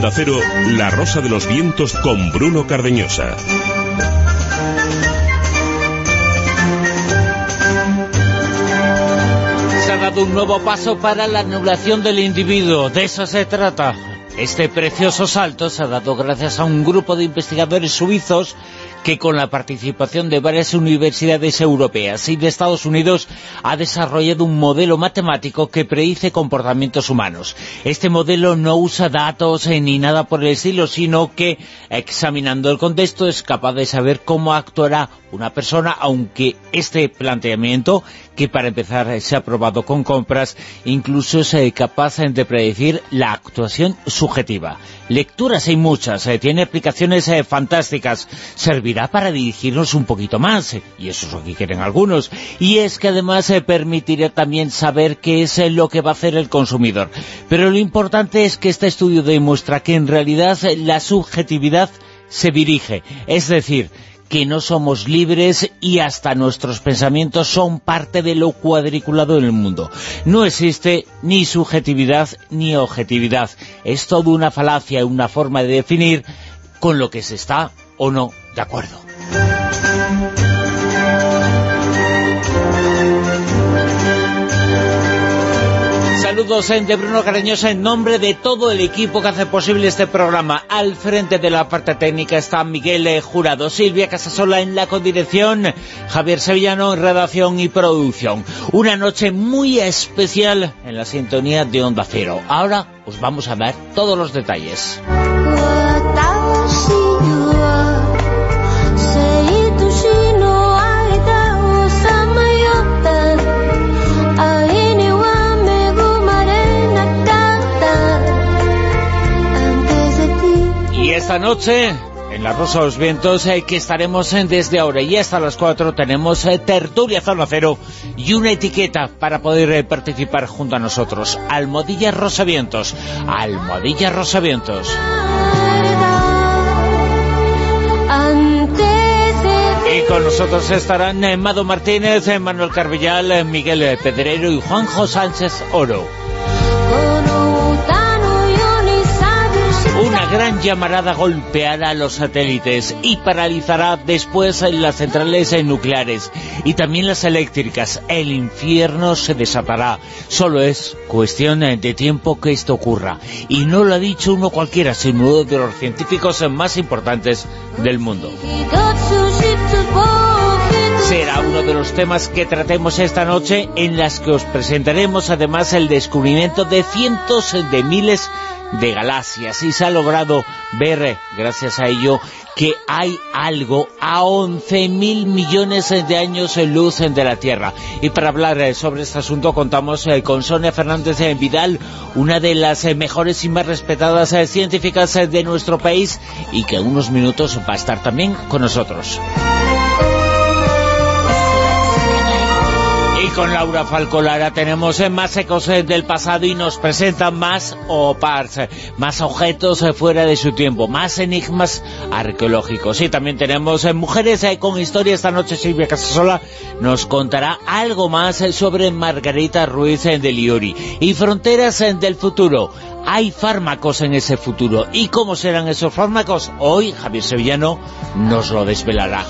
La Rosa de los Vientos con Bruno Cardeñosa. Se ha dado un nuevo paso para la anulación del individuo, de eso se trata. Este precioso salto se ha dado gracias a un grupo de investigadores suizos que con la participación de varias universidades europeas y de Estados Unidos ha desarrollado un modelo matemático que predice comportamientos humanos. Este modelo no usa datos eh, ni nada por el estilo, sino que examinando el contexto es capaz de saber cómo actuará una persona, aunque este planteamiento, que para empezar se ha probado con compras, incluso es eh, capaz de predecir la actuación subjetiva. Lecturas hay muchas, eh, tiene aplicaciones fantásticas, servirá para dirigirnos un poquito más, y eso es lo que quieren algunos, y es que además permitirá también saber qué es lo que va a hacer el consumidor. Pero lo importante es que este estudio demuestra que en realidad la subjetividad se dirige, es decir, que no somos libres y hasta nuestros pensamientos son parte de lo cuadriculado en el mundo. No existe ni subjetividad ni objetividad. Es toda una falacia, una forma de definir con lo que se está o no de acuerdo. Saludos de Bruno Cariñosa en nombre de todo el equipo que hace posible este programa. Al frente de la parte técnica está Miguel eh, Jurado, Silvia Casasola en la codirección, Javier Sevillano en redacción y producción. Una noche muy especial en la sintonía de Onda Cero. Ahora os vamos a dar todos los detalles. Esta noche. En la Rosa de los Vientos eh, que estaremos en desde ahora y hasta las 4 tenemos eh, tertulia zona cero y una etiqueta para poder eh, participar junto a nosotros. Almodilla Rosavientos Almodilla Rosavientos y con nosotros estarán Mado Martínez, Manuel Carvillal, Miguel Pedrero y Juanjo Sánchez Oro gran llamarada golpeará a los satélites y paralizará después las centrales nucleares y también las eléctricas. El infierno se desatará. Solo es cuestión de tiempo que esto ocurra. Y no lo ha dicho uno cualquiera, sino uno de los científicos más importantes del mundo será uno de los temas que tratemos esta noche en las que os presentaremos además el descubrimiento de cientos de miles de galaxias y se ha logrado ver, gracias a ello, que hay algo a 11.000 millones de años en luz de la Tierra. Y para hablar eh, sobre este asunto contamos eh, con Sonia Fernández Vidal, una de las eh, mejores y más respetadas científicas de nuestro país y que en unos minutos va a estar también con nosotros. Con Laura Falcolara tenemos eh, más ecos eh, del pasado y nos presentan más OPARS, eh, más objetos fuera de su tiempo, más enigmas arqueológicos. Y también tenemos mujeres con historia. Esta noche Silvia Casasola nos contará algo más sobre Margarita Ruiz de Liori. Y Fronteras del Futuro. Hay fármacos en ese futuro. ¿Y cómo serán esos fármacos? Hoy Javier Sevillano nos lo desvelará.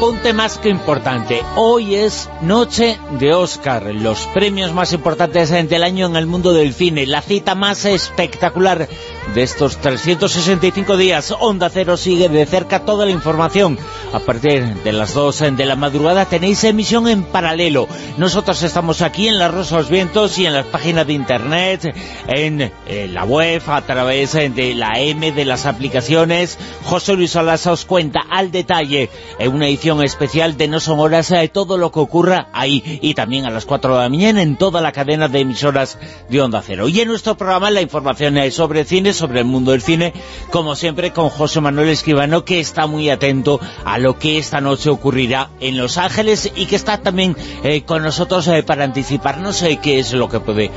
Apunte más que importante, hoy es noche de Oscar, los premios más importantes del año en el mundo del cine, la cita más espectacular de estos 365 días. Onda Cero sigue de cerca toda la información. A partir de las 2 de la madrugada tenéis emisión en paralelo. Nosotros estamos aquí en La Rosa de los Vientos y en las páginas de internet, en eh, la web, a través de la M, de las aplicaciones. José Luis Alasa os cuenta al detalle en una edición especial de No Son Horas de todo lo que ocurra ahí. Y también a las 4 de la mañana en toda la cadena de emisoras de Onda Cero. Y en nuestro programa la información es sobre cine, sobre el mundo del cine, como siempre con José Manuel Escribano, que está muy atento a lo que esta noche ocurrirá en Los Ángeles y que está también eh, con nosotros eh, para anticiparnos eh, qué es lo que puede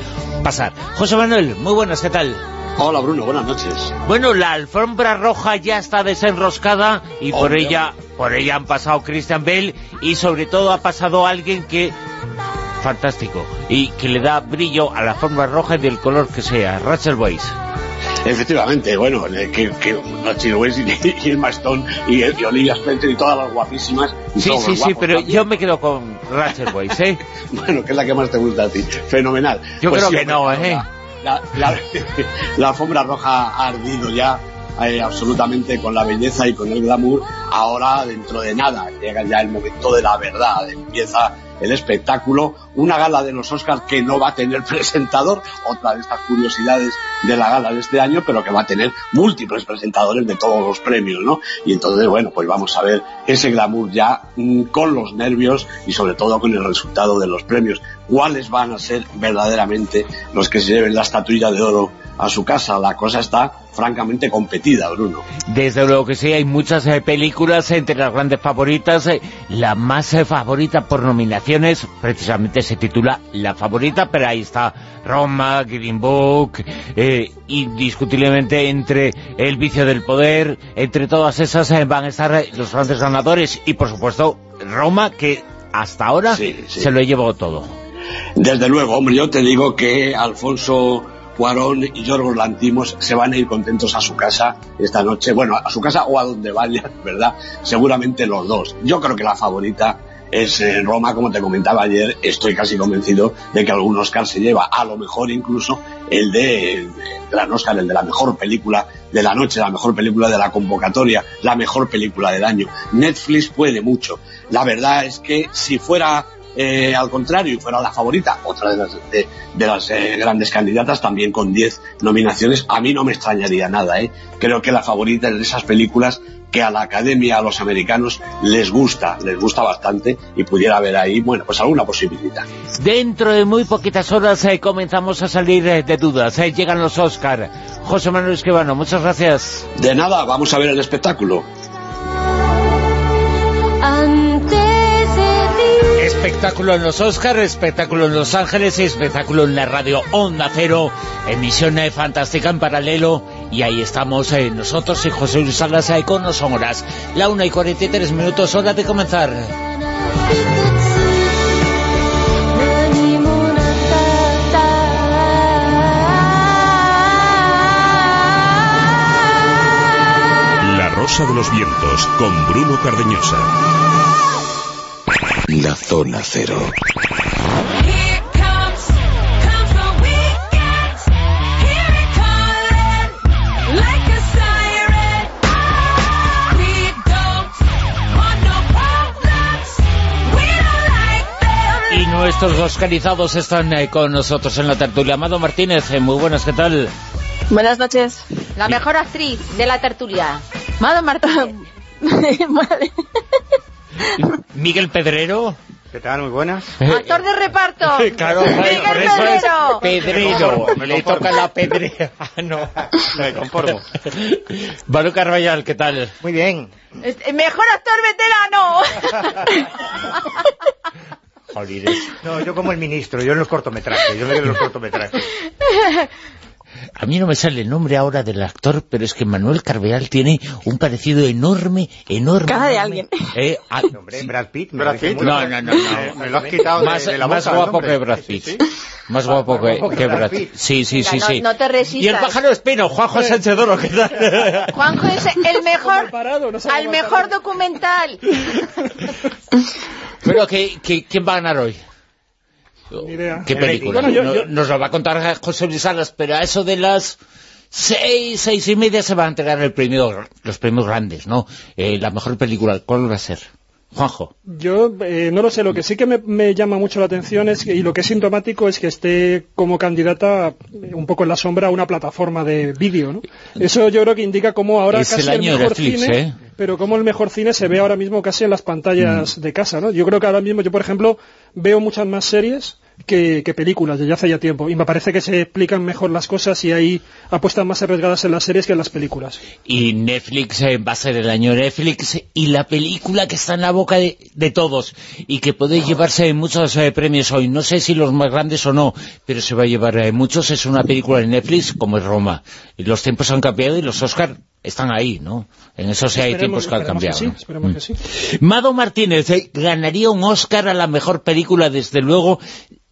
pasar. José Manuel, muy buenas, ¿qué tal? Hola Bruno, buenas noches. Bueno, la alfombra roja ya está desenroscada y por ella por ella han pasado Christian Bale y sobre todo ha pasado alguien que fantástico. Y que le da brillo a la forma roja y del color que sea. Rachel Weisz. Efectivamente, bueno, eh, que, que y, y Emma Stone y, y Olivia Spencer y todas las guapísimas. y Sí, sí, sí, pero también. yo me quedo con Rachel Weisz, ¿eh? Bueno, que es la que más te gusta a ti. Fenomenal. Yo creo que hombre, no, ¿eh? La, la- la alfombra roja ha ardido ya eh, absolutamente con la belleza y con el glamour. Ahora, dentro de nada, llega ya el momento de la verdad. Empieza el espectáculo. Una gala de los Oscars que no va a tener presentador. Otra de estas curiosidades de la gala de este año, pero que va a tener múltiples presentadores de todos los premios, ¿no? Y entonces, bueno, pues vamos a ver ese glamour ya mm, con los nervios y sobre todo con el resultado de los premios. ¿Cuáles van a ser verdaderamente los que se lleven la estatuilla de oro a su casa? La cosa está francamente competida, Bruno. Desde luego que sí, hay muchas eh, películas entre las grandes favoritas. eh, la más eh, favorita por nominaciones, precisamente se titula La Favorita, pero ahí está Roma, Green Book, indiscutiblemente entre El Vicio del Poder, entre todas esas van a estar los grandes ganadores y por supuesto Roma, que hasta ahora Sí, sí. se lo llevó todo. Desde luego, hombre, yo te digo que Alfonso Cuarón y Yorgos Lantimos se van a ir contentos a su casa esta noche. Bueno, a su casa o a donde vayan, ¿verdad? Seguramente los dos. Yo creo que la favorita es eh, Roma, como te comentaba ayer. Estoy casi convencido de que algún Oscar se lleva. A lo mejor incluso el de, el gran Oscar, el de la mejor película de la noche, la mejor película de la convocatoria, la mejor película del año. Netflix puede mucho. La verdad es que si fuera eh, al contrario y fuera la favorita, otra de las, de, de las eh, grandes candidatas, también con 10 nominaciones, a mí no me extrañaría nada. ¿eh? Creo que la favorita es de esas películas que a la academia, a los americanos, les gusta, les gusta bastante y pudiera haber ahí, bueno, pues alguna posibilidad. Dentro de muy poquitas horas eh, comenzamos a salir eh, de dudas. eh, llegan los Oscar. José Manuel Esquivano, muchas gracias. De nada, vamos a ver el espectáculo espectáculo en los Oscars, espectáculo en Los Ángeles, y espectáculo en la radio Onda Cero, emisión fantástica en paralelo, y ahí estamos eh, nosotros y José Luis Salas con no son horas. La 1 y 43 minutos, hora de comenzar. La Rosa de los Vientos, con Bruno Cardeñosa. La zona cero. Y nuestros oscarizados están eh, con nosotros en la tertulia. Amado Martínez, eh, muy buenas, ¿qué tal? Buenas noches. La mejor actriz de la tertulia. Mado Martínez. Vale. Miguel Pedrero. ¿Qué tal? Muy buenas. Actor de reparto. Claro, Miguel por eso es Pedrero. Pedrero. Me Le toca la pedrea. Ah, no. Me conformo. Manu Carvallal, ¿qué tal? Muy bien. Este, Mejor actor veterano. Jolines. No, yo como el ministro, yo en los cortometrajes, yo me quedo en los cortometrajes. A mí no me sale el nombre ahora del actor, pero es que Manuel Carvallal tiene un parecido enorme, enorme. Cara de alguien. Eh, ah, Hombre, Brad Pitt. Brad Pitt. No, no, no, no. Me lo has quitado más, de la más boca, guapo que Brad Pitt. sí. Más guapo que, que que Brad Pitt. Sí, sí, sí, sí. no- no te resistas. Y el pájaro espino, Juanjo Sánchez Doro, ¿qué tal? Juanjo es el mejor, al mejor documental. Pero, ¿qué, qué, quién va a ganar hoy? ¿Qué El película? Bueno, yo- Nos lo va a contar José Luis Salas, pero a eso de las seis, seis y media se va a entregar el premio, los premios grandes, ¿no? Eh, la mejor película, ¿cuál va a ser? Juanjo. Yo eh, no lo sé, lo que sí que me, me llama mucho la atención es que, y lo que es sintomático es que esté como candidata eh, un poco en la sombra a una plataforma de vídeo, ¿no? Eso yo creo que indica cómo ahora Es casi el año mejor Netflix, cine, ¿eh? pero cómo el mejor cine se ve ahora mismo casi en las pantallas de casa, ¿no? Yo creo que ahora mismo, yo por ejemplo, veo muchas más series que, que películas desde hace ya tiempo y me parece que se explican mejor las cosas y hay apuestas más arriesgadas en las series que en las películas. Y Netflix eh, va a ser el año Netflix y la película que está en la boca de, todos y que puede llevarse muchos eh, premios hoy. No sé si los más grandes o no, pero se va a llevar eh, muchos. Es una película de Netflix como es Roma. Los tiempos han cambiado y los Oscar están ahí, ¿no? En eso sí hay tiempos que han cambiado. sí, ¿no? esperemos Mm. que sí. Mado Martínez eh, ganaría un Oscar a la mejor película, desde luego,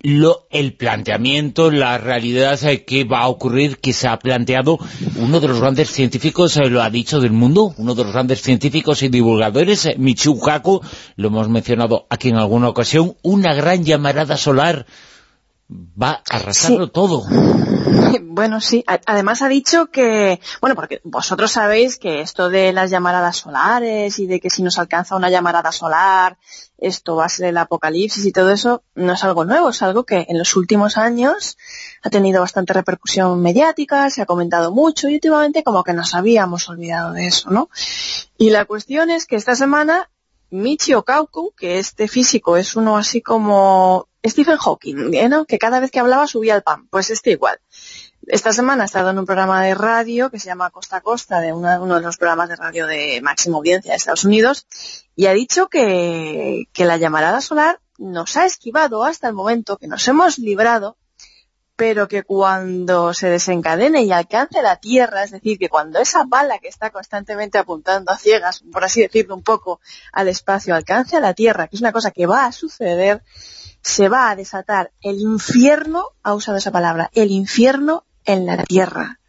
lo, el planteamiento, la realidad eh, que va a ocurrir, que se ha planteado uno de los grandes científicos, eh, lo ha dicho del mundo, uno de los grandes científicos y divulgadores, eh, Michio Kaku, lo hemos mencionado aquí en alguna ocasión, una gran llamarada solar va a arrasarlo todo. Bueno, sí. Además ha dicho que, bueno, porque vosotros sabéis que esto de las llamaradas solares y de que si nos alcanza una llamarada solar, esto va a ser el apocalipsis y todo eso, no es algo nuevo, es algo que en los últimos años ha tenido bastante repercusión mediática, se ha comentado mucho y últimamente como que nos habíamos olvidado de eso, ¿no? Y la cuestión es que esta semana Michio Kaku, que este físico es uno así como Stephen Hawking, ¿eh, ¿no? que cada vez que hablaba subía el pan, pues este igual. Esta semana ha estado en un programa de radio que se llama Costa a Costa, de una- uno de los programas de radio de máxima audiencia de Estados Unidos, y ha dicho que, que la llamarada solar nos ha esquivado hasta el momento, que nos hemos librado, pero que cuando se desencadene y alcance la Tierra, es decir, que cuando esa bala que está constantemente apuntando a ciegas, por así decirlo un poco, al espacio, alcance a la Tierra, que es una cosa que va a suceder, se va a desatar el infierno, ha usado esa palabra, el infierno en la Tierra.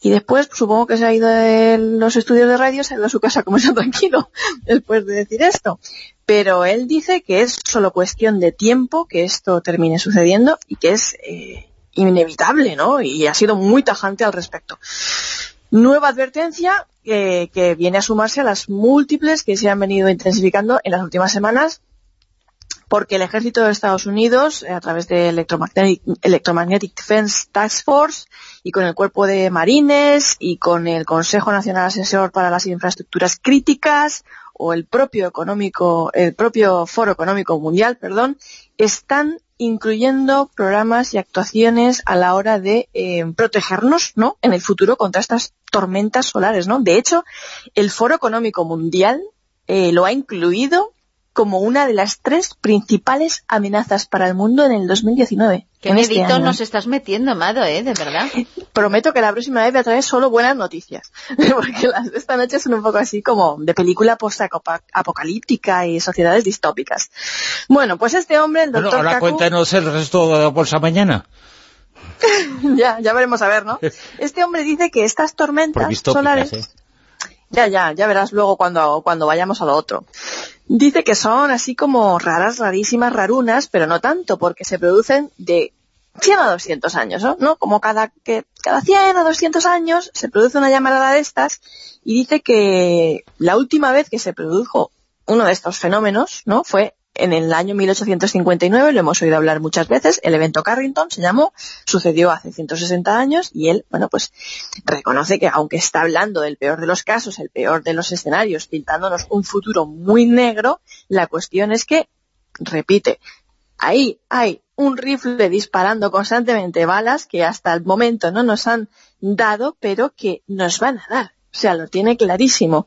Y después, supongo que se ha ido de los estudios de radio, se ha ido a su casa a comerse tranquilo, después de decir esto. Pero él dice que es solo cuestión de tiempo que esto termine sucediendo y que es eh, inevitable, ¿no? Y ha sido muy tajante al respecto. Nueva advertencia eh, que viene a sumarse a las múltiples que se han venido intensificando en las últimas semanas porque el ejército de Estados Unidos, eh, a través de Electromagnetic, Defense Task Force y con el cuerpo de marines y con el Consejo Nacional Asesor para las Infraestructuras Críticas o el propio económico, el propio Foro Económico Mundial, perdón, están incluyendo programas y actuaciones a la hora de eh, protegernos, ¿no? En el futuro contra estas tormentas solares, ¿no? De hecho, el Foro Económico Mundial eh, lo ha incluido como una de las tres principales amenazas para el mundo en el 2019. Qué en este nos estás metiendo, Amado, ¿eh? De verdad. Prometo que la próxima vez voy a traer solo buenas noticias, porque las de esta noche son un poco así como de película post-apocalíptica y sociedades distópicas. Bueno, pues este hombre, el Bueno, doctor ahora cuéntanos el resto de la bolsa mañana. ya, ya veremos a ver, ¿no? Este hombre dice que estas tormentas solares... ¿eh? Ya, ya, ya verás luego cuando, cuando vayamos a lo otro. Dice que son así como raras, rarísimas, rarunas, pero no tanto, porque se producen de 100 a 200 años, ¿no? ¿no? Como cada, que, cada 100 a 200 años se produce una llamarada de estas y dice que la última vez que se produjo uno de estos fenómenos, ¿no? Fue en el año 1859, lo hemos oído hablar muchas veces, el evento Carrington se llamó, sucedió hace 160 años y él, bueno, pues reconoce que aunque está hablando del peor de los casos, el peor de los escenarios, pintándonos un futuro muy negro, la cuestión es que, repite, ahí hay un rifle disparando constantemente balas que hasta el momento no nos han dado, pero que nos van a dar. O sea, lo tiene clarísimo.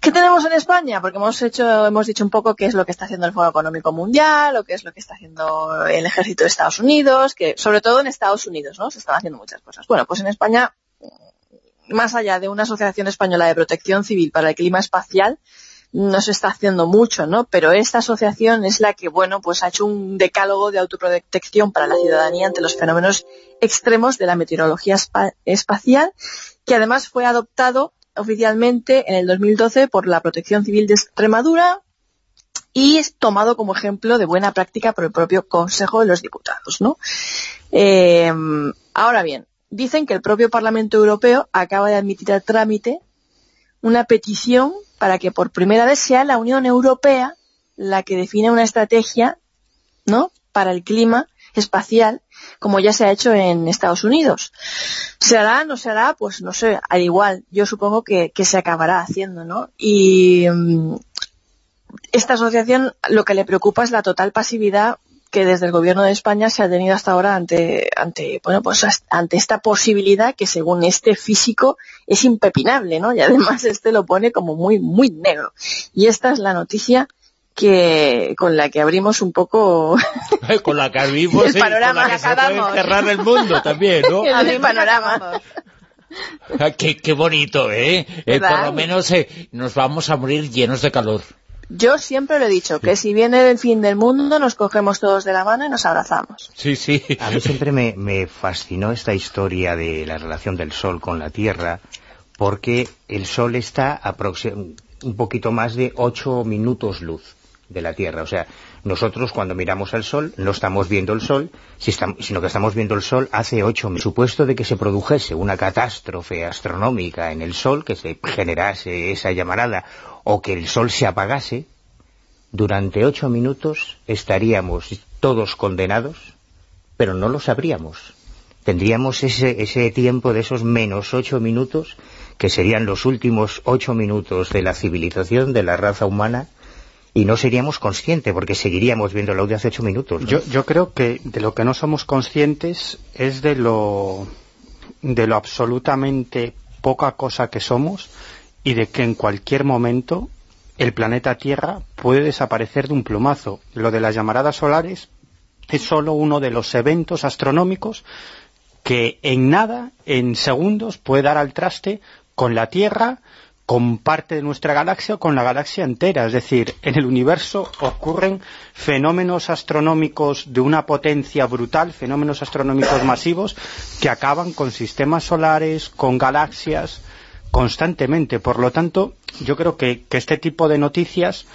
¿Qué tenemos en España? Porque hemos hecho, hemos dicho un poco qué es lo que está haciendo el Foro Económico Mundial, o qué es lo que está haciendo el Ejército de Estados Unidos, que sobre todo en Estados Unidos, ¿no? Se están haciendo muchas cosas. Bueno, pues en España, más allá de una Asociación Española de Protección Civil para el Clima Espacial, no se está haciendo mucho, ¿no? Pero esta asociación es la que, bueno, pues ha hecho un decálogo de autoprotección para la ciudadanía ante los fenómenos extremos de la meteorología espa- espacial, que además fue adoptado oficialmente en el 2012 por la Protección Civil de Extremadura y es tomado como ejemplo de buena práctica por el propio Consejo de los Diputados, ¿no? Eh, ahora bien, dicen que el propio Parlamento Europeo acaba de admitir a trámite una petición para que por primera vez sea la Unión Europea la que define una estrategia, ¿no? Para el clima espacial, como ya se ha hecho en Estados Unidos. ¿Se hará, no se hará? Pues no sé, al igual, yo supongo que, se acabará haciendo, ¿no? Y mm, esta asociación lo que le preocupa es la total pasividad que desde el gobierno de España se ha tenido hasta ahora ante, ante, bueno, pues ante esta posibilidad que según este físico es impepinable, ¿no? Y además este lo pone como muy, muy negro. Y esta es la noticia que, con la que abrimos un poco con la que abrimos, El sí, con panorama, la que se acabamos. puede cerrar el mundo también, ¿no? el panorama. Ah, qué, qué bonito, ¿eh? Eh, por lo menos eh, nos vamos a morir llenos de calor. Yo siempre lo he dicho, que si viene el fin del mundo nos cogemos todos de la mano y nos abrazamos. Sí, sí. A mí siempre me, me fascinó esta historia de la relación del Sol con la Tierra, porque el Sol está un poquito más de 8 minutos luz de la Tierra. O sea, nosotros cuando miramos al Sol no estamos viendo el Sol, sino que estamos viendo el Sol hace 8 minutos. Supuesto de que se produjese una catástrofe astronómica en el Sol, que se generase esa llamarada, o que el Sol se apagase, durante 8 minutos estaríamos todos condenados pero no lo sabríamos. Tendríamos ese, ese tiempo de esos menos ocho minutos, que serían los últimos ocho minutos de la civilización, de la raza humana, y no seríamos conscientes, porque seguiríamos viendo el audio hace ocho minutos. Yo, yo creo que de lo que no somos conscientes es de lo, de lo absolutamente poca cosa que somos y de que en cualquier momento el planeta Tierra puede desaparecer de un plumazo. Lo de las llamaradas solares es solo uno de los eventos astronómicos que en nada, en segundos, puede dar al traste con la Tierra, con parte de nuestra galaxia o con la galaxia entera. Es decir, en el universo ocurren fenómenos astronómicos de una potencia brutal, fenómenos astronómicos masivos, que acaban con sistemas solares, con galaxias, constantemente. Por lo tanto, yo creo que, que este tipo de noticias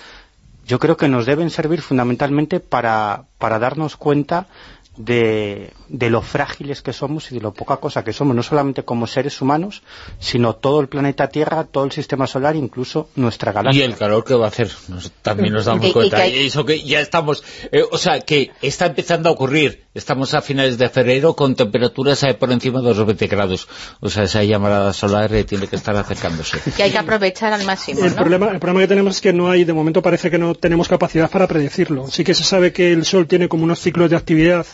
yo creo que nos deben servir fundamentalmente para, para darnos cuenta de, de lo frágiles que somos y de lo poca cosa que somos, no solamente como seres humanos, sino todo el planeta Tierra, todo el sistema solar, incluso nuestra Y galaxia. el calor que va a hacer, nos- también nos damos Y- y cuenta. que hay- Y eso que ya estamos, eh, o sea, que está empezando a ocurrir. Estamos a finales de febrero con temperaturas eh, por encima de los 20 grados. O sea, esa llamarada solar eh, tiene que estar acercándose. Que hay que aprovechar al máximo, El ¿no? problema, el problema que tenemos es que no hay, de momento parece que no tenemos capacidad para predecirlo. Sí que se sabe que el Sol tiene como unos ciclos de actividad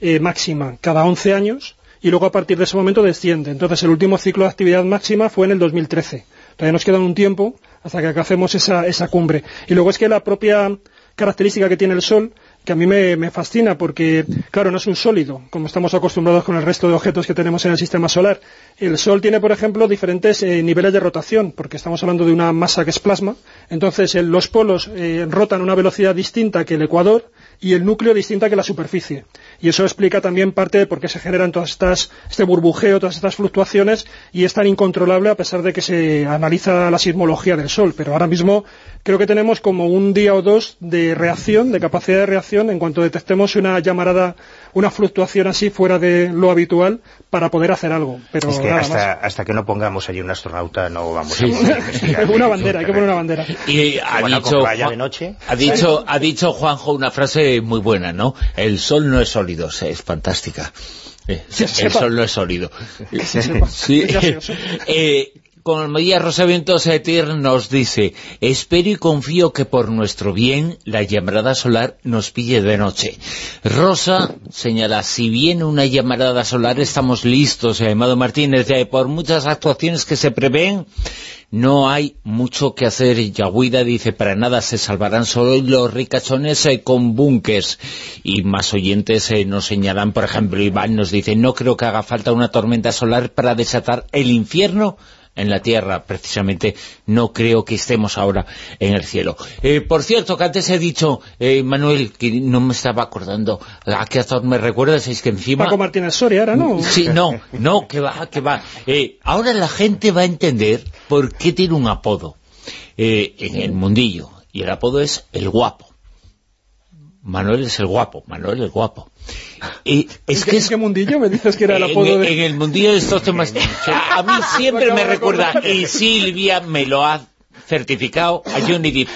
eh, máxima cada 11 años y luego a partir de ese momento desciende. Entonces el último ciclo de actividad máxima fue en el 2013. Todavía nos queda un tiempo hasta que alcancemos esa, esa cumbre. Y luego es que la propia característica que tiene el Sol, que a mí me, me fascina porque, claro, no es un sólido, como estamos acostumbrados con el resto de objetos que tenemos en el sistema solar. El Sol tiene, por ejemplo, diferentes eh, niveles de rotación, porque estamos hablando de una masa que es plasma. Entonces, los polos eh, rotan a una velocidad distinta que el ecuador y el núcleo distinta que la superficie. Y eso explica también parte de por qué se generan todas estas, este burbujeo, todas estas fluctuaciones, y es tan incontrolable a pesar de que se analiza la sismología del Sol. Pero ahora mismo creo que tenemos como un día o dos de reacción, de capacidad de reacción, en cuanto detectemos una llamarada, una fluctuación así fuera de lo habitual, para poder hacer algo. Pero es que nada hasta, más. hasta que no pongamos allí un astronauta no vamos Sí, a poder una bandera, hay que poner una bandera. Y ha dicho, de noche. ha dicho, ha dicho Juanjo una frase muy buena, ¿no? El sol no es sólido, es fantástica. Eh, el sol no es sólido. Sí, eh, con Almeida Rosavientos Etir nos dice, espero y confío que por nuestro bien la llamarada solar nos pille de noche. Rosa señala, si viene una llamarada solar estamos listos, eh, Amado Martínez, eh, por muchas actuaciones que se prevén, no hay mucho que hacer. Yaguida dice, para nada se salvarán solo los ricachones eh, con búnkers. Y más oyentes nos señalan, por ejemplo, Iván nos dice, no creo que haga falta una tormenta solar para desatar el infierno en la tierra, precisamente no creo que estemos ahora en el cielo. Eh, por cierto, que antes he dicho, eh, Manuel, que no me estaba acordando, a qué actor me recuerdas, es que encima... Paco Martínez Soria, ahora, ¿no? Sí, no, no, que va, que va. Eh, ahora la gente va a entender por qué tiene un apodo eh, en el mundillo. Y el apodo es el guapo. Manuel es el guapo, Manuel el guapo. Y es ¿En que es en qué mundillo me dices que era el en, apodo de...? en el mundillo de estos temas. A, a mí siempre me recuerda, y Silvia me lo ha certificado, a Johnny Depp.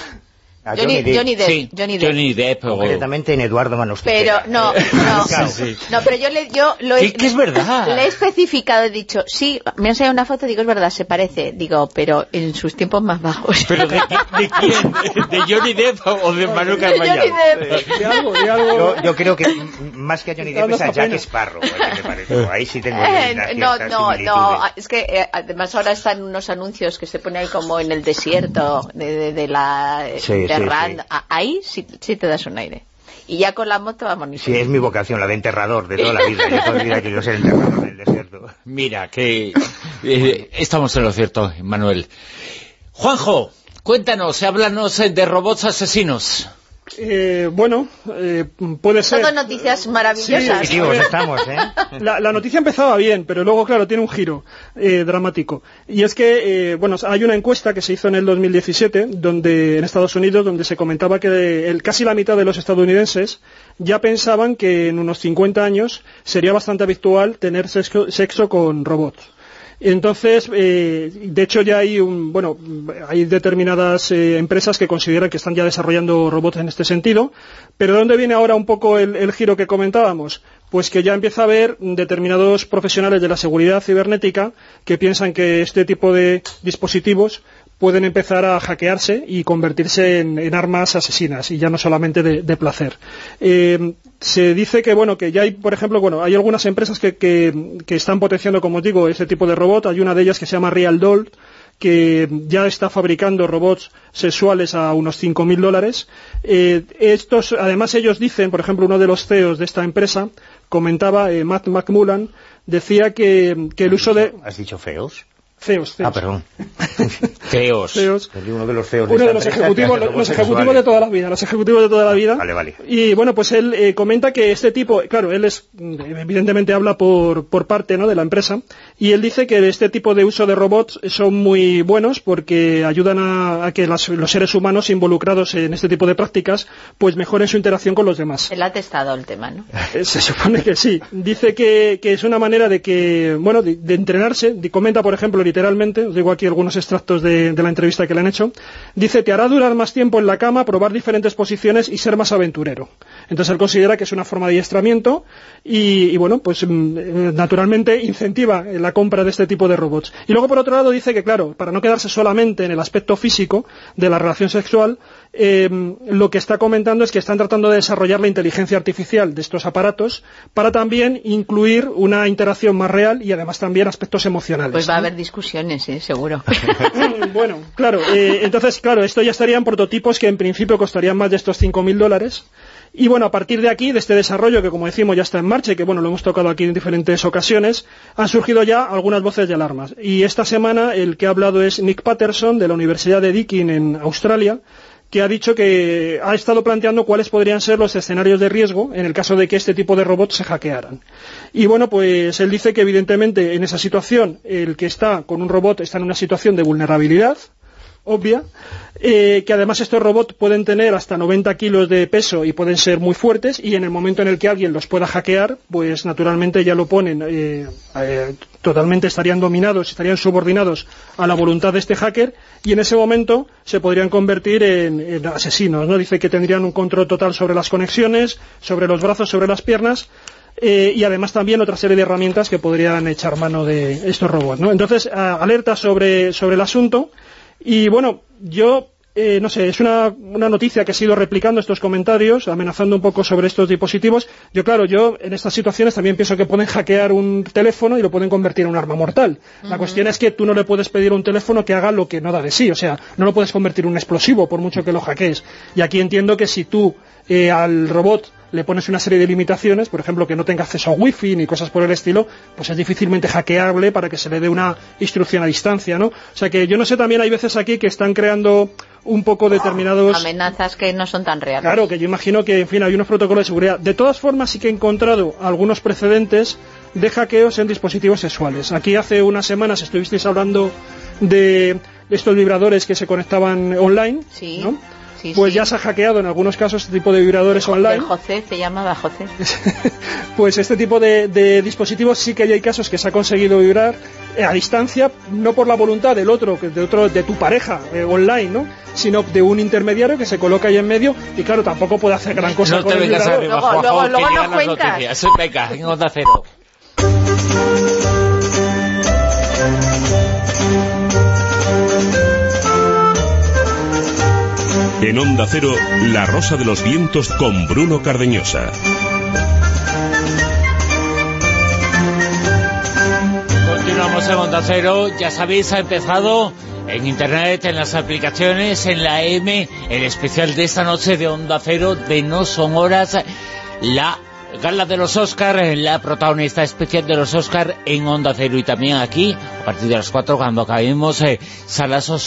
A Johnny, Johnny Depp. Sí, Johnny Depp. Johnny Depp. o- Concretamente en Eduardo Manos Pero no, no, claro. no, pero yo, le, yo lo he, Que- es verdad. le he especificado, he dicho, sí, me han enseñado una foto, digo, es verdad, se parece, digo, pero en sus tiempos más bajos. ¿Pero de, de quién? ¿De Johnny Depp o de Manuel Carvallal? Johnny Depp. De algo, de algo... Yo, yo creo que más que a Johnny Depp es a Jack. Sparrow, me parece. Ahí sí tengo Eh, no, no, no, es que eh, además ahora están unos anuncios que se ponen ahí como en el desierto de, de- de la Sí, sí, sí. Ahí sí, sí te das un aire. Y ya con la moto vamos ni Sí, es mi vocación, la de enterrador de toda la vida. Yo toda la vida he querido ser enterrador del desierto. Mira, que eh, estamos en lo cierto, Manuel. Juanjo, cuéntanos, háblanos eh, de robots asesinos. Eh, bueno, eh, puede ser. Todo noticias maravillosas. Positivos estamos, ¿eh? La, la noticia empezaba bien, pero luego, claro, tiene un giro eh, dramático. Y es que, eh, bueno, hay una encuesta que se hizo en el 2017 donde, en Estados Unidos donde se comentaba que el, casi la mitad de los estadounidenses ya pensaban que en unos 50 años sería bastante habitual tener sexo, sexo con robots. Entonces, eh, de hecho ya hay un, bueno, hay determinadas eh, empresas que consideran que están ya desarrollando robots en este sentido, pero ¿de dónde viene ahora un poco el, el giro que comentábamos? Pues que ya empieza a haber determinados profesionales de la seguridad cibernética que piensan que este tipo de dispositivos pueden empezar a hackearse y convertirse en, en armas asesinas y ya no solamente de, de placer. Eh, se dice que bueno que ya hay, por ejemplo, bueno hay algunas empresas que, que, que están potenciando, como os digo, este tipo de robot. Hay una de ellas que se llama Real Doll que ya está fabricando robots sexuales a unos 5.000 dólares. Eh, estos, además ellos dicen, por ejemplo, uno de los CEOs de esta empresa comentaba, eh, Matt McMullan, decía que, que el uso de... ¿Has dicho feos? CEOs, CEOs. Ah, perdón. CEOs. Uno de los feos Uno de los ejecutivos, los robots ejecutivos de toda la vida, los ejecutivos de toda la vida. Vale, vale. Y bueno, pues él eh, comenta que este tipo, claro, él es, evidentemente habla por, por parte ¿no? de la empresa, y él dice que este tipo de uso de robots son muy buenos porque ayudan a, a que las- los seres humanos involucrados en este tipo de prácticas pues mejoren su interacción con los demás. Él ha testado el tema, ¿no? Eh, Se supone que sí. Dice que, que es una manera de que, bueno, de, de entrenarse. Comenta, por ejemplo, literalmente, os digo aquí algunos extractos de, de la entrevista que le han hecho. Dice, te hará durar más tiempo en la cama, probar diferentes posiciones y ser más aventurero. Entonces él considera que es una forma de adiestramiento y, y, bueno, pues mm, eh, naturalmente incentiva la compra de este tipo de robots. Y luego, por otro lado, dice que, claro, para no quedarse solamente en el aspecto físico de la relación sexual, eh, lo que está comentando es que están tratando de desarrollar la inteligencia artificial de estos aparatos para también incluir una interacción más real y además también aspectos emocionales. Pues va a haber discusiones, ¿eh? seguro. bueno, claro, eh, entonces, claro, esto ya estarían prototipos que en principio costarían más de estos 5.000 dólares. Y bueno, a partir de aquí, de este desarrollo que como decimos ya está en marcha y que bueno, lo hemos tocado aquí en diferentes ocasiones, han surgido ya algunas voces de alarmas. Y esta semana el que ha hablado es Nick Patterson de la Universidad de Deakin en Australia, que ha dicho que ha estado planteando cuáles podrían ser los escenarios de riesgo en el caso de que este tipo de robots se hackearan. Y bueno, pues él dice que evidentemente en esa situación el que está con un robot está en una situación de vulnerabilidad, obvia, eh, que además estos robots pueden tener hasta 90 kilos de peso y pueden ser muy fuertes y en el momento en el que alguien los pueda hackear, pues naturalmente ya lo ponen, eh, eh, totalmente estarían dominados, estarían subordinados a la voluntad de este hacker y en ese momento se podrían convertir en, asesinos, ¿no? Dice que tendrían un control total sobre las conexiones, sobre los brazos, sobre las piernas y además también otra serie de herramientas que podrían echar mano de estos robots. Entonces, alerta sobre el asunto y bueno, yo, eh, no sé, es una, una noticia que ha sido replicando estos comentarios, amenazando un poco sobre estos dispositivos. Yo, claro, yo en estas situaciones también pienso que pueden hackear un teléfono y lo pueden convertir en un arma mortal. La cuestión es que tú no le puedes pedir a un teléfono que haga lo que no da de sí, o sea, no lo puedes convertir en un explosivo por mucho que lo hackees. Y aquí entiendo que si tú eh, al robot le pones una serie de limitaciones, por ejemplo, que no tenga acceso a wifi ni cosas por el estilo, pues es difícilmente hackeable para que se le dé una instrucción a distancia, ¿no? O sea que yo no sé, también hay veces aquí que están creando un poco determinados... Amenazas que no son tan reales. Claro, que yo imagino que, en fin, hay unos protocolos de seguridad. De todas formas, sí que he encontrado algunos precedentes de hackeos en dispositivos sexuales. Aquí hace unas semanas estuvisteis hablando de estos vibradores que se conectaban online, Sí, ¿no? Sí, Pues sí. ya se ha hackeado en algunos casos este tipo de vibradores El online. José se llamaba José. Pues este tipo de, de dispositivos sí que hay casos que se ha conseguido vibrar eh, a distancia, no por la voluntad del otro, que de otro, de tu pareja eh, online, ¿no? Sino de un intermediario que se coloca ahí en medio y claro, tampoco puede hacer gran cosa no con te el vibrador. arriba, Luego- Juanjo, luego- luego nos cuentas. noticias. Venga, en Onda Cero. En Onda Cero, La Rosa de los Vientos con Bruno Cardeñosa. Continuamos en Onda Cero. Ya sabéis, ha empezado en Internet, en las aplicaciones, en la M, el especial de esta noche de Onda Cero de No Son Horas, la Gala de los Oscar, la protagonista especial de los Oscar en Onda Cero y también aquí, a partir de las 4 cuando acabemos, eh,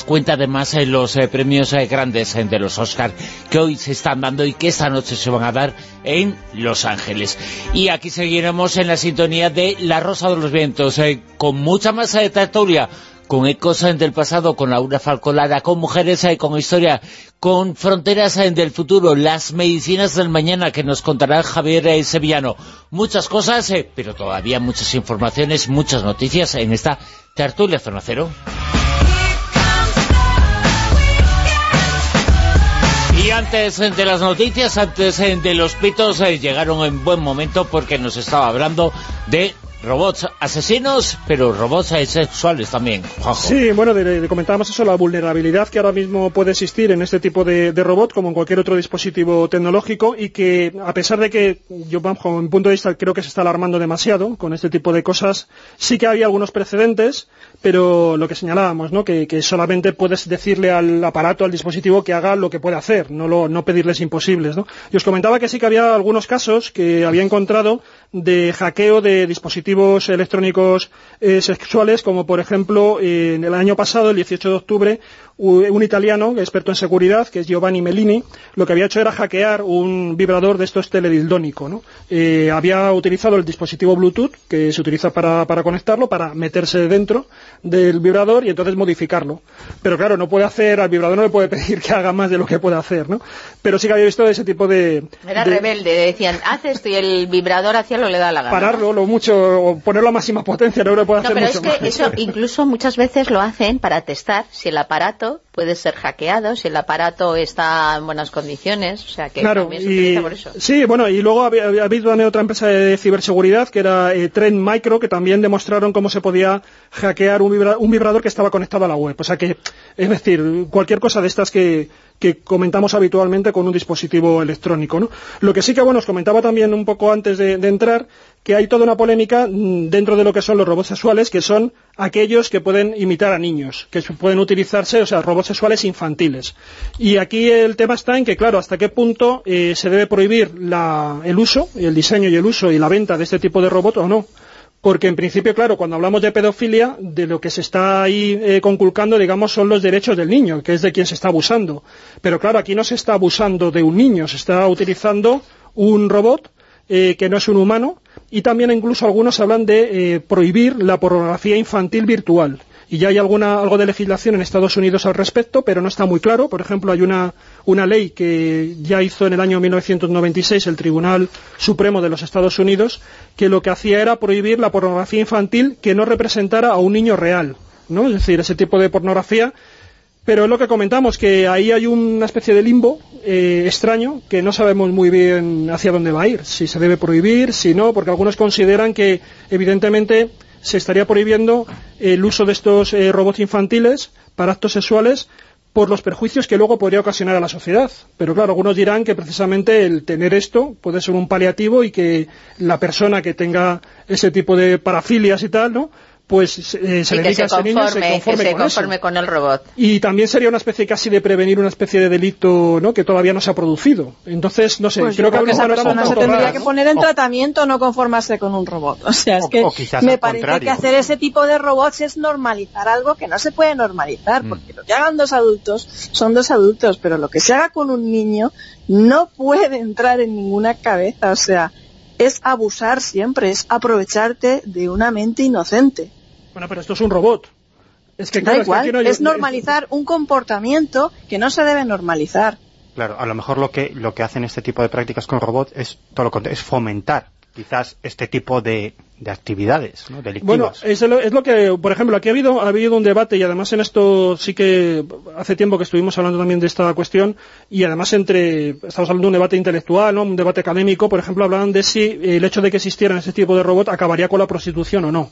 cuenta además eh, los eh, premios eh, grandes de los Oscar que hoy se están dando y que esta noche se van a dar en Los Ángeles. Y aquí seguiremos en la sintonía de La Rosa de los Vientos, con mucha más eh, tertulia, con ecos del pasado, con Laura Falcolara, con mujeres, con historia, con fronteras del futuro, las medicinas del mañana que nos contará Javier eh, Sevillano. Muchas cosas, eh, pero todavía muchas informaciones, muchas noticias en esta tertulia Zona Cero. Y antes eh, de las noticias, antes de los pitos, llegaron en buen momento porque nos estaba hablando de robots asesinos, pero robots sexuales también. Sí, bueno, comentábamos eso, la vulnerabilidad que ahora mismo puede existir en este tipo de, de robot, como en cualquier otro dispositivo tecnológico, y que a pesar de que yo, bajo mi punto de vista, creo que se está alarmando demasiado con este tipo de cosas, sí que había algunos precedentes, pero lo que señalábamos, ¿no? Que, que solamente puedes decirle al aparato, al dispositivo, que haga lo que puede hacer, no, lo, no pedirles imposibles, ¿no? Y os comentaba que sí que había algunos casos que había encontrado de hackeo de dispositivos electrónicos eh, sexuales, como por ejemplo en el año pasado, el 18 de octubre, un italiano experto en seguridad, que es Giovanni Mellini, lo que había hecho era hackear un vibrador de estos teledildónico. ¿no? Eh, había utilizado el dispositivo Bluetooth, que se utiliza para, para conectarlo, para meterse dentro del vibrador y entonces modificarlo. Pero claro, no puede hacer, al vibrador no le puede pedir que haga más de lo que puede hacer, ¿no? Pero sí que había visto ese tipo de... Era de- rebelde, decían, haz esto y el vibrador hacía lo le da la gana. ¿no? pararlo lo mucho o ponerlo a máxima potencia no lo puede No, hacer pero mucho es que más. eso incluso muchas veces lo hacen para testar si el aparato puede ser hackeado, si el aparato está en buenas condiciones, o sea que Claro, también se y, utiliza por eso. sí, bueno, y luego había, habido también otra empresa de ciberseguridad que era eh, Trend Micro, que también demostraron cómo se podía hackear un, vibra- un vibrador que estaba conectado a la web. O sea que, es decir, cualquier cosa de estas que, que comentamos habitualmente con un dispositivo electrónico. ¿no? Lo que sí que, bueno, os comentaba también un poco antes de, de entrar, que hay toda una polémica mm, dentro de lo que son los robots sexuales, que son aquellos que pueden imitar a niños, que pueden utilizarse, o sea, robots sexuales infantiles. Y aquí el tema está en que, claro, hasta qué punto eh, se debe prohibir la- el uso, el diseño y el uso y la venta de este tipo de robot o no. Porque en principio, claro, cuando hablamos de pedofilia, de lo que se está ahí eh, conculcando, digamos, son los derechos del niño, que es de quien se está abusando. Pero claro, aquí no se está abusando de un niño, se está utilizando un robot eh, que no es un humano y también incluso algunos hablan de eh, prohibir la pornografía infantil virtual. Y ya hay alguna, algo de legislación en Estados Unidos al respecto, pero no está muy claro. Por ejemplo, hay una, una ley que ya hizo en el año 1996 el Tribunal Supremo de los Estados Unidos, que lo que hacía era prohibir la pornografía infantil que no representara a un niño real. ¿no? Es decir, ese tipo de pornografía pero es lo que comentamos, que ahí hay una especie de limbo eh, extraño que no sabemos muy bien hacia dónde va a ir, si se debe prohibir, si no, porque algunos consideran que evidentemente se estaría prohibiendo el uso de estos eh, robots infantiles para actos sexuales por los perjuicios que luego podría ocasionar a la sociedad. Pero claro, algunos dirán que precisamente el tener esto puede ser un paliativo y que la persona que tenga ese tipo de parafilias y tal, ¿no? Pues eh, se Y le dedica se a ese niño y se conforme, que se con eso. conforme con el robot. Y también sería una especie casi de prevenir una especie de delito ¿no? que todavía no se ha producido. Entonces, no sé, Pues creo que creo que esa persona se tendría que poner en O- tratamiento, no conformarse con un robot. O sea, es O- que o me parece contrario. que hacer ese tipo de robots es normalizar algo que no se puede normalizar, Mm. porque lo que hagan dos adultos son dos adultos, pero lo que se haga con un niño no puede entrar en ninguna cabeza. O sea, es abusar siempre, es aprovecharte de una mente inocente. Bueno, pero esto es un robot. Es que, Da claro, es que igual, aquí no hay- es normalizar un comportamiento que no se debe normalizar. Claro, a lo mejor lo que, lo que hacen este tipo de prácticas con robots es todo lo contrario, es fomentar quizás este tipo de, de actividades ¿no? Bueno, delictivas. es lo, es lo que, por ejemplo, aquí ha habido, ha habido un debate y además en esto sí que hace tiempo que estuvimos hablando también de esta cuestión y además entre, estamos hablando de un debate intelectual, ¿no? un debate académico, por ejemplo, hablaban de si el hecho de que existieran ese tipo de robot acabaría con la prostitución o no.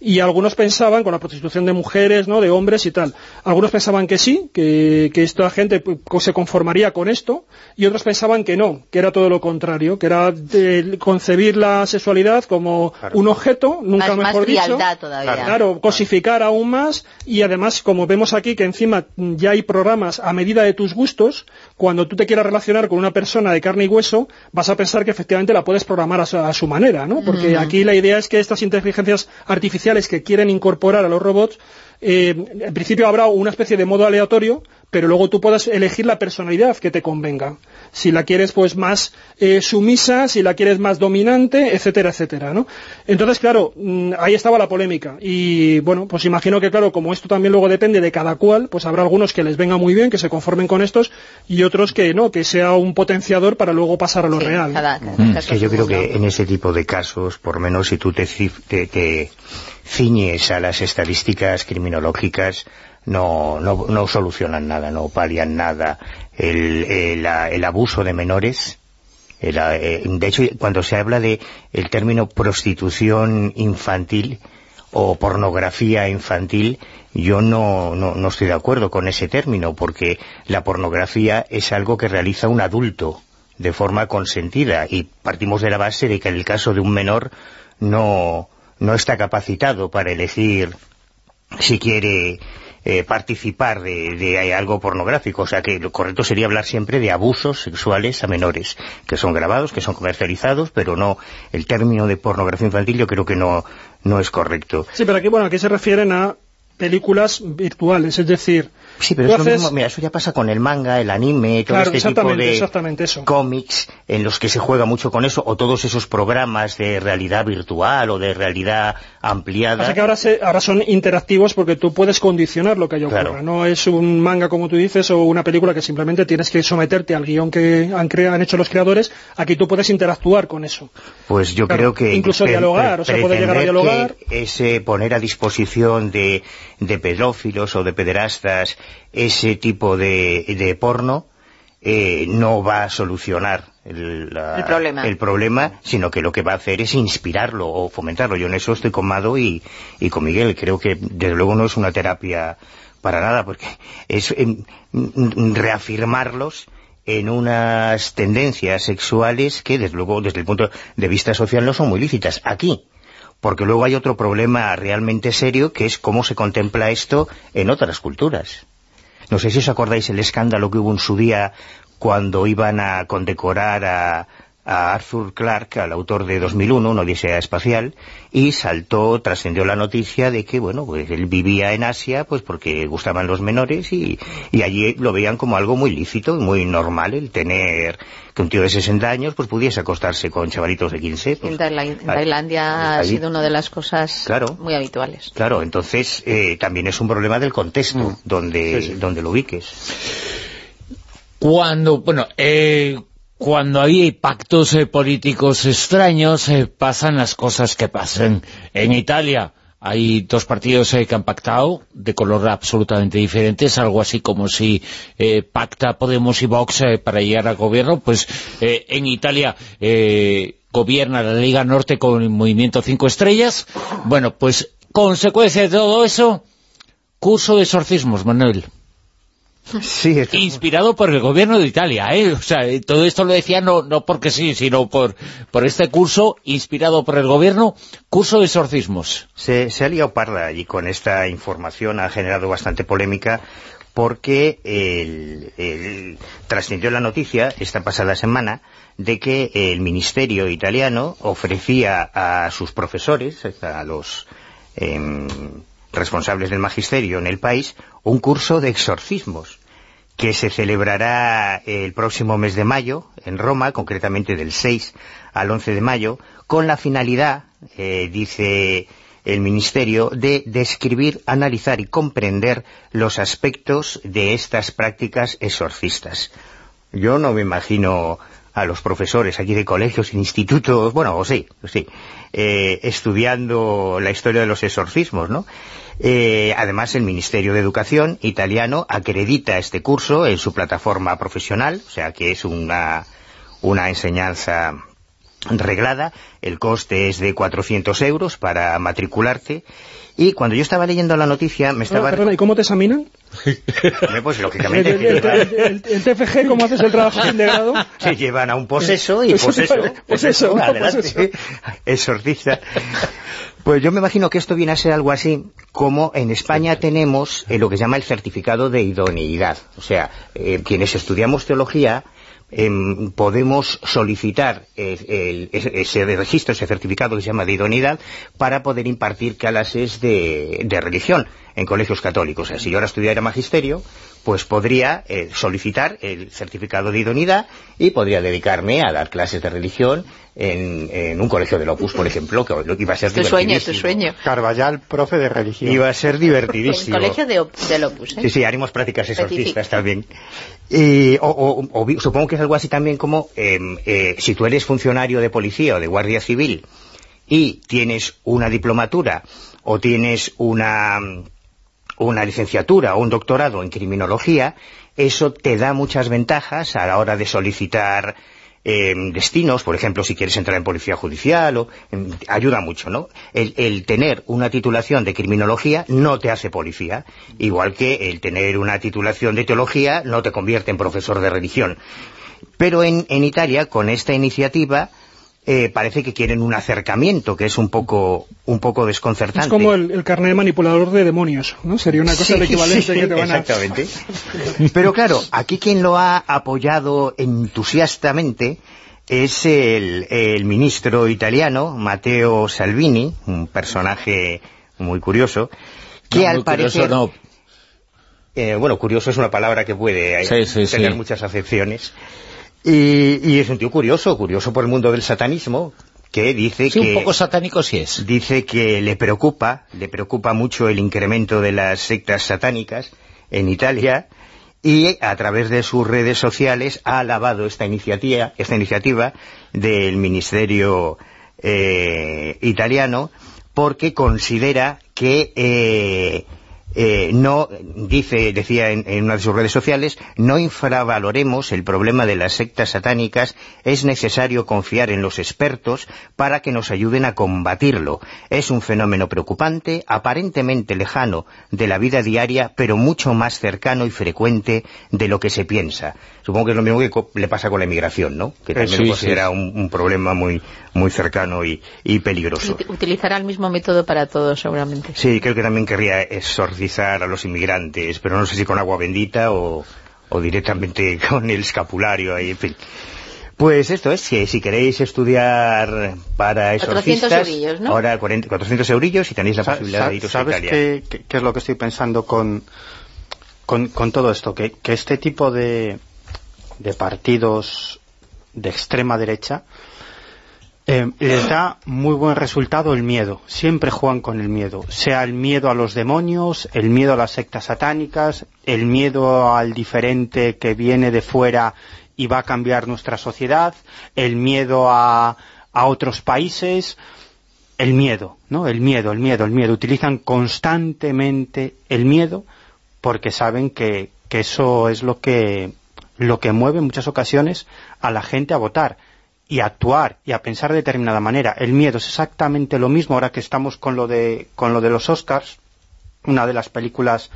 Y algunos pensaban, con la prostitución de mujeres, ¿no? de hombres y tal, algunos pensaban que sí, que, que esta gente pues, se conformaría con esto, y otros pensaban que no, que era todo lo contrario, que era de concebir la sexualidad como un objeto, nunca Más, más mejor dicho, frialdad todavía. Claro, cosificar aún más y además, como vemos aquí, que encima ya hay programas a medida de tus gustos, cuando tú te quieras relacionar con una persona de carne y hueso, vas a pensar que efectivamente la puedes programar a su, a su manera, ¿no? Porque aquí la idea es que estas inteligencias artificiales que quieren incorporar a los robots, eh, en principio habrá una especie de modo aleatorio, pero luego tú puedas elegir la personalidad que te convenga. Si la quieres pues más eh, sumisa, si la quieres más dominante, etcétera, etcétera, ¿no? Entonces, claro, mm, ahí estaba la polémica. Y bueno, pues imagino que claro, como esto también luego depende de cada cual, pues habrá algunos que les venga muy bien, que se conformen con estos, y otros que no, que sea un potenciador para luego pasar a lo Sí, real. cada- cada Mm, es que yo creo que en ese tipo de casos, por menos si tú te, cif- te- te ciñes a las estadísticas criminológicas, no, no, no solucionan nada, no palian nada. El, el, el abuso de menores, el, eh, de hecho, cuando se habla de el término prostitución infantil o pornografía infantil, yo no, no, no estoy de acuerdo con ese término, porque la pornografía es algo que realiza un adulto de forma consentida y partimos de la base de que en el caso de un menor no, no está capacitado para elegir si quiere eh, participar de, de algo pornográfico. O sea que lo correcto sería hablar siempre de abusos sexuales a menores, que son grabados, que son comercializados, pero no el término de pornografía infantil yo creo que no, no es correcto. Sí, pero aquí, bueno, aquí se refieren a películas virtuales, es decir, Sí, pero es lo mismo, mira, eso ya pasa con el manga, el anime, todo Claro, este tipo de cómics en los que se juega mucho con eso, o todos esos programas de realidad virtual o de realidad ampliada. Pasa que ahora, se- ahora son interactivos porque tú puedes condicionar lo que haya ocurra. Claro. No es un manga, como tú dices, o una película que simplemente tienes que someterte al guion que han, crea- han hecho los creadores. Aquí tú puedes interactuar con eso. Pues yo Claro, creo que... incluso dialogar, o sea, poder llegar a dialogar. que ese poner a disposición de, de pedófilos o de pederastas ese tipo de, de porno eh, no va a solucionar el, la- El problema. el problema, sino que lo que va a hacer es inspirarlo o fomentarlo. Yo en eso estoy con Mado y, y con Miguel. Creo que desde luego no es una terapia para nada, porque es em, mm, reafirmarlos en unas tendencias sexuales que, desde luego, desde el punto de vista social no son muy lícitas. Aquí, porque luego hay otro problema realmente serio, que es cómo se contempla esto en otras culturas. No sé si os acordáis el escándalo que hubo en su día cuando iban a condecorar a, a Arthur Clarke, al autor de 2001, una odisea espacial, y saltó, trascendió la noticia de que, bueno, pues él vivía en Asia, pues porque gustaban los menores y, y allí lo veían como algo muy lícito y muy normal el tener que un tío de 60 años pues pudiese acostarse con chavalitos de 15. pues, En, ahí- Tailandia ha sido una de las cosas Claro. muy habituales. Claro, entonces eh, también es un problema del contexto donde, Sí, sí. donde lo ubiques. Cuando, bueno, eh, cuando hay pactos eh, políticos extraños, eh, pasan las cosas que pasan. En Italia hay dos partidos eh, que han pactado de color absolutamente diferentes, algo así como si eh, pacta Podemos y Vox eh, para llegar al gobierno, pues en Italia gobierna la Liga Norte con el Movimiento Cinco Estrellas. Bueno, pues consecuencia de todo eso, curso de exorcismos, Manuel. Sí, Inspirado por el gobierno de Italia, ¿eh? O sea, eh, todo esto lo decía no, no porque sí, sino por, por este curso, inspirado por el gobierno, curso de exorcismos. Se, se ha liado parda y con esta información ha generado bastante polémica porque el, el- trascendió la noticia esta pasada semana de que el ministerio italiano ofrecía a sus profesores, a los em, responsables del magisterio en el país, un curso de exorcismos que se celebrará el próximo mes de mayo en Roma, concretamente del 6 al 11 de mayo, con la finalidad, eh, dice el Ministerio, de describir, analizar y comprender los aspectos de estas prácticas exorcistas. Yo no me imagino a los profesores aquí de colegios, institutos, bueno, o sí, sí, eh, estudiando la historia de los exorcismos, ¿no? Eh, además, el Ministerio de Educación italiano acredita este curso en su plataforma profesional, o sea que es una, una enseñanza reglada, el coste es de 400 euros para matricularte, y cuando yo estaba leyendo la noticia me Ah, estaba... perdona, ¿y cómo te examinan? Pues El, lógicamente... el- el- el- el TFG, ¿cómo haces el trabajo de grado? Se llevan a un poseso y Pues poseso, vale, poseso, adelante, poseso. exorcista. Pues yo me imagino que esto viene a ser algo así como en España tenemos eh, lo que se llama el certificado de idoneidad. O sea, eh, quienes estudiamos teología em, podemos solicitar eh, ese registro, ese certificado que se llama de idoneidad para poder impartir clases de, de religión en colegios católicos. O sea, si yo ahora estudiara magisterio, pues podría eh, solicitar el certificado de idoneidad y podría dedicarme a dar clases de religión en, en un colegio del Opus, por ejemplo, que iba a ser Tu sueño, tu divertidísimo. sueño. Carvallal, profe de religión. Iba a ser El divertidísimo. colegio de, Op- del Opus, ¿eh? Sí, sí, haremos prácticas exorcistas también. Y, o, o- o vi- supongo que es algo así también como, em, eh, si tú eres funcionario de policía o de guardia civil y tienes una diplomatura o tienes una, una licenciatura o un doctorado en criminología, eso te da muchas ventajas a la hora de solicitar eh, destinos, por ejemplo, si quieres entrar en policía judicial, o, ayuda mucho, ¿no? El, el tener una titulación de criminología no te hace policía, igual que el tener una titulación de teología no te convierte en profesor de religión. Pero en, en Italia, con esta iniciativa, eh, parece que quieren un acercamiento, que es un poco, un poco desconcertante. Es como el, el carnet manipulador de demonios, ¿no? Sería una cosa Sí, el equivalente sí, que te van a... Exactamente. Pero claro, aquí quien lo ha apoyado entusiastamente es el, el ministro italiano, Matteo Salvini, un personaje muy curioso, que No, al muy curioso parecer... no. Eh, bueno, curioso es una palabra que puede Sí, sí, tener sí. muchas acepciones. Y, y es un tío curioso, curioso por el mundo del satanismo, que dice Sí, que... un poco satánico sí es. Dice que le preocupa, le preocupa mucho el incremento de las sectas satánicas en Italia y a través de sus redes sociales ha alabado esta iniciativa, esta iniciativa del Ministerio eh, italiano porque considera que eh, eh, no, dice, decía en, en una de sus redes sociales, no infravaloremos el problema de las sectas satánicas, es necesario confiar en los expertos para que nos ayuden a combatirlo. Es un fenómeno preocupante, aparentemente lejano de la vida diaria, pero mucho más cercano y frecuente de lo que se piensa. Supongo que es lo mismo que le pasa con la inmigración, ¿no? Que también sí, lo considera sí. un, un problema muy, muy cercano y, y peligroso. Ut- Utilizará el mismo método para todos, seguramente. Sí, creo que también querría exorcizar a los inmigrantes, pero no sé si con agua bendita o, o directamente con el escapulario ahí, en fin. Pues esto es, que si queréis estudiar para 400 exorcistas, eurillos, ¿no? ahora 40 400 eurillos y tenéis la posibilidad de iros a ¿Sabes Italia. qué, qué- qué es lo que estoy pensando con, con, con todo esto? Que, que este tipo de, de partidos de extrema derecha eh, les da muy buen resultado el miedo. Siempre juegan con el miedo. Sea el miedo a los demonios, el miedo a las sectas satánicas, el miedo al diferente que viene de fuera y va a cambiar nuestra sociedad, el miedo a, otros países, el miedo, ¿no? El miedo, el miedo, el miedo. Utilizan constantemente el miedo porque saben que, que eso es lo que, lo que mueve en muchas ocasiones a la gente a votar y a actuar y a pensar de determinada manera. El miedo es exactamente lo mismo ahora que estamos con lo de, con lo de los Oscars. Una de las películas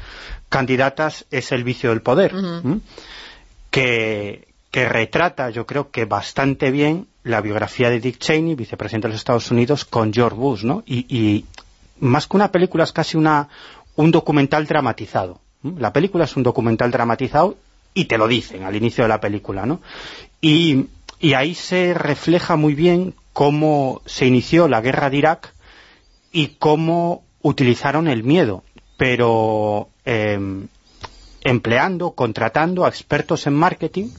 candidatas es El vicio del poder, que, que retrata, yo creo que bastante bien, la biografía de Dick Cheney, vicepresidente de los Estados Unidos, con George Bush, ¿no? Y, y más que una película es casi una, un documental dramatizado. La película es un documental dramatizado y te lo dicen al inicio de la película, ¿no? Y, y ahí se refleja muy bien cómo se inició la guerra de Irak y cómo utilizaron el miedo, pero eh, empleando, contratando a expertos en marketing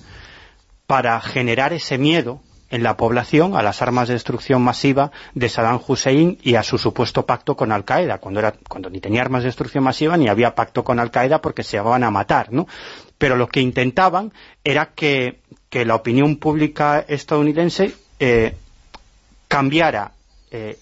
para generar ese miedo en la población a las armas de destrucción masiva de Saddam Hussein y a su supuesto pacto con Al-Qaeda, cuando, cuando ni tenía armas de destrucción masiva ni había pacto con Al-Qaeda porque se van a matar, ¿no? Pero lo que intentaban era que, que la opinión pública estadounidense eh, cambiara eh,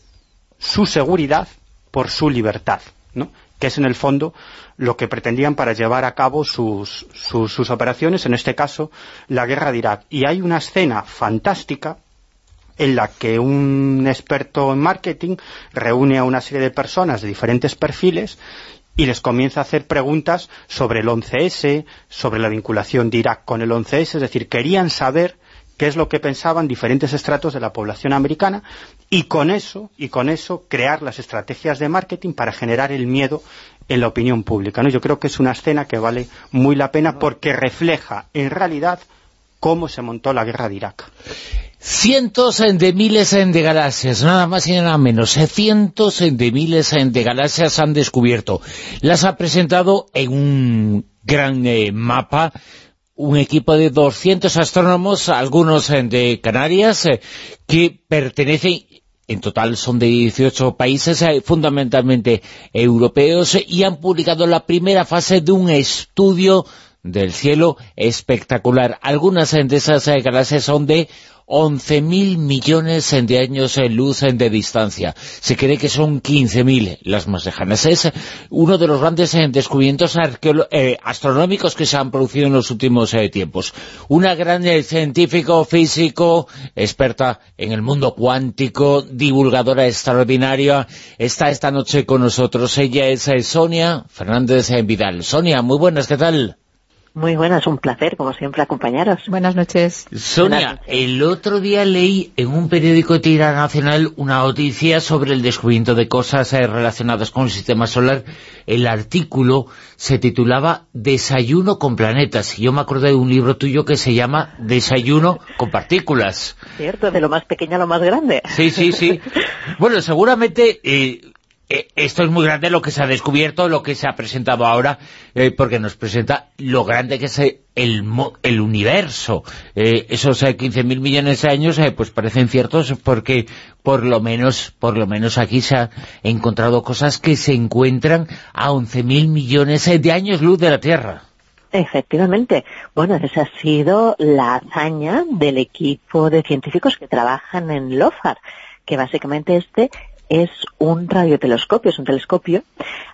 su seguridad por su libertad, ¿no? que es en el fondo lo que pretendían para llevar a cabo sus, sus, sus operaciones, en este caso la guerra de Irak. Y hay una escena fantástica en la que un experto en marketing reúne a una serie de personas de diferentes perfiles y les comienza a hacer preguntas sobre el 11S, sobre la vinculación de Irak con el 11S, es decir, querían saber qué es lo que pensaban diferentes estratos de la población americana y con eso, y con eso crear las estrategias de marketing para generar el miedo en la opinión pública. ¿no? Yo creo que es una escena que vale muy la pena porque refleja en realidad cómo se montó la guerra de Irak. Cientos de miles de galaxias, nada más y nada menos. eh, Cientos de miles de galaxias han descubierto. Las ha presentado en un gran eh, mapa un equipo de 200 astrónomos, algunos de Canarias, eh, que pertenecen en total son de 18 países, fundamentalmente europeos, y han publicado la primera fase de un estudio del cielo espectacular. Algunas eh, de esas eh, galaxias son de 11.000 millones eh, de años en luz eh, de distancia. Se cree que son 15.000 las más lejanas. Es uno de los grandes eh, descubrimientos eh, astronómicos que se han producido en los últimos eh, tiempos. Una gran eh, científico, físico, experta en el mundo cuántico, divulgadora extraordinaria, está esta noche con nosotros. Ella es eh, Sonia Fernández eh, Vidal. Sonia, muy buenas, ¿qué tal? Muy buenas, un placer, como siempre, acompañaros. Buenas noches. Sonia, el otro día leí en un periódico de tirada nacional una noticia sobre el descubrimiento de cosas eh, relacionadas con el sistema solar. El artículo se titulaba Desayuno con planetas. Y Yo me acordé de un libro tuyo que se llama Desayuno con partículas. ¿Cierto? De lo más pequeño a lo más grande. Sí, sí, sí. Bueno, seguramente eh, esto es muy grande lo que se ha descubierto, lo que se ha presentado ahora, eh, porque nos presenta lo grande que es eh, el, el universo. Eh, esos eh, 15.000 millones de años eh, pues parecen ciertos porque por lo menos por lo menos aquí se han encontrado cosas que se encuentran a 11.000 millones eh, de años luz de la Tierra. Efectivamente. Bueno, esa ha sido la hazaña del equipo de científicos que trabajan en LOFAR, que básicamente este es un radiotelescopio, es un telescopio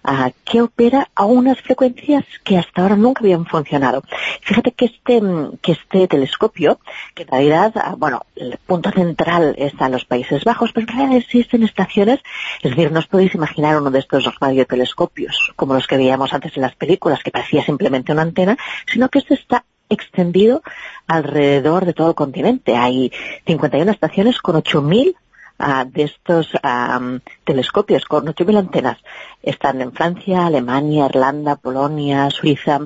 ah, que opera a unas frecuencias que hasta ahora nunca habían funcionado. Fíjate que este, mm, que este telescopio, que en realidad, ah, bueno, el punto central está en los Países Bajos, pero en realidad existen estaciones, es decir, no os podéis imaginar uno de estos radiotelescopios, como los que veíamos antes en las películas, que parecía simplemente una antena, sino que este está extendido alrededor de todo el continente. Hay 51 estaciones con 8.000 ah, de estos am, telescopios con 8.000 antenas. Están en Francia, Alemania, Irlanda, Polonia, Suiza,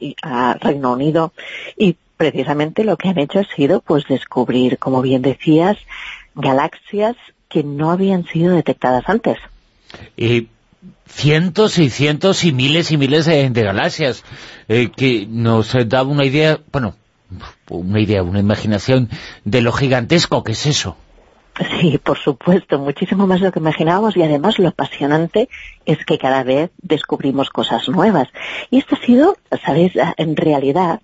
y, Reino Unido y precisamente lo que han hecho ha sido pues descubrir, como bien decías, galaxias que no habían sido detectadas antes. eh, cientos y cientos y miles y miles de, galaxias eh, que nos da una idea, bueno, una idea, una imaginación de lo gigantesco que es eso. Sí, por supuesto, muchísimo más de lo que imaginábamos y además lo apasionante es que cada vez descubrimos cosas nuevas. Y esto ha sido, ¿sabéis?, en realidad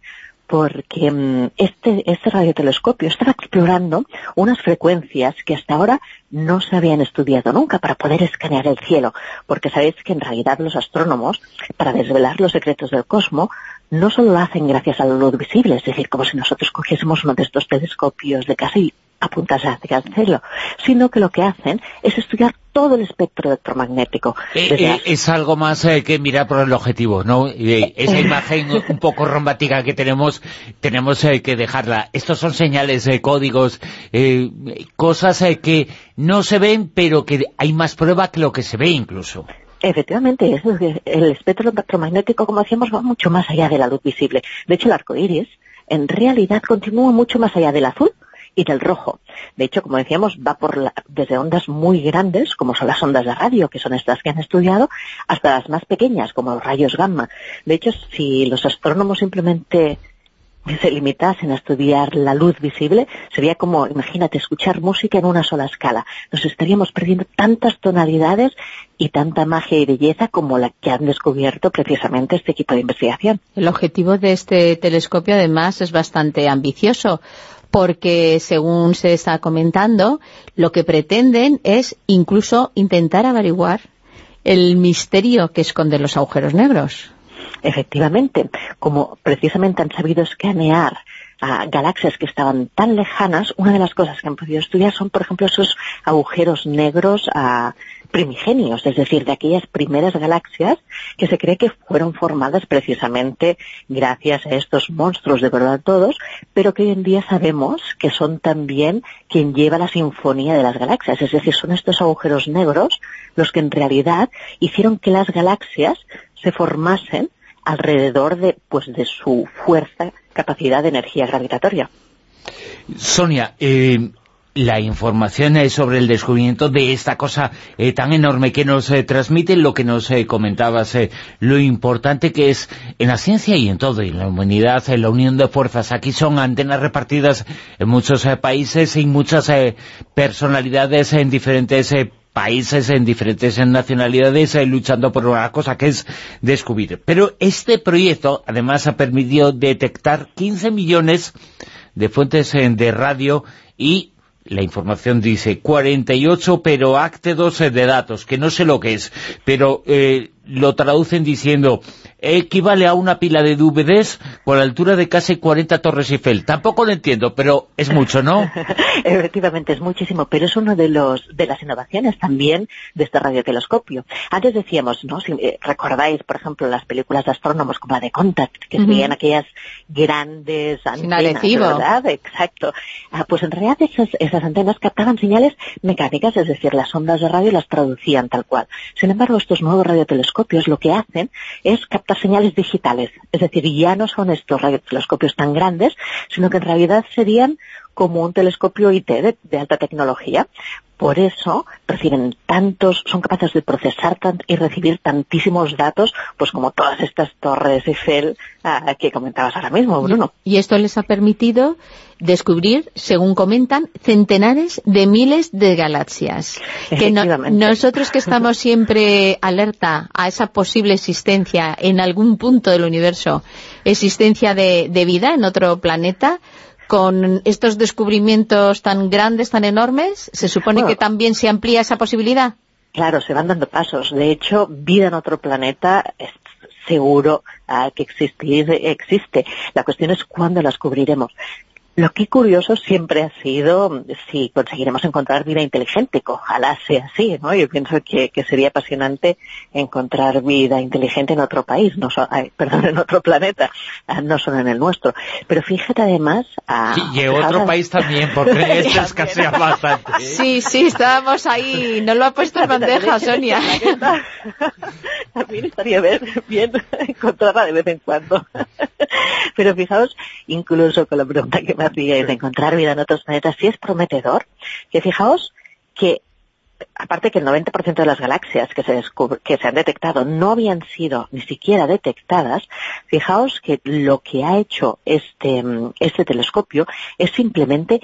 porque mm, este, este radiotelescopio estaba explorando unas frecuencias que hasta ahora no se habían estudiado nunca para poder escanear el cielo, porque sabéis que en realidad los astrónomos, para desvelar los secretos del cosmos, no solo lo hacen gracias a la luz visible, es decir, como si nosotros cogiésemos uno de estos telescopios de casa y apuntas hacia el cielo, sino que lo que hacen es estudiar todo el espectro electromagnético. Eh, eh, las- es algo más eh, que mirar por el objetivo, ¿no? Esa imagen un poco romántica que tenemos, tenemos que dejarla. Estos son señales, códigos, eh, cosas que no se ven, pero que hay más prueba que lo que se ve incluso. Efectivamente, es que el espectro electromagnético, como decíamos, va mucho más allá de la luz visible. De hecho, el arco iris en realidad continúa mucho más allá del azul y del rojo. De hecho, como decíamos, va por la- desde ondas muy grandes, como son las ondas de radio, que son estas que han estudiado, hasta las más pequeñas, como los rayos gamma. De hecho, si los astrónomos simplemente se limitasen a estudiar la luz visible, sería como, imagínate, escuchar música en una sola escala. Nos estaríamos perdiendo tantas tonalidades y tanta magia y belleza como la que han descubierto precisamente este equipo de investigación. El objetivo de este telescopio, además, es bastante ambicioso, porque, según se está comentando, lo que pretenden es incluso intentar averiguar el misterio que esconden los agujeros negros. Efectivamente, como precisamente han sabido escanear a galaxias que estaban tan lejanas, una de las cosas que han podido estudiar son, por ejemplo, esos agujeros negros ah, primigenios, es decir, de aquellas primeras galaxias que se cree que fueron formadas precisamente gracias a estos monstruos de verdad todos, pero que hoy en día sabemos que son también quien lleva la sinfonía de las galaxias, es decir, son estos agujeros negros los que en realidad hicieron que las galaxias se formasen alrededor de pues de su fuerza, capacidad de energía gravitatoria. Sonia, eh, la información eh, sobre el descubrimiento de esta cosa eh, tan enorme que nos eh, transmite lo que nos eh, comentabas, eh, lo importante que es en la ciencia y en todo, en la humanidad, en la unión de fuerzas. Aquí son antenas repartidas en muchos países y muchas personalidades en diferentes países, en diferentes nacionalidades, luchando por una cosa que es descubrir. Pero este proyecto, además, ha permitido detectar 15 millones de fuentes de radio y la información dice 48 peroáctedos eh, de datos, que no sé lo que es, pero eh, lo traducen diciendo equivale a una pila de DVDs con la altura de casi 40 Torres Eiffel. Tampoco lo entiendo, pero es mucho, ¿no? Efectivamente, es muchísimo, pero es uno de los de las innovaciones también de este radiotelescopio. Antes decíamos, ¿no? Si eh, recordáis, por ejemplo, las películas de astrónomos como la de Contact, que se veían aquellas grandes antenas. ¿verdad? Exacto. Ah, pues en realidad esas, esas antenas captaban señales mecánicas, es decir, las ondas de radio las traducían tal cual. Sin embargo, estos nuevos radiotelescopios lo que hacen es captar señales digitales, es decir, ya no son estos radiotelescopios tan grandes, sino que en realidad serían como un telescopio IT de, de alta tecnología. Por eso reciben tantos, son capaces de procesar tan- y recibir tantísimos datos, pues como todas estas torres Eiffel ah, que comentabas ahora mismo, Bruno. Y esto les ha permitido descubrir, según comentan, centenares de miles de galaxias. Que no- Efectivamente. nosotros que estamos siempre alerta a esa posible existencia en algún punto del universo, existencia de, de vida en otro planeta, con estos descubrimientos tan grandes, tan enormes, ¿se supone Bueno. que también se amplía esa posibilidad? Claro, se van dando pasos. De hecho, vida en otro planeta es seguro ah, que existir, existe. La cuestión es cuándo las cubriremos. Lo que curioso siempre ha sido mm, si conseguiremos encontrar vida inteligente, que ojalá sea así, ¿no? Yo pienso que, que sería apasionante encontrar vida inteligente en otro país, no so- ay, perdón, en otro planeta, ah, no solo en el nuestro. Pero fíjate además... ah, Y en otro país también, porque este escasea bastante. ¿eh? Sí, sí, estábamos ahí, no lo ha puesto en bandeja, Sonia. También estaría bien, bien encontrarla de vez en cuando. Pero fijaos, incluso con la pregunta que me hacíais de encontrar vida en otros planetas, sí es prometedor, que fijaos que aparte que el 90% de las galaxias que se, que se han detectado no habían sido ni siquiera detectadas, fijaos que lo que ha hecho este, este telescopio es simplemente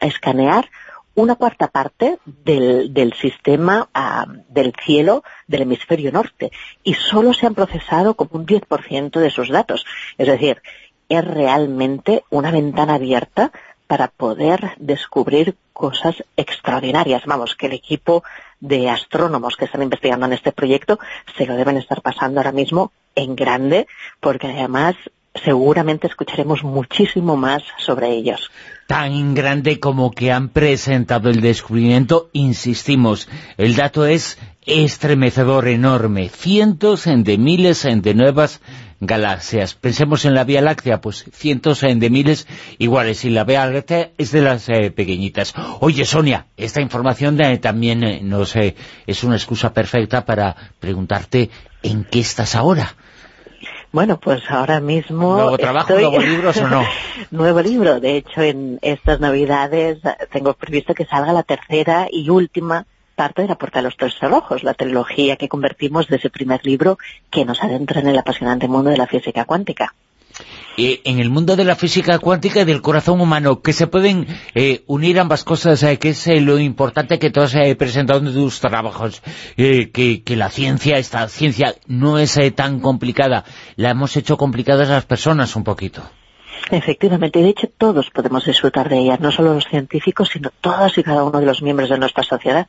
escanear una cuarta parte del, del sistema ah, del cielo del hemisferio norte. Y solo se han procesado como un 10% de sus datos. Es decir, es realmente una ventana abierta para poder descubrir cosas extraordinarias. Vamos, que el equipo de astrónomos que están investigando en este proyecto se lo deben estar pasando ahora mismo en grande, porque además seguramente escucharemos muchísimo más sobre ellos. Tan grande como que han presentado el descubrimiento, insistimos, el dato es estremecedor, enorme, cientos de miles de nuevas galaxias. Pensemos en la Vía Láctea, pues cientos de miles iguales, y la Vía Láctea es de las eh, pequeñitas. Oye, Sonia, esta información eh, también eh, nos, eh, es una excusa perfecta para preguntarte en qué estás ahora. Bueno, pues ahora mismo... ¿Nuevo trabajo, estoy- nuevos libros o no? Nuevo libro. De hecho, en estas navidades eh, tengo previsto que salga la tercera y última parte de la Puerta de los Tres Cerrojos, la trilogía que convertimos de ese primer libro que nos adentra en el apasionante mundo de la física cuántica. eh, en el mundo de la física cuántica y del corazón humano, que se pueden eh, unir ambas cosas, eh, que es eh, lo importante que tú has eh, presentado en tus trabajos, eh, que, que la ciencia, esta ciencia no es tan complicada, la hemos hecho complicada a las personas un poquito. Efectivamente, y de hecho todos podemos disfrutar de ella, no solo los científicos, sino todos y cada uno de los miembros de nuestra sociedad.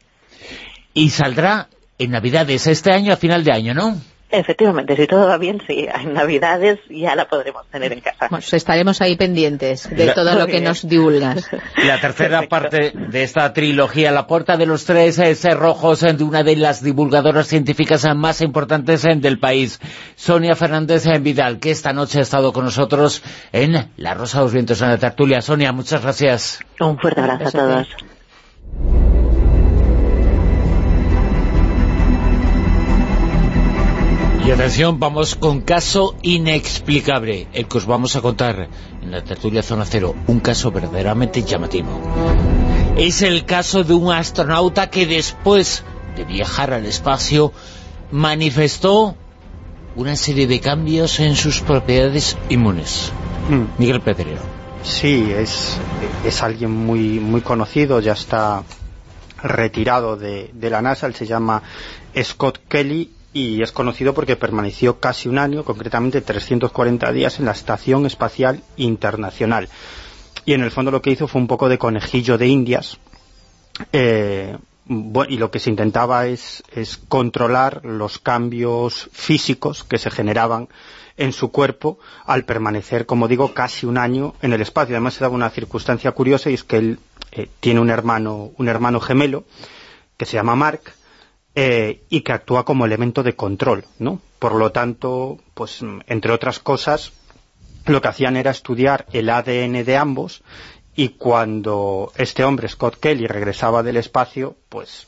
Y saldrá en Navidades, este año a final de año, ¿no? Efectivamente, si todo va bien, sí, en Navidades ya la podremos tener en casa. Pues estaremos ahí pendientes de La- todo lo que bien. nos divulgas. La tercera Perfecto. parte de esta trilogía, La puerta de los tres eh, cerrojos, de una de las divulgadoras científicas más importantes del país, Sonia Fernández eh, Vidal, que esta noche ha estado con nosotros en La Rosa de los Vientos en la tertulia. Sonia, muchas gracias. Un fuerte abrazo a todos. Y atención, vamos con caso inexplicable, el que os vamos a contar en la tertulia Zona Cero, un caso verdaderamente llamativo. Es el caso de un astronauta que después de viajar al espacio manifestó una serie de cambios en sus propiedades inmunes. Mm. Miguel Pedrero. Sí, es, es alguien muy, muy conocido, ya está retirado de, de la NASA, él se llama Scott Kelly y es conocido porque permaneció casi un año, concretamente 340 días en la Estación Espacial Internacional. Y en el fondo lo que hizo fue un poco de conejillo de indias, eh, y lo que se intentaba es, es controlar los cambios físicos que se generaban en su cuerpo al permanecer, como digo, casi un año en el espacio. Además se daba una circunstancia curiosa y es que él eh, tiene un hermano, un hermano gemelo que se llama Mark eh, y que actúa como elemento de control, ¿no? Por lo tanto, pues entre otras cosas, lo que hacían era estudiar el ADN de ambos y cuando este hombre, Scott Kelly, regresaba del espacio, pues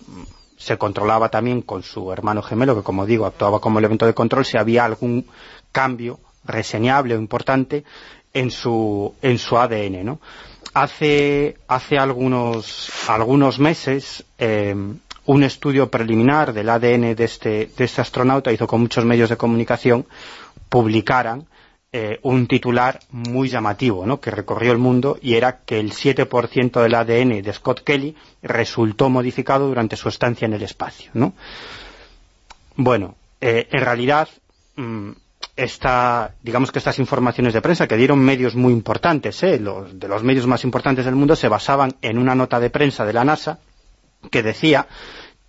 se controlaba también con su hermano gemelo, que como digo, actuaba como elemento de control, si había algún cambio reseñable o importante en su, en su ADN, ¿no? Hace, hace algunos, algunos meses, eh, un estudio preliminar del ADN de este, de este astronauta hizo con muchos medios de comunicación publicaran eh, un titular muy llamativo, ¿no? que recorrió el mundo y era que el 7% del ADN de Scott Kelly resultó modificado durante su estancia en el espacio. ¿no? Bueno, eh, en realidad, mm, esta, digamos que estas informaciones de prensa que dieron medios muy importantes, ¿eh? los, de los medios más importantes del mundo, se basaban en una nota de prensa de la NASA que decía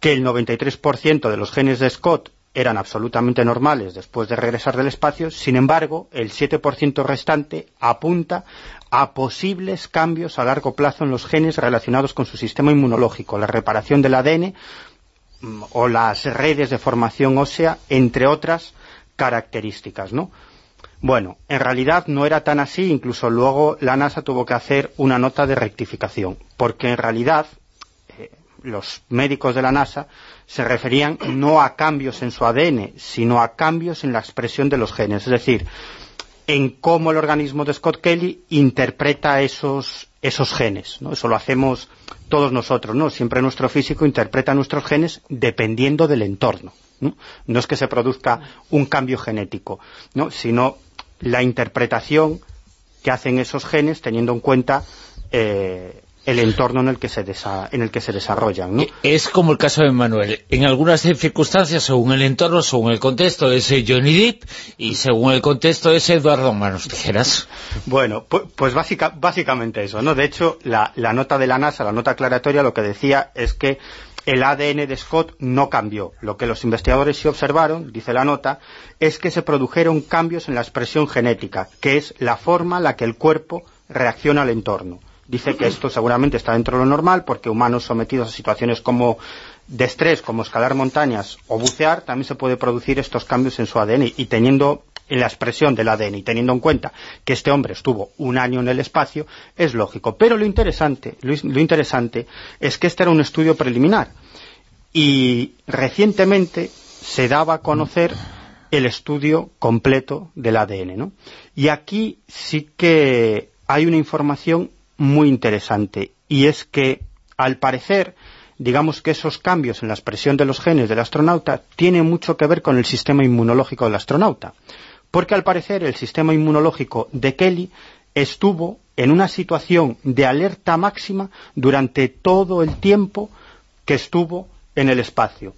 que el 93% de los genes de Scott eran absolutamente normales después de regresar del espacio, sin embargo, el 7% restante apunta a posibles cambios a largo plazo en los genes relacionados con su sistema inmunológico, la reparación del ADN mm, o las redes de formación ósea, entre otras características, ¿no? Bueno, en realidad no era tan así, incluso luego la NASA tuvo que hacer una nota de rectificación, porque en realidad los médicos de la NASA se referían no a cambios en su ADN, sino a cambios en la expresión de los genes, es decir, en cómo el organismo de Scott Kelly interpreta esos, esos genes. Eso lo hacemos todos nosotros, ¿no? Siempre nuestro físico interpreta nuestros genes dependiendo del entorno, ¿no? No es que se produzca un cambio genético, ¿no? Sino la interpretación que hacen esos genes teniendo en cuenta eh, el entorno en el que se desa- en el que se desarrollan, ¿no? Es como el caso de Manuel. En algunas circunstancias, según el entorno, según el contexto, es Johnny Depp, y según el contexto es Eduardo Manos Tijeras. Bueno, pu- pues básica- básicamente eso, ¿no? De hecho, la, la nota de la NASA, la nota aclaratoria, lo que decía es que el ADN de Scott no cambió. Lo que los investigadores sí observaron, dice la nota, es que se produjeron cambios en la expresión genética, que es la forma en la que el cuerpo reacciona al entorno. Dice que esto seguramente está dentro de lo normal porque humanos sometidos a situaciones como de estrés, como escalar montañas o bucear, también se puede producir estos cambios en su ADN y teniendo en la expresión del ADN y teniendo en cuenta que este hombre estuvo un año en el espacio, es lógico. Pero lo interesante, lo, lo interesante es que este era un estudio preliminar y recientemente se daba a conocer el estudio completo del ADN, ¿no? Y aquí sí que hay una información muy interesante. Y es que al parecer digamos que esos cambios en la expresión de los genes del astronauta tienen mucho que ver con el sistema inmunológico del astronauta. Porque al parecer el sistema inmunológico de Kelly estuvo en una situación de alerta máxima durante todo el tiempo que estuvo en el espacio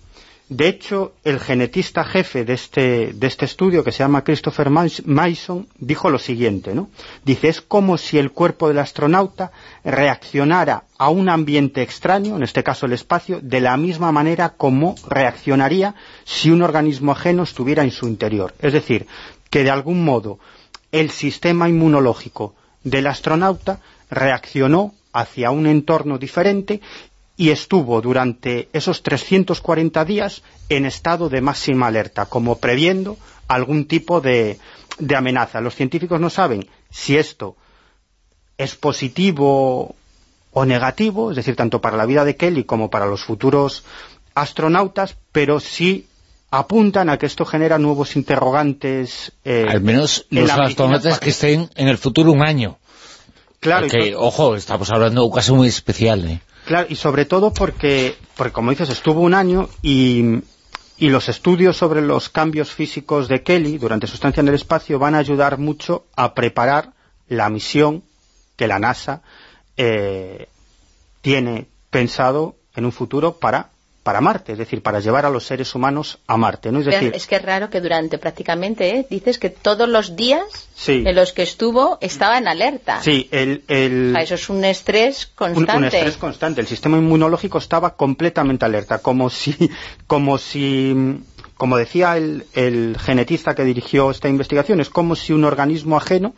De hecho, el genetista jefe de este, de este estudio, que se llama Christopher Mason, dijo lo siguiente, ¿no? Dice, es como si el cuerpo del astronauta reaccionara a un ambiente extraño, en este caso el espacio, de la misma manera como reaccionaría si un organismo ajeno estuviera en su interior. Es decir, que de algún modo el sistema inmunológico del astronauta reaccionó hacia un entorno diferente y estuvo durante esos 340 días en estado de máxima alerta, como previendo algún tipo de, de amenaza. Los científicos no saben si esto es positivo o negativo, es decir, tanto para la vida de Kelly como para los futuros astronautas, pero sí apuntan a que esto genera nuevos interrogantes. eh, Al menos en los astronautas que estén en el futuro un año. Claro, Porque, ojo, estamos hablando de un caso muy especial, ¿eh? Claro, y sobre todo porque, porque como dices, estuvo un año y, los estudios sobre los cambios físicos de Kelly durante su estancia en el espacio van a ayudar mucho a preparar la misión que la NASA eh, tiene pensado en un futuro para, para Marte, es decir, para llevar a los seres humanos a Marte, ¿no? Es decir, es que es raro que durante prácticamente, ¿eh? dices que todos los días Sí. en los que estuvo estaba en alerta. sí, el, el- O sea, eso es un estrés un, constante. un estrés constante. El sistema inmunológico estaba completamente alerta, como si, como si, como decía el, el genetista que dirigió esta investigación, es como si un organismo ajeno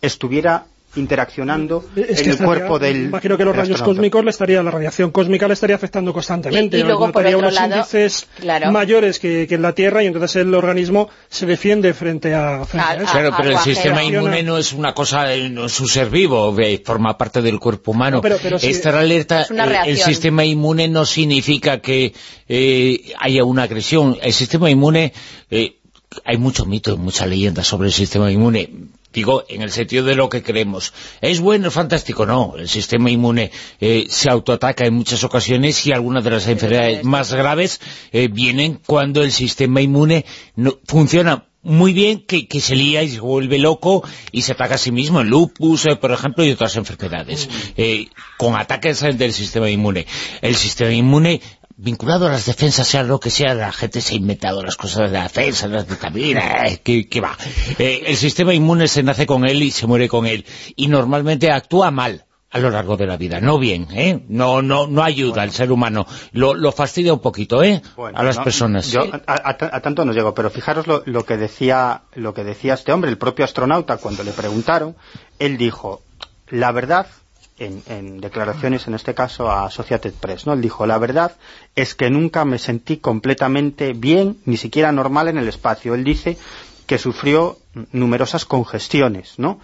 estuviera interaccionando Es en el estaría- cuerpo del Imagino que los rayos cósmicos le estaría, la radiación cósmica le estaría afectando constantemente. Y- y luego, por otro unos lado, índices claro. mayores que, que en la Tierra y entonces el organismo se defiende frente a, frente a eso. Claro, pero el sistema inmune no es una cosa, no es un ser vivo, forma parte del cuerpo humano. No, pero- pero sí- Estar alerta, Es eh, el sistema inmune no significa que eh, haya una agresión. El sistema inmune, eh, hay mucho mito y mucha leyenda sobre el sistema inmune. Digo, en el sentido de lo que creemos. ¿Es bueno, es fantástico? No. El sistema inmune eh, se autoataca en muchas ocasiones y algunas de las enfermedades más graves eh, vienen cuando el sistema inmune no, funciona muy bien, que, que se lía y se vuelve loco y se ataca a sí mismo, el lupus, eh, por ejemplo, y otras enfermedades, eh, con ataques del sistema inmune. El sistema inmune vinculado a las defensas, sea lo que sea, la gente se ha inventado las cosas de la defensa, las vitaminas, eh, que, que va. Eh, el sistema inmune se nace con él y se muere con él, y normalmente actúa mal a lo largo de la vida, no bien, ¿eh? No, no, no ayuda al ser humano, lo, lo fastidia un poquito, ¿eh? Bueno, a las no, personas. yo a, a- a tanto no llego, pero fijaros lo, lo que decía lo que decía este hombre, el propio astronauta, cuando le preguntaron, él dijo, la verdad, en, en declaraciones en este caso a Associated Press, ¿no? Él dijo, la verdad es que nunca me sentí completamente bien, ni siquiera normal en el espacio. Él dice que sufrió numerosas congestiones, ¿no?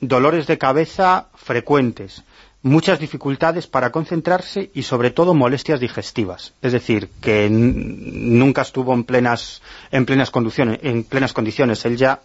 Dolores de cabeza frecuentes, muchas dificultades para concentrarse y sobre todo molestias digestivas. Es decir, que nunca estuvo en plenas en plenas en plenas condiciones. Él ya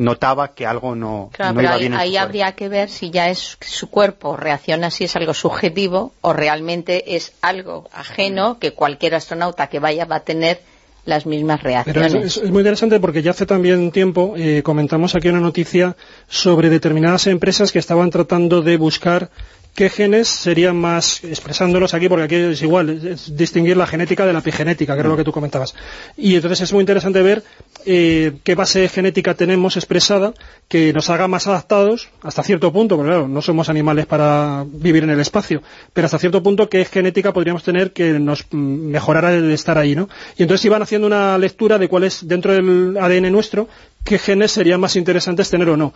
notaba que algo no, Claro, no pero iba ahí, bien en su ahí cuerpo. habría que ver si ya es su cuerpo reacciona si es algo subjetivo o realmente es algo ajeno que cualquier astronauta que vaya va a tener las mismas reacciones. es, es- es muy interesante porque ya hace también tiempo eh, comentamos aquí una noticia sobre determinadas empresas que estaban tratando de buscar qué genes serían más, expresándolos aquí, porque aquí es igual, es, es distinguir la genética de la epigenética, que era lo que tú comentabas. Y entonces es muy interesante ver eh, qué base genética tenemos expresada que nos haga más adaptados, hasta cierto punto, porque claro, no somos animales para vivir en el espacio, pero hasta cierto punto qué genética podríamos tener que nos mm, mejorara el estar ahí, ¿no? Y entonces iban haciendo una lectura de cuál es, dentro del ADN nuestro, qué genes serían más interesantes tener o no.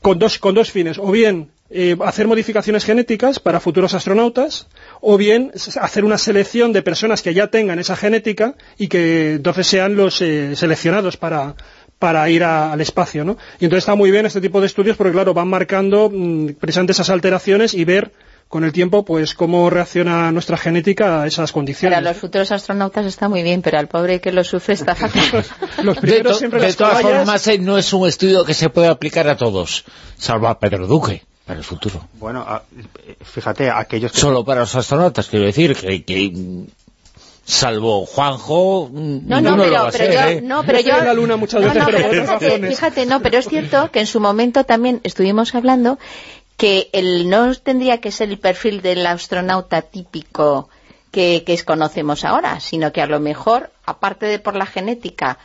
Con dos, con dos fines, o bien eh, hacer modificaciones genéticas para futuros astronautas, o bien hacer una selección de personas que ya tengan esa genética y que entonces sean los eh, seleccionados para, para ir a- al espacio, ¿no? Y entonces está muy bien este tipo de estudios porque, claro, van marcando mm, precisamente esas alteraciones y ver con el tiempo, pues, cómo reacciona nuestra genética a esas condiciones. Para los futuros astronautas está muy bien, pero al pobre que lo sufre está fatal. Los De, primeros to- siempre de todas caballas- formas, eh, no es un estudio que se puede aplicar a todos, salvo a Pedro Duque, para el futuro. Bueno, a- fíjate, aquellos que... Solo para los astronautas, quiero decir, que, que, salvo Juanjo, No, no, lo pero, va a pero ser, yo, ¿eh? no, pero Yo yo, estoy en la luna muchas no, veces, no, pero pero por otras fíjate, fíjate, no, pero es cierto que en su momento también estuvimos hablando que el, no tendría que ser el perfil del astronauta típico que, que es- conocemos ahora, sino que a lo mejor aparte de por la genética,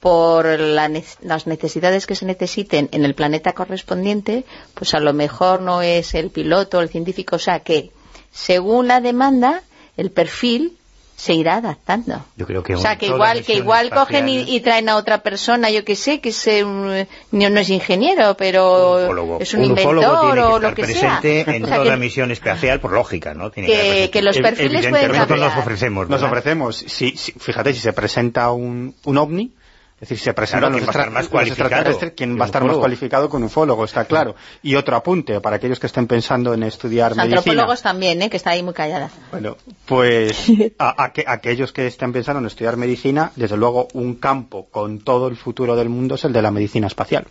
por la ne- las necesidades que se necesiten en el planeta correspondiente, pues a lo mejor no es el piloto o el científico, o sea que según la demanda, el perfil se irá adaptando. Yo creo que O sea, un- que igual, que igual cogen y, traen a otra persona, yo que sé, que es un- no, no es ingeniero, pero ufólogo. es un, ufólogo inventor tiene que o estar lo que sea. presente en O sea, toda que- misión espacial por lógica, ¿no? Tiene que- que los perfiles pueden evidentemente. Nosotros nos cambiar. ofrecemos, Nos ofrecemos, si, si- fíjate, si se presenta un, un ovni, es decir, se presentan Claro, los, ¿quién va a estar extra- más los extraterrestres, que ¿quién un va a estar más cualificado que un ufólogo? Está claro. Y otro apunte, para aquellos que estén pensando en estudiar Los medicina. antropólogos también, ¿eh? que está ahí muy callada. Bueno, pues a, a que- aquellos que estén pensando en estudiar medicina, desde luego un campo con todo el futuro del mundo es el de la medicina espacial.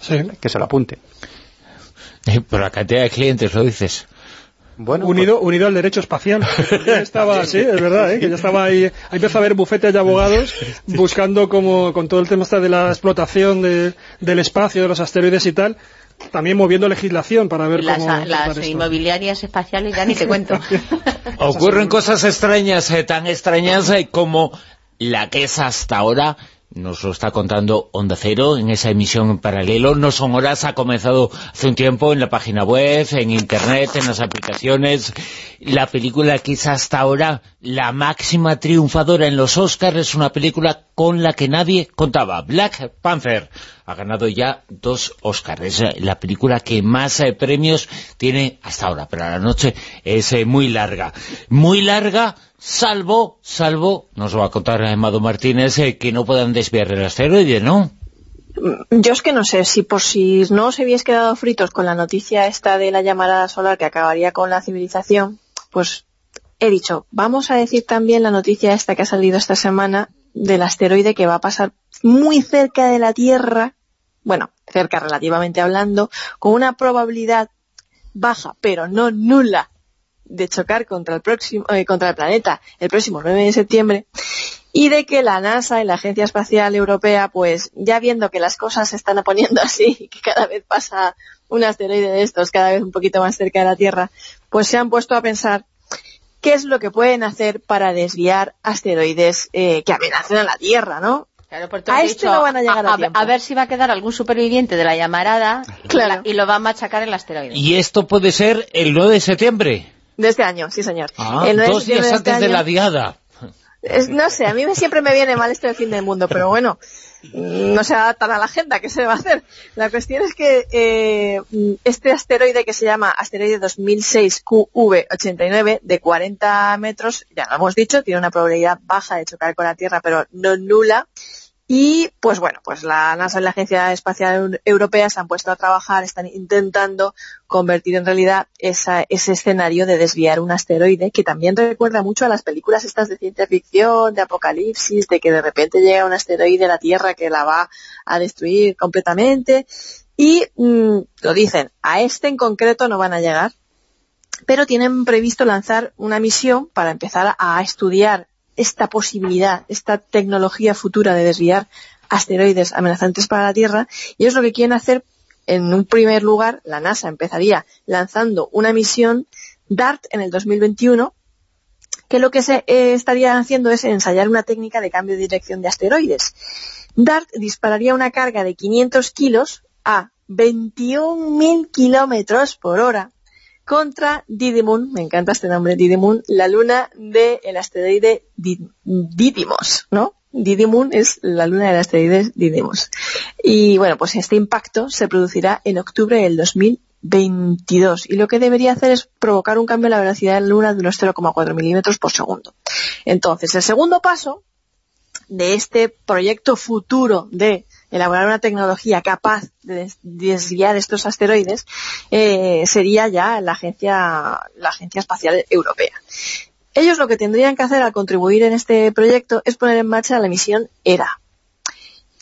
Sí. Que se lo apunte. Por la cantidad de clientes, lo dices. Bueno, Unido, unido al derecho espacial. también estaba, sí, es verdad, ¿eh? que ya estaba ahí, ahí empezó a haber bufetes de abogados buscando como, con todo el tema este de la explotación de- del espacio, de los asteroides y tal, también moviendo legislación para ver Las, cómo las esto. inmobiliarias espaciales ya ni te cuento. Ocurren cosas extrañas, eh, tan extrañas eh, como la que es hasta ahora, nos lo está contando Onda Cero en esa emisión en paralelo, no son horas, ha comenzado hace un tiempo en la página web, en internet, en las aplicaciones, la película que es hasta ahora la máxima triunfadora en los Oscars, es una película con la que nadie contaba, Black Panther, ha ganado ya dos Oscars, es eh, la película que más eh, premios tiene hasta ahora, pero la noche es eh, muy larga, muy larga, salvo, salvo, nos va a contar Amado Martínez, eh, que no puedan desviar el asteroide, ¿no? Yo es que no sé, si por si no os habíais quedado fritos con la noticia esta de la llamarada solar que acabaría con la civilización, pues he dicho, vamos a decir también la noticia esta que ha salido esta semana del asteroide que va a pasar muy cerca de la Tierra, bueno, cerca relativamente hablando, con una probabilidad baja, pero no nula, de chocar contra el próximo, eh, contra el planeta el próximo 9 de septiembre y de que la NASA y la Agencia Espacial Europea, pues ya viendo que las cosas se están poniendo así y que cada vez pasa un asteroide de estos cada vez un poquito más cerca de la Tierra, pues se han puesto a pensar qué es lo que pueden hacer para desviar asteroides eh, que amenazan a la Tierra, ¿no? Claro, A este dicho, no van a llegar a ver si va a quedar algún superviviente de la llamarada y Claro. la- y lo va a machacar el asteroide. Y esto puede ser el 9 de septiembre. De este año, sí señor. Ah, El 9 de dos días de este antes de la diada. Es- no sé, a mí me, siempre me viene mal esto del fin del mundo, pero bueno, no se adaptan a la agenda, ¿qué se va a hacer? La cuestión es que eh, este asteroide que se llama asteroide 2006QV89 de 40 metros, ya lo hemos dicho, tiene una probabilidad baja de chocar con la Tierra, pero no nula. Y pues bueno, pues la NASA y la Agencia Espacial Europea se han puesto a trabajar, están intentando convertir en realidad esa- ese escenario de desviar un asteroide, que también recuerda mucho a las películas estas de ciencia ficción, de apocalipsis, de que de repente llega un asteroide a la Tierra que la va a destruir completamente. Y mm, lo dicen, a este en concreto no van a llegar, pero tienen previsto lanzar una misión para empezar a estudiar esta posibilidad, esta tecnología futura de desviar asteroides amenazantes para la Tierra, y ellos lo que quieren hacer, en un primer lugar, la NASA empezaría lanzando una misión DART en el 2021, que lo que se eh, estaría haciendo es ensayar una técnica de cambio de dirección de asteroides. DART dispararía una carga de 500 kilos a 21.000 kilómetros por hora contra Didymon, me encanta este nombre, Didymon, la luna del asteroide Di- Didymos, ¿no? Didymon es la luna del asteroide Didymos. Y bueno, pues este impacto se producirá en octubre del 2022 y lo que debería hacer es provocar un cambio en la velocidad de la luna de unos 0,4 milímetros por segundo. Entonces, el segundo paso de este proyecto futuro de elaborar una tecnología capaz de des- desviar estos asteroides eh, sería ya la agencia la agencia espacial europea ellos lo que tendrían que hacer al contribuir en este proyecto es poner en marcha la misión ERA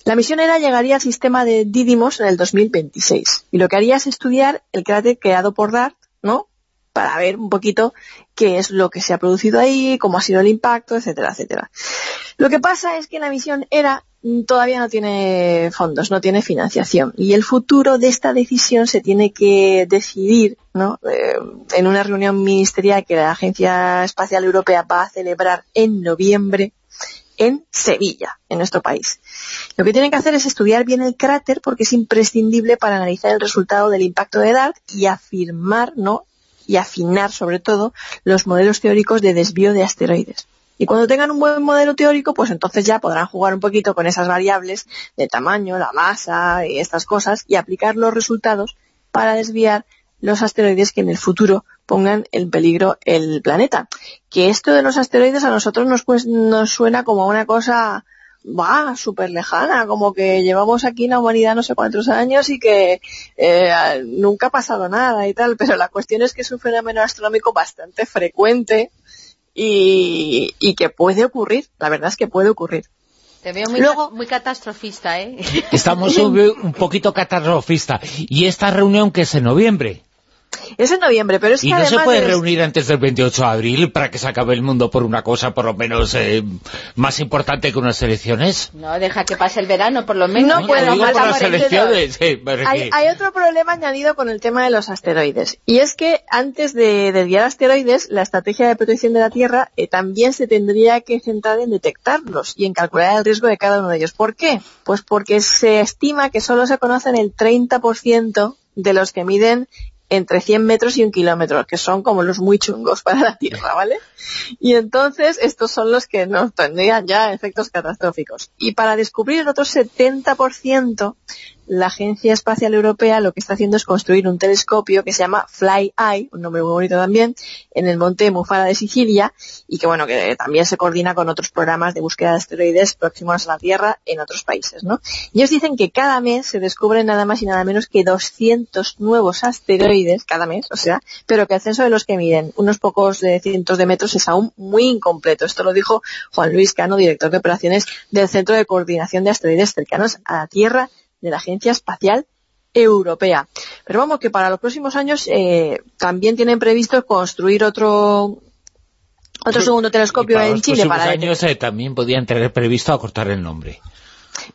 la misión ERA llegaría al sistema de Didymos en el 2026 y lo que haría es estudiar el cráter creado por DART ¿no? para ver un poquito qué es lo que se ha producido ahí, cómo ha sido el impacto, etcétera, etcétera. Lo que pasa es que la misión ERA todavía no tiene fondos, no tiene financiación y el futuro de esta decisión se tiene que decidir ¿no? Eh, en una reunión ministerial que la Agencia Espacial Europea va a celebrar en noviembre en Sevilla, en nuestro país. Lo que tienen que hacer es estudiar bien el cráter porque es imprescindible para analizar el resultado del impacto de DART y afirmar, ¿no? y afinar sobre todo los modelos teóricos de desvío de asteroides. Y cuando tengan un buen modelo teórico, pues entonces ya podrán jugar un poquito con esas variables de tamaño, la masa y estas cosas y aplicar los resultados para desviar los asteroides que en el futuro pongan en peligro el planeta. Que esto de los asteroides a nosotros nos, pues, nos suena como una cosa va súper lejana, como que llevamos aquí en la humanidad no sé cuántos años y que eh, nunca ha pasado nada y tal, pero la cuestión es que es un fenómeno astronómico bastante frecuente y, y que puede ocurrir, la verdad es que puede ocurrir. Te veo muy, Luego- muy catastrofista, ¿eh? Estamos un, un poquito catastrofista. Y esta reunión que es en noviembre. Es en noviembre, pero es que y no se puede de- reunir antes del 28 de abril para que se acabe el mundo por una cosa por lo menos eh, más importante que unas elecciones. No, deja que pase el verano, por lo menos. No falta por las elecciones. eh, hay otro problema añadido con el tema de los asteroides. Y es que antes de desviar asteroides, la estrategia de protección de la Tierra eh, también se tendría que centrar en detectarlos y en calcular el riesgo de cada uno de ellos. ¿Por qué? Pues porque se estima que solo se conocen el 30% de los que miden entre 100 metros y un kilómetro, que son como los muy chungos para la Tierra, ¿vale? Y entonces estos son los que nos tendrían ya efectos catastróficos. Y para descubrir el otro 70%, la Agencia Espacial Europea lo que está haciendo es construir un telescopio que se llama Fly Eye, un nombre muy bonito también, en el monte Mufara de Sicilia, y que bueno, que también se coordina con otros programas de búsqueda de asteroides próximos a la Tierra en otros países, ¿no? Y ellos dicen que cada mes se descubren nada más y nada menos que 200 nuevos asteroides cada mes, o sea, pero que el censo de los que miden unos pocos de cientos de metros es aún muy incompleto. Esto lo dijo Juan Luis Cano, director de operaciones del Centro de Coordinación de Asteroides cercanos a la Tierra de la Agencia Espacial Europea. Pero vamos, que para los próximos años eh, también tienen previsto construir otro otro segundo telescopio y para en los Chile próximos para años eh, también podían tener previsto acortar el nombre.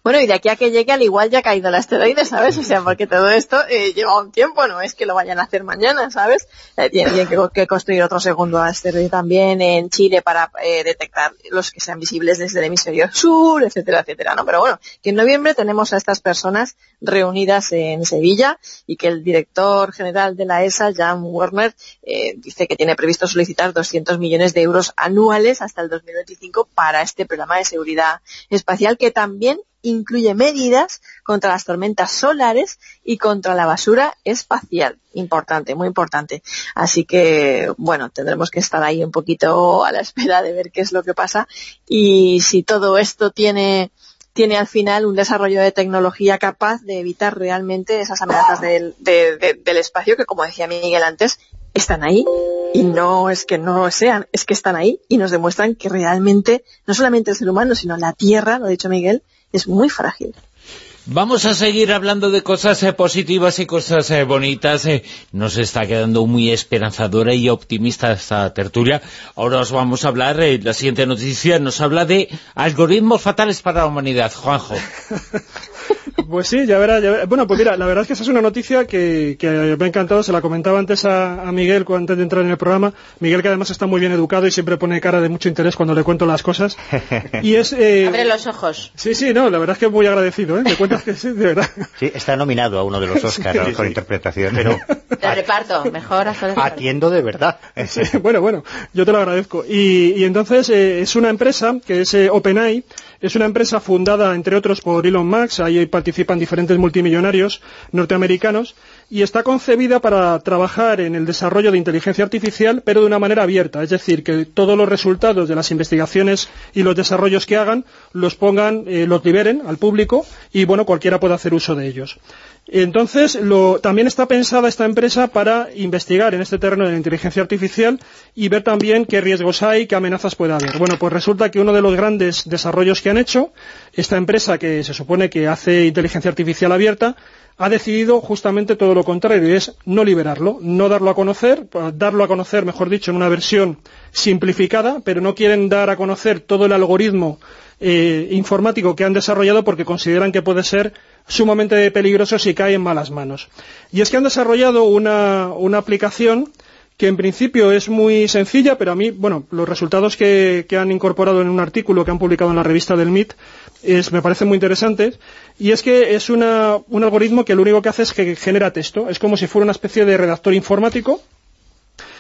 Bueno, y de aquí a que llegue al igual ya ha caído el asteroide, ¿sabes? O sea, porque todo esto eh, lleva un tiempo, no es que lo vayan a hacer mañana, ¿sabes? Eh, tienen, que construir otro segundo asteroide también en Chile para eh, detectar los que sean visibles desde el hemisferio sur, etcétera, etcétera, ¿no? Pero bueno, que en noviembre tenemos a estas personas reunidas en Sevilla y que el director general de la ESA, Jan Werner, eh, dice que tiene previsto solicitar 200 millones de euros anuales hasta el 2025 para este programa de seguridad espacial que también incluye medidas contra las tormentas solares y contra la basura espacial. Importante, muy importante. Así que, bueno, tendremos que estar ahí un poquito a la espera de ver qué es lo que pasa y si todo esto tiene tiene al final un desarrollo de tecnología capaz de evitar realmente esas amenazas del, de- de- del espacio que, como decía Miguel antes, están ahí y no es que no sean, es que están ahí y nos demuestran que realmente no solamente el ser humano, sino la Tierra, lo ha dicho Miguel, es muy frágil. Vamos a seguir hablando de cosas eh, positivas y cosas eh, bonitas. eh. Nos está quedando muy esperanzadora y optimista esta tertulia. Ahora os vamos a hablar, eh, la siguiente noticia nos habla de algoritmos fatales para la humanidad. Juanjo. Pues sí, ya verás, ya verás. Bueno, pues mira, la verdad es que esa es una noticia que, que me ha encantado, se la comentaba antes a, a Miguel antes de entrar en el programa. Miguel que además está muy bien educado y siempre pone cara de mucho interés cuando le cuento las cosas. Y es... eh, Abre los ojos. Sí, sí, no, la verdad es que muy agradecido, ¿eh? Me cuentas que sí, de verdad. Sí, está nominado a uno de los Oscars Sí, por sí. interpretación. Pero De reparto, mejor hacer atiendo de verdad. Sí, bueno, bueno, yo te lo agradezco. Y, y entonces eh, es una empresa que es eh, OpenAI, es una empresa fundada, entre otros, por Elon Musk, ahí participan diferentes multimillonarios norteamericanos, y está concebida para trabajar en el desarrollo de inteligencia artificial, pero de una manera abierta, es decir, que todos los resultados de las investigaciones y los desarrollos que hagan los pongan, eh, los liberen al público, y bueno, cualquiera puede hacer uso de ellos. Entonces, también está pensada esta empresa para investigar en este terreno de la inteligencia artificial y ver también qué riesgos hay, qué amenazas puede haber. Bueno, pues resulta que uno de los grandes desarrollos que han hecho, esta empresa que se supone que hace inteligencia artificial abierta, ha decidido justamente todo lo contrario, y es no liberarlo, no darlo a conocer, darlo a conocer, mejor dicho, en una versión simplificada, pero no quieren dar a conocer todo el algoritmo eh, informático que han desarrollado porque consideran que puede ser sumamente peligroso si cae en malas manos. Y es que han desarrollado una, una aplicación que en principio es muy sencilla, pero a mí, bueno, los resultados que, que han incorporado en un artículo que han publicado en la revista del MIT es, me parecen muy interesantes, y es que es una- un algoritmo que lo único que hace es que genera texto. Es como si fuera una especie de redactor informático,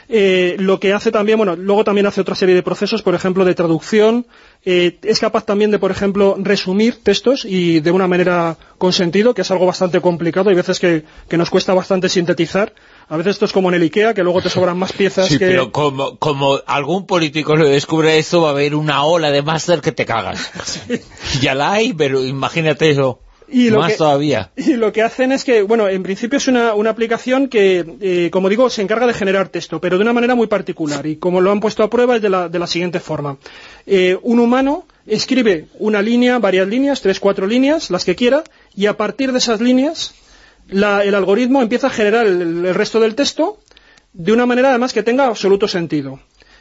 eh, lo que hace también, bueno, luego también hace otra serie de procesos, por ejemplo, de traducción, eh, es capaz también de, por ejemplo, resumir textos y de una manera con sentido, que es algo bastante complicado, hay veces que, que nos cuesta bastante sintetizar, a veces esto es como en el IKEA, que luego te sobran más piezas Sí, que... pero como, como algún político lo descubre esto, va a haber una ola de máster que te cagas. Ya la hay, pero imagínate eso. Y lo Más que- todavía. Y lo que hacen es que, bueno, en principio es una, una aplicación que, eh, como digo, se encarga de generar texto, pero de una manera muy particular. Y como lo han puesto a prueba es de la, de la siguiente forma. Eh, un humano escribe una línea, varias líneas, tres, cuatro líneas, las que quiera, y a partir de esas líneas, la- el algoritmo empieza a generar el, el resto del texto de una manera además que tenga absoluto sentido.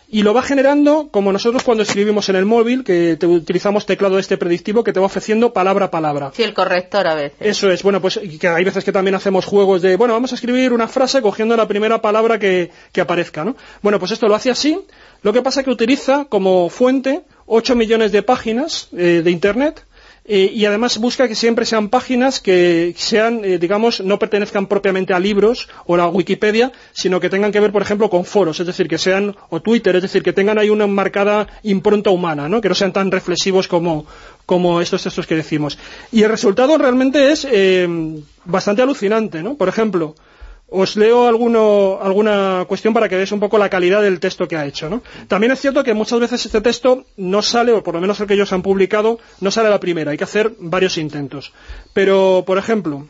Y lo va generando como nosotros cuando escribimos en el móvil, que te- utilizamos teclado este predictivo que te va ofreciendo palabra a palabra. Sí, el corrector a veces. Eso es, bueno, pues que hay veces que también hacemos juegos de, bueno, vamos a escribir una frase cogiendo la primera palabra que, que aparezca, ¿no? Bueno, pues esto lo hace así, lo que pasa es que utiliza como fuente 8 millones de páginas eh, de Internet eh, y además busca que siempre sean páginas que sean, eh, digamos, no pertenezcan propiamente a libros o a Wikipedia, sino que tengan que ver, por ejemplo, con foros, es decir, que sean, o Twitter, es decir, que tengan ahí una marcada impronta humana, ¿no? Que no sean tan reflexivos como, como estos textos que decimos. Y el resultado realmente es eh, bastante alucinante, ¿no? Por ejemplo, os leo alguno- alguna cuestión para que veáis un poco la calidad del texto que ha hecho. ¿no? También es cierto que muchas veces este texto no sale, o por lo menos el que ellos han publicado, no sale a la primera. Hay que hacer varios intentos. Pero, por ejemplo,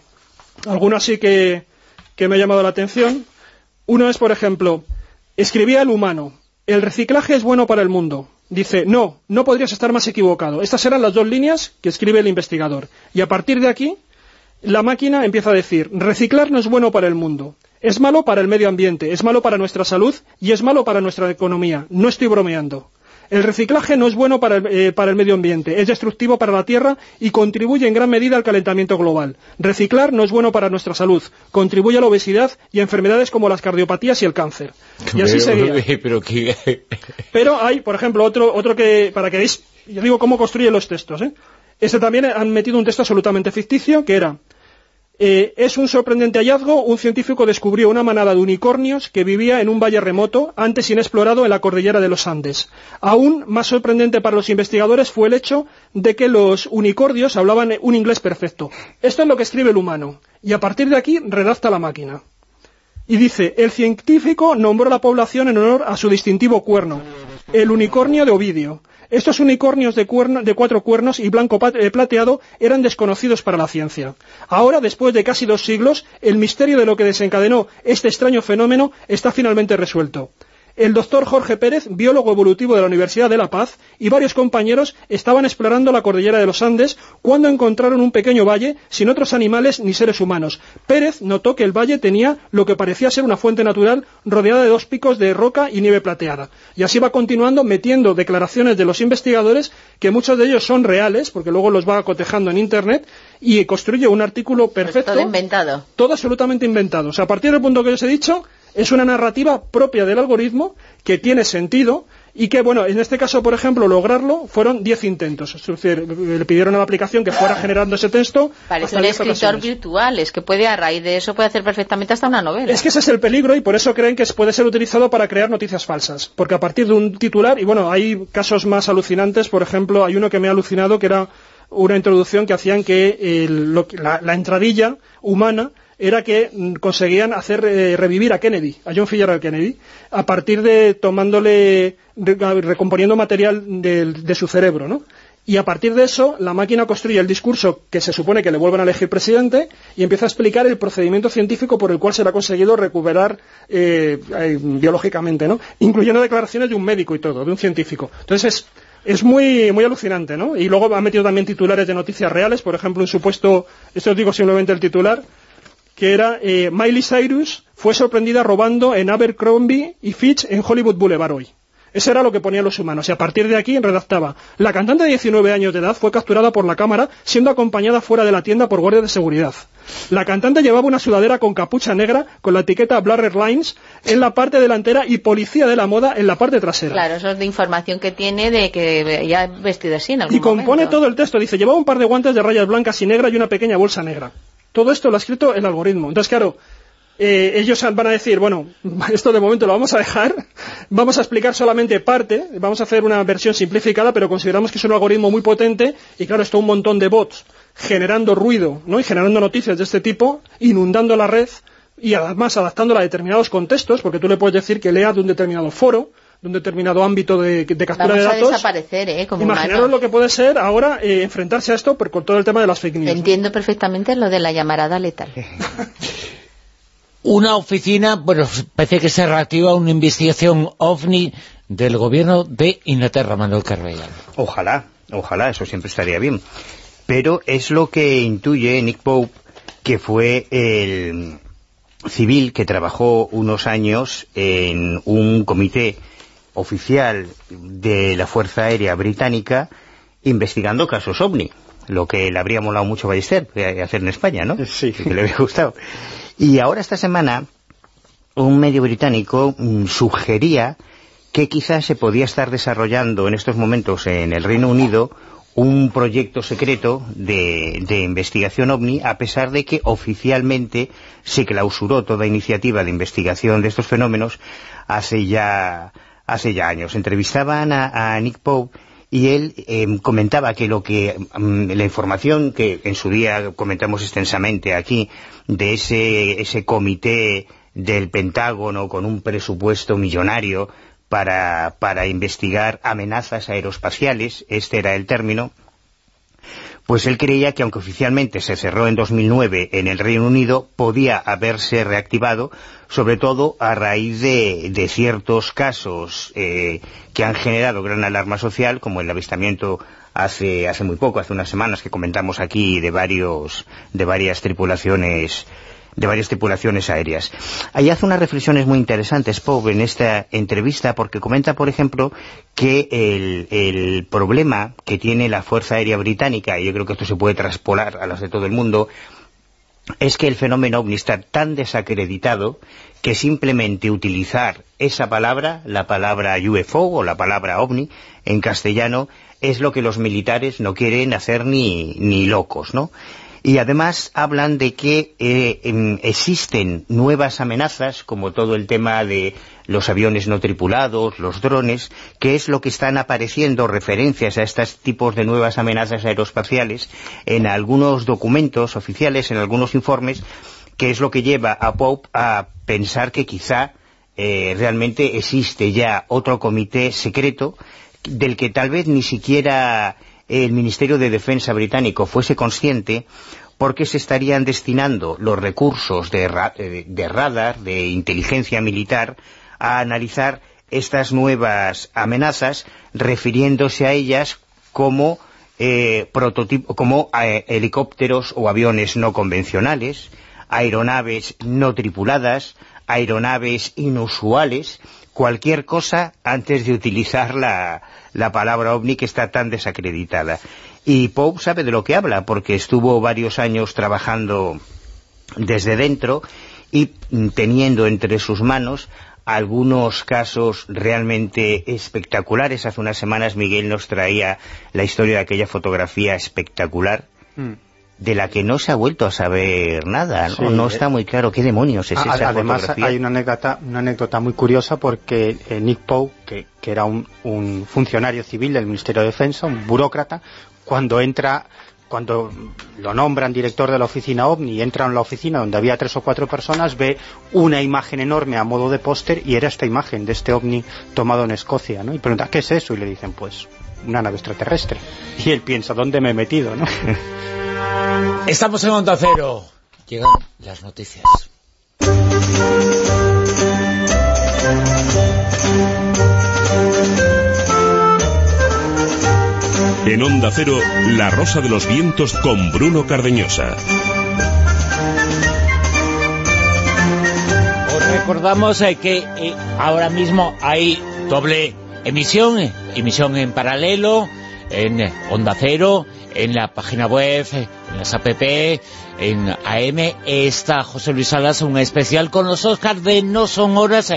alguno así que, que me ha llamado la atención. Uno es, por ejemplo, escribía el humano, el reciclaje es bueno para el mundo. Dice, no, no podrías estar más equivocado. Estas eran las dos líneas que escribe el investigador. Y a partir de aquí, la máquina empieza a decir, reciclar no es bueno para el mundo, es malo para el medio ambiente, es malo para nuestra salud y es malo para nuestra economía. No estoy bromeando. El reciclaje no es bueno para el, eh, para el medio ambiente, es destructivo para la Tierra y contribuye en gran medida al calentamiento global. Reciclar no es bueno para nuestra salud, contribuye a la obesidad y a enfermedades como las cardiopatías y el cáncer. Y así seguía. Pero que... Pero hay, por ejemplo, otro, otro que, para que veáis, yo digo cómo construyen los textos, ¿eh? Este también han metido un texto absolutamente ficticio, que era, eh, es un sorprendente hallazgo, un científico descubrió una manada de unicornios que vivía en un valle remoto, antes inexplorado en la cordillera de los Andes. Aún más sorprendente para los investigadores fue el hecho de que los unicornios hablaban un inglés perfecto. Esto es lo que escribe el humano, y a partir de aquí redacta la máquina. Y dice, el científico nombró la población en honor a su distintivo cuerno, el unicornio de Ovidio. Estos unicornios de, de cuatro cuernos y blanco eh, plateado eran desconocidos para la ciencia. Ahora, después de casi dos siglos, el misterio de lo que desencadenó este extraño fenómeno está finalmente resuelto. El doctor Jorge Pérez, biólogo evolutivo de la Universidad de La Paz, y varios compañeros estaban explorando la cordillera de los Andes cuando encontraron un pequeño valle sin otros animales ni seres humanos. Pérez notó que el valle tenía lo que parecía ser una fuente natural rodeada de dos picos de roca y nieve plateada. Y así va continuando metiendo declaraciones de los investigadores que muchos de ellos son reales, porque luego los va cotejando en Internet, y construye un artículo perfecto Todo inventado. todo absolutamente inventado. O sea, a partir del punto que os he dicho, es una narrativa propia del algoritmo que tiene sentido y que, bueno, en este caso, por ejemplo, lograrlo fueron 10 intentos. Es decir, le pidieron a la aplicación que fuera generando ese texto. Parece hasta un 10 escritor ocasiones. virtual, es que puede a raíz de eso puede hacer perfectamente hasta una novela. Es que ese es el peligro y por eso creen que puede ser utilizado para crear noticias falsas. Porque a partir de un titular, y bueno, hay casos más alucinantes, por ejemplo, hay uno que me ha alucinado que era una introducción que hacían que el- lo que- la, la entradilla humana era que mm, conseguían hacer eh, revivir a Kennedy, a John Fitzgerald Kennedy, a partir de tomándole, re- recomponiendo material de, su cerebro, ¿no? Y a partir de eso, la máquina construye el discurso que se supone que le vuelven a elegir presidente y empieza a explicar el procedimiento científico por el cual se le ha conseguido recuperar eh, eh, biológicamente, ¿no? Incluyendo declaraciones de un médico y todo, de un científico. Entonces es, es muy, muy alucinante, ¿no? Y luego ha metido también titulares de noticias reales, por ejemplo, un supuesto, esto os digo simplemente el titular, que era eh, Miley Cyrus fue sorprendida robando en Abercrombie y Fitch en Hollywood Boulevard hoy. Eso era lo que ponían los humanos. Y a partir de aquí redactaba, la cantante de 19 años de edad fue capturada por la cámara siendo acompañada fuera de la tienda por guardias de seguridad. La cantante llevaba una sudadera con capucha negra con la etiqueta Blurred Lines en la parte delantera y policía de la moda en la parte trasera. Claro, eso es de información que tiene de que ya vestido así en algún Y compone momento. todo el texto. Dice, llevaba un par de guantes de rayas blancas y negras y una pequeña bolsa negra. Todo esto lo ha escrito el algoritmo. Entonces, claro, eh, ellos van a decir, bueno, esto de momento lo vamos a dejar, vamos a explicar solamente parte, vamos a hacer una versión simplificada, pero consideramos que es un algoritmo muy potente y claro, esto un montón de bots generando ruido ¿no? y generando noticias de este tipo, inundando la red y además adaptándola a determinados contextos, porque tú le puedes decir que lea de un determinado foro, de un determinado ámbito de, de captura Vamos de a datos. desaparecer, ¿eh? Como Imaginaros lo que puede ser ahora eh, enfrentarse a esto por, con todo el tema de las fake news. Entiendo perfectamente lo de la llamarada letal. Una oficina, bueno, parece que se reactiva una investigación OVNI del gobierno de Inglaterra, Manuel Carvellal. Ojalá, ojalá, eso siempre estaría bien. Pero es lo que intuye Nick Pope, que fue el civil que trabajó unos años en un comité oficial de la Fuerza Aérea Británica investigando casos OVNI, lo que le habría molado mucho a Ballester eh, hacer en España, ¿no? Sí. Que le había gustado. Y ahora esta semana un medio británico mm, sugería que quizás se podía estar desarrollando en estos momentos en el Reino Unido un proyecto secreto de, de investigación OVNI, a pesar de que oficialmente se clausuró toda iniciativa de investigación de estos fenómenos hace ya, hace ya años. Entrevistaban a, Nick Pope y él eh, comentaba que lo que mm, la información que en su día comentamos extensamente aquí de ese, ese comité del Pentágono con un presupuesto millonario para, para investigar amenazas aeroespaciales, este era el término, pues él creía que aunque oficialmente se cerró en 2009 en el Reino Unido, podía haberse reactivado, sobre todo a raíz de, ciertos casos eh, que han generado gran alarma social, como el avistamiento hace, hace muy poco, hace unas semanas que comentamos aquí de varios, de varias tripulaciones de varias tripulaciones aéreas. Ahí hace unas reflexiones muy interesantes, Pope, en esta entrevista, porque comenta, por ejemplo, que el, el problema que tiene la Fuerza Aérea Británica, y yo creo que esto se puede traspolar a las de todo el mundo, es que el fenómeno ovni está tan desacreditado que simplemente utilizar esa palabra, la palabra UFO o la palabra ovni en castellano, es lo que los militares no quieren hacer ni, ni locos, ¿no? Y además hablan de que eh, em, existen nuevas amenazas, como todo el tema de los aviones no tripulados, los drones, que es lo que están apareciendo referencias a estos tipos de nuevas amenazas aeroespaciales en algunos documentos oficiales, en algunos informes, que es lo que lleva a Pope a pensar que quizá eh, realmente existe ya otro comité secreto del que tal vez ni siquiera el Ministerio de Defensa británico fuese consciente porque se estarían destinando los recursos de, eh, de radar, de inteligencia militar, a analizar estas nuevas amenazas, refiriéndose a ellas como, eh, como eh, helicópteros o aviones no convencionales, aeronaves no tripuladas, aeronaves inusuales, cualquier cosa antes de utilizar la, la palabra ovni que está tan desacreditada. Y Pope sabe de lo que habla, porque estuvo varios años trabajando desde dentro y mm, teniendo entre sus manos algunos casos realmente espectaculares. Hace unas semanas Miguel nos traía la historia de aquella fotografía espectacular de la que no se ha vuelto a saber nada. ¿no? Sí, no está muy claro qué demonios es A- esa Además, fotografía. hay una anécdota, una anécdota muy curiosa porque eh, Nick Poe, que, que era un, un funcionario civil del Ministerio de Defensa, un burócrata, cuando entra, cuando lo nombran director de la oficina OVNI y entra en la oficina donde había tres o cuatro personas, ve una imagen enorme a modo de póster y era esta imagen de este OVNI tomado en Escocia, ¿no? Y pregunta, ¿qué es eso? Y le dicen, pues, una nave extraterrestre. Y él piensa, ¿dónde me he metido, no? Estamos en Onda Cero. Llegan las noticias. En Onda Cero, La Rosa de los Vientos con Bruno Cardeñosa. Os recordamos eh, que eh, ahora mismo hay doble emisión, eh, emisión en paralelo, en Onda Cero, en la página web, en las app, en AM, está José Luis Salas, un especial con los Oscars de No Son Horas.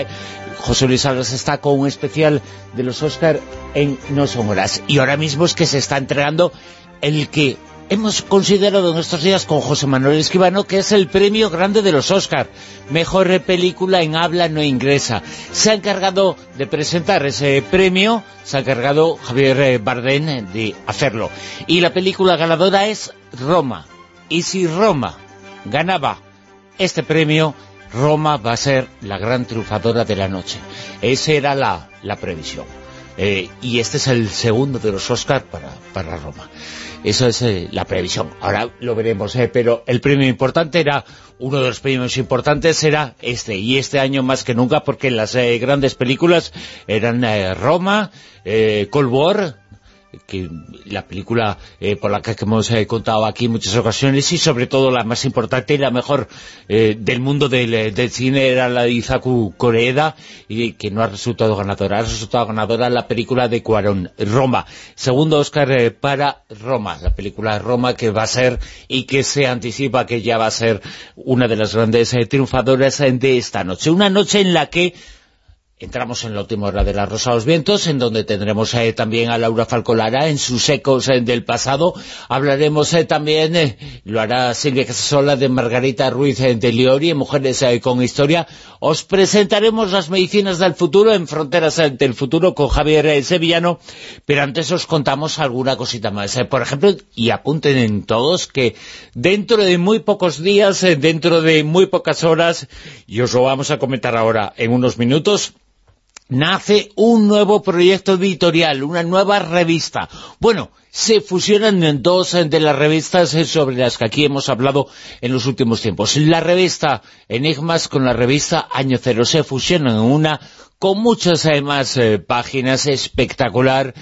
José Luis Salas está con un especial de los Oscars en No Son Horas. Y ahora mismo es que se está entregando el que hemos considerado en estos días con José Manuel Esquivano que es el premio grande de los Oscar mejor película en habla no inglesa se ha encargado de presentar ese premio se ha encargado Javier eh, Bardem eh, de hacerlo. Y la película ganadora es Roma. Y si Roma ganaba este premio Roma va a ser la gran triunfadora de la noche. Esa era la, la previsión. Eh, y este es el segundo de los Oscar para, para Roma eso es eh, la previsión. Ahora lo veremos, eh, pero el premio importante era, uno de los premios importantes era este, y este año más que nunca, porque las eh, grandes películas eran eh, Roma, eh, Cold War, que la película eh, por la que hemos eh, contado aquí en muchas ocasiones y sobre todo la más importante y la mejor eh, del mundo del, eh, del cine era la de Izaku Koreeda y que no ha resultado ganadora, ha resultado ganadora la película de Cuarón, Roma. Segundo Oscar eh, para Roma la película Roma que va a ser y que se anticipa que ya va a ser una de las grandes eh, triunfadoras de esta noche, una noche en la que Entramos en la última hora de La Rosa de los Vientos, en donde tendremos eh, también a Laura Falcolara en sus ecos eh, del pasado. Hablaremos eh, también, lo hará Silvia Casasola, de Margarita Ruiz de Liori, Mujeres con Historia. Os presentaremos las medicinas del futuro en Fronteras del Futuro con Javier Sevillano, pero antes os contamos alguna cosita más. Por ejemplo, y apunten en todos que dentro de muy pocos días, dentro de muy pocas horas, y os lo vamos a comentar ahora en unos minutos, nace un nuevo proyecto editorial, una nueva revista. Bueno, se fusionan en dos eh, de las revistas eh, sobre las que aquí hemos hablado en los últimos tiempos. La revista Enigmas con la revista Año Cero se fusionan en una con muchas eh, más eh, páginas, espectacular,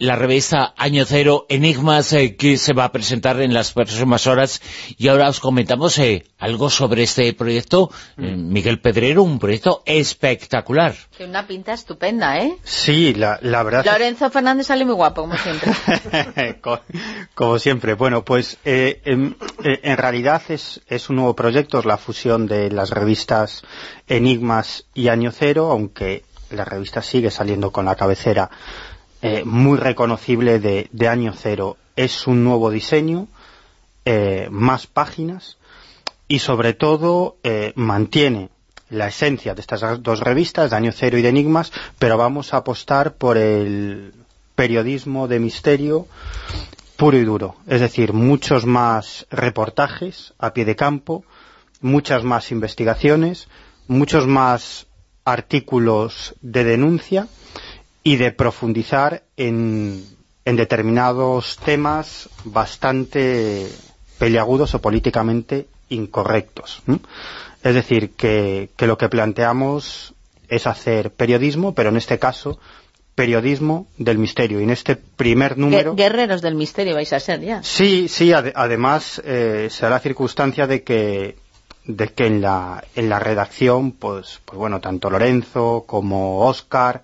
la revista Año Cero, Enigmas, eh, que se va a presentar en las próximas horas, y ahora os comentamos eh, algo sobre este proyecto, eh, Miguel Pedrero, un proyecto espectacular. Tiene una pinta estupenda, ¿eh? Sí, la, la verdad Lorenzo Fernández sale muy guapo, como siempre. Co- Como siempre. Bueno, pues eh, en, eh, en realidad es, es un nuevo proyecto, es la fusión de las revistas Enigmas y Año Cero, aunque la revista sigue saliendo con la cabecera eh, muy reconocible de, de Año Cero. Es un nuevo diseño, eh, más páginas y sobre todo eh, mantiene la esencia de estas dos revistas, de Año Cero y de Enigmas, pero vamos a apostar por el periodismo de misterio puro y duro. Es decir, muchos más reportajes a pie de campo, muchas más investigaciones, muchos más artículos de denuncia y de profundizar en, en determinados temas bastante peliagudos o políticamente incorrectos. Es decir, que, que lo que planteamos es hacer periodismo, pero en este caso periodismo del misterio. Y en este primer número... Gue- Guerreros del misterio vais a ser ya. Sí, sí, ade- además eh, se da la circunstancia de que de que en la, en la redacción, pues, pues bueno, tanto Lorenzo como Óscar,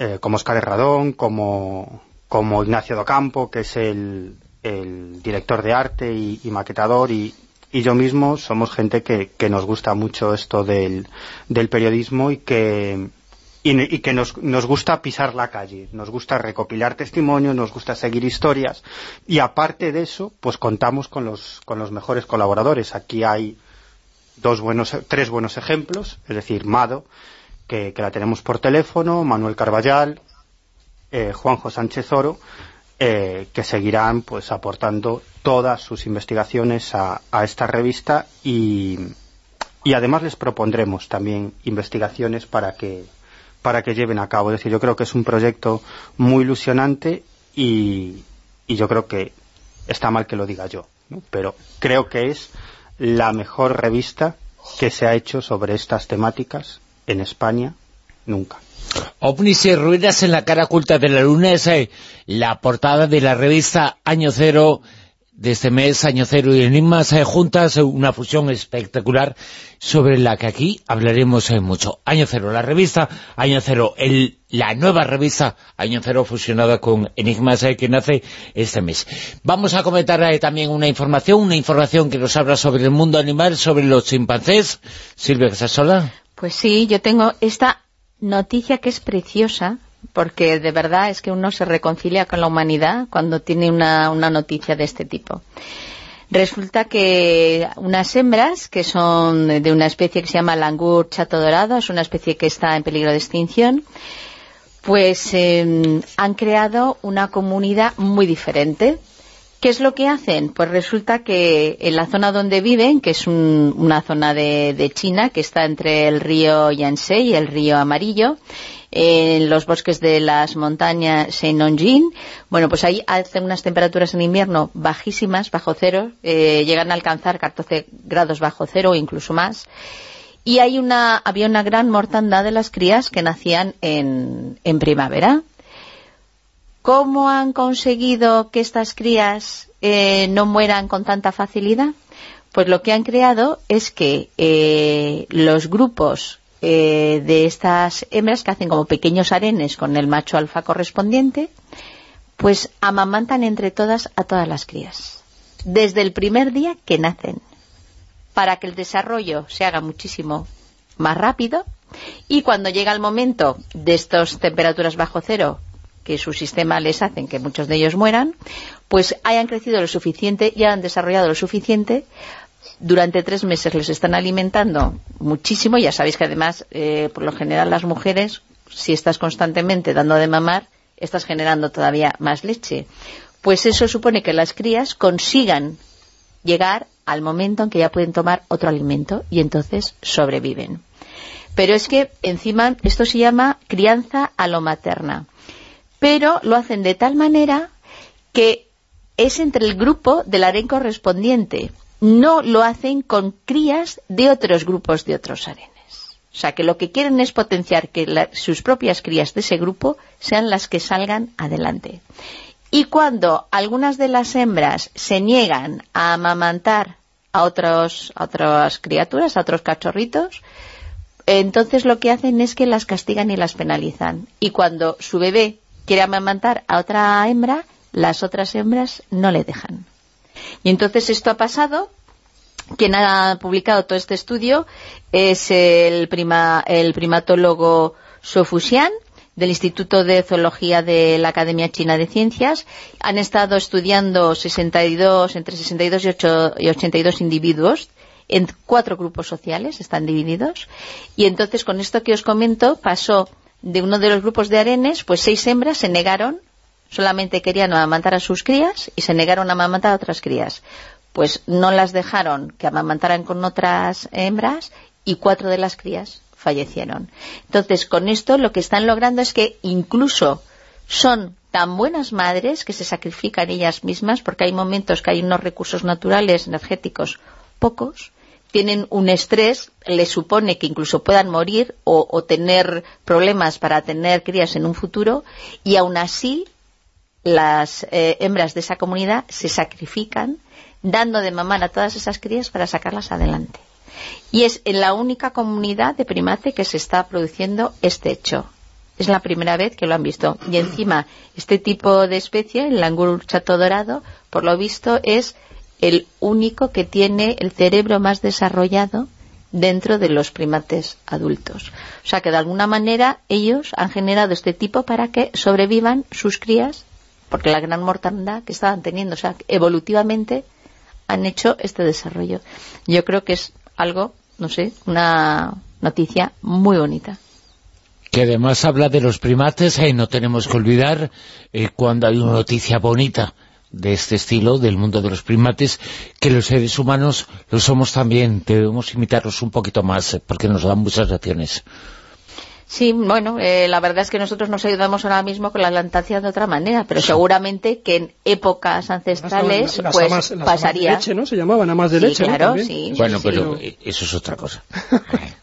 eh, como Óscar Herradón, como, como Ignacio Docampo, que es el, director de arte y, maquetador, y, yo mismo somos gente que, nos gusta mucho esto del, del periodismo y que, y, y que nos, nos gusta pisar la calle, nos gusta recopilar testimonios, nos gusta seguir historias y aparte de eso, pues contamos con los, con los mejores colaboradores. Aquí hay dos buenos, tres buenos ejemplos, es decir, Mado, que, la tenemos por teléfono, Manuel Carballal, eh, Juanjo Sánchez Oro, eh, que seguirán pues aportando todas sus investigaciones a, esta revista y, y además les propondremos también investigaciones para que para que lleven a cabo. Es decir, yo creo que es un proyecto muy ilusionante y, y yo creo que está mal que lo diga yo, pero creo que es la mejor revista que se ha hecho sobre estas temáticas en España nunca. OVNIs y ruinas en la cara oculta de la luna es eh, la portada de la revista Año Cero de este mes, Año Cero y Enigmas eh, juntas, eh, una fusión espectacular sobre la que aquí hablaremos mucho. Año Cero, la revista Año Cero, el, la nueva revista Año Cero fusionada con Enigmas que nace este mes. Vamos a comentar también una información, una información que nos habla sobre el mundo animal, sobre los chimpancés. Silvia Casasola. Pues sí, yo tengo esta noticia que es preciosa, porque de verdad es que uno se reconcilia con la humanidad cuando tiene una, una noticia de este tipo. Resulta que unas hembras, que son de una especie que se llama langur chato dorado, es una especie que está en peligro de extinción, pues eh, han creado una comunidad muy diferente. ¿Qué es lo que hacen? Pues resulta que en la zona donde viven, que es un- una zona de, China, que está entre el río Yangtze y el río Amarillo, en los bosques de las montañas Shennongjin, bueno, pues ahí hacen unas temperaturas en invierno bajísimas, bajo cero, eh, llegan a alcanzar 14 grados bajo cero o incluso más, y hay una, había una gran mortandad de las crías que nacían en primavera. ¿Cómo han conseguido que estas crías eh, no mueran con tanta facilidad? Pues lo que han creado es que eh, los grupos eh, de estas hembras que hacen como pequeños arenes con el macho alfa correspondiente, pues amamantan entre todas a todas las crías. Desde el primer día que nacen para que el desarrollo se haga muchísimo más rápido y cuando llega el momento de estas temperaturas bajo cero que su sistema les hacen que muchos de ellos mueran, pues hayan crecido lo suficiente y hayan desarrollado lo suficiente durante tres meses les están alimentando muchísimo, ya sabéis que además, eh, por lo general las mujeres, si estás constantemente dando de mamar, estás generando todavía más leche. Pues eso supone que las crías consigan llegar al momento en que ya pueden tomar otro alimento y entonces sobreviven. Pero es que encima esto se llama crianza a lo materna. Pero lo hacen de tal manera que es entre el grupo del harén correspondiente. No lo hacen con crías de otros grupos de otros harenes. O sea, que lo que quieren es potenciar que sus propias crías de ese grupo sean las que salgan adelante. Y cuando algunas de las hembras se niegan a amamantar a, otros, a otras criaturas, a otros cachorritos, entonces lo que hacen es que las castigan y las penalizan. Y cuando su bebé quiere amamantar a otra hembra, las otras hembras no le dejan. Y entonces esto ha pasado. Quien ha publicado todo este estudio es el, prima- el primatólogo Su Fuxian, del Instituto de Zoología de la Academia China de Ciencias. Han estado estudiando 62, entre 62 y, 8 y 82 individuos en cuatro grupos sociales, están divididos. Y entonces, con esto que os comento, pasó de uno de los grupos de arenes, pues seis hembras se negaron, solamente querían amamantar a sus crías y se negaron a amamantar a otras crías. Pues no las dejaron que amamantaran con otras hembras y cuatro de las crías fallecieron. Entonces, con esto lo que están logrando es que incluso son tan buenas madres que se sacrifican ellas mismas porque hay momentos que hay unos recursos naturales, energéticos, pocos, tienen un estrés, les supone que incluso puedan morir o, o tener problemas para tener crías en un futuro y aún así las eh, hembras de esa comunidad se sacrifican dando de mamar a todas esas crías para sacarlas adelante. Y es en la única comunidad de primate que se está produciendo este hecho. Es la primera vez que lo han visto. Y encima, este tipo de especie, el langur chato dorado, por lo visto es el único que tiene el cerebro más desarrollado dentro de los primates adultos. O sea que de alguna manera ellos han generado este tipo para que sobrevivan sus crías, porque la gran mortandad que estaban teniendo, o sea, evolutivamente han hecho este desarrollo. Yo creo que es algo, no sé, una noticia muy bonita. que además habla de los primates, y no tenemos que olvidar eh, cuando hay una noticia bonita de este estilo, del mundo de los primates, que los seres humanos lo somos también, debemos imitarlos un poquito más, eh, porque nos dan muchas lecciones. Sí, bueno, eh, la verdad es que nosotros nos ayudamos ahora mismo con la lactancia de otra manera, pero seguramente que en épocas ancestrales Las pues amas- las amas pasaría. de leche, ¿no? Se llamaban amas de Sí, leche, claro, sí. bueno, sí. pero eso es otra cosa.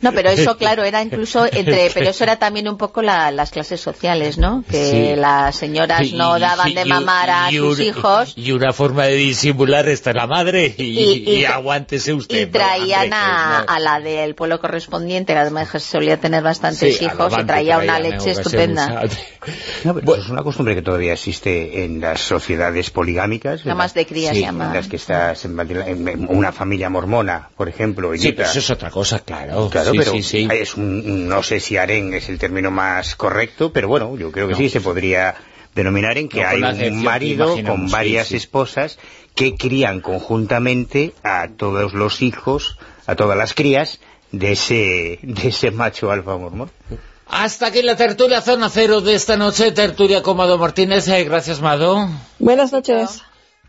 No, pero eso, claro, era incluso entre... Pero eso era también un poco la- las clases sociales, ¿no? Que Sí. las señoras no daban de mamar a y sus hijos Y una forma de disimular esta es la madre y, Y- y- y aguántese usted. y ¿no? traían a, no. a la del pueblo correspondiente, que además solía tener bastantes Sí, hijos, y traía una en leche estupenda. No, pero es una costumbre que todavía existe en las sociedades poligámicas. Nada más de cría Sí, se en las que estás en, en una familia mormona, por ejemplo. y Sí, pero eso es otra cosa, claro. Claro, sí, pero sí, sí. es un, no sé si harén es el término más correcto, pero bueno, yo creo que sí, se podría denominar en que No, hay un marido con varias sí. esposas que crían conjuntamente a todos los hijos, a todas las crías de ese, de ese macho alfa mormón. Hasta aquí la tertulia Zona Cero de esta noche, tertulia con Mado Martínez. eh, gracias, Mado. Buenas noches.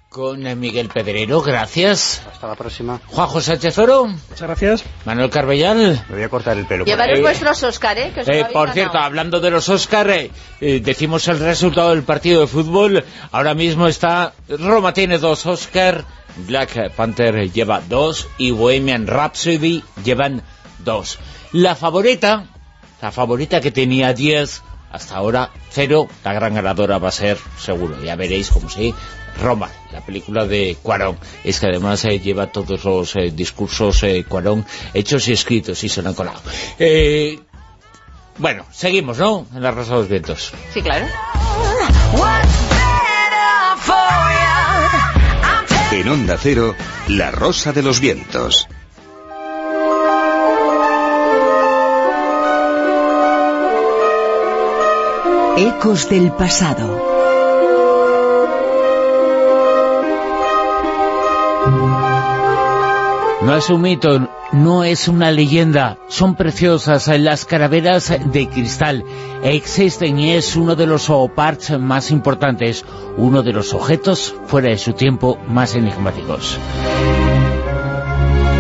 Con Miguel Pedrero, gracias. Hasta la próxima. Juanjo Sánchez Oro, Muchas gracias. Manuel Carbellal. Me voy a cortar el pelo. Llevaros vuestros Óscar, ¿eh? Que os lo Eh, por ganado. cierto, hablando de los Oscar, eh, eh, decimos el resultado del partido de fútbol. Ahora mismo está Roma tiene dos Oscar, Black Panther lleva dos y Bohemian Rhapsody llevan dos. La favorita, la favorita que tenía 10, hasta ahora cero, la gran ganadora va a ser, seguro, ya veréis como sí, Roma, la película de Cuarón. Es que además eh, lleva todos los eh, discursos eh, Cuarón hechos y escritos y se lo han colado. Eh, bueno, seguimos, ¿no? En la Rosa de los Vientos. Sí, claro. En Onda Cero, La Rosa de los Vientos. Ecos del pasado. No es un mito, no es una leyenda, son preciosas las calaveras de cristal. Existen y es uno de los zooparks más importantes, uno de los objetos fuera de su tiempo más enigmáticos.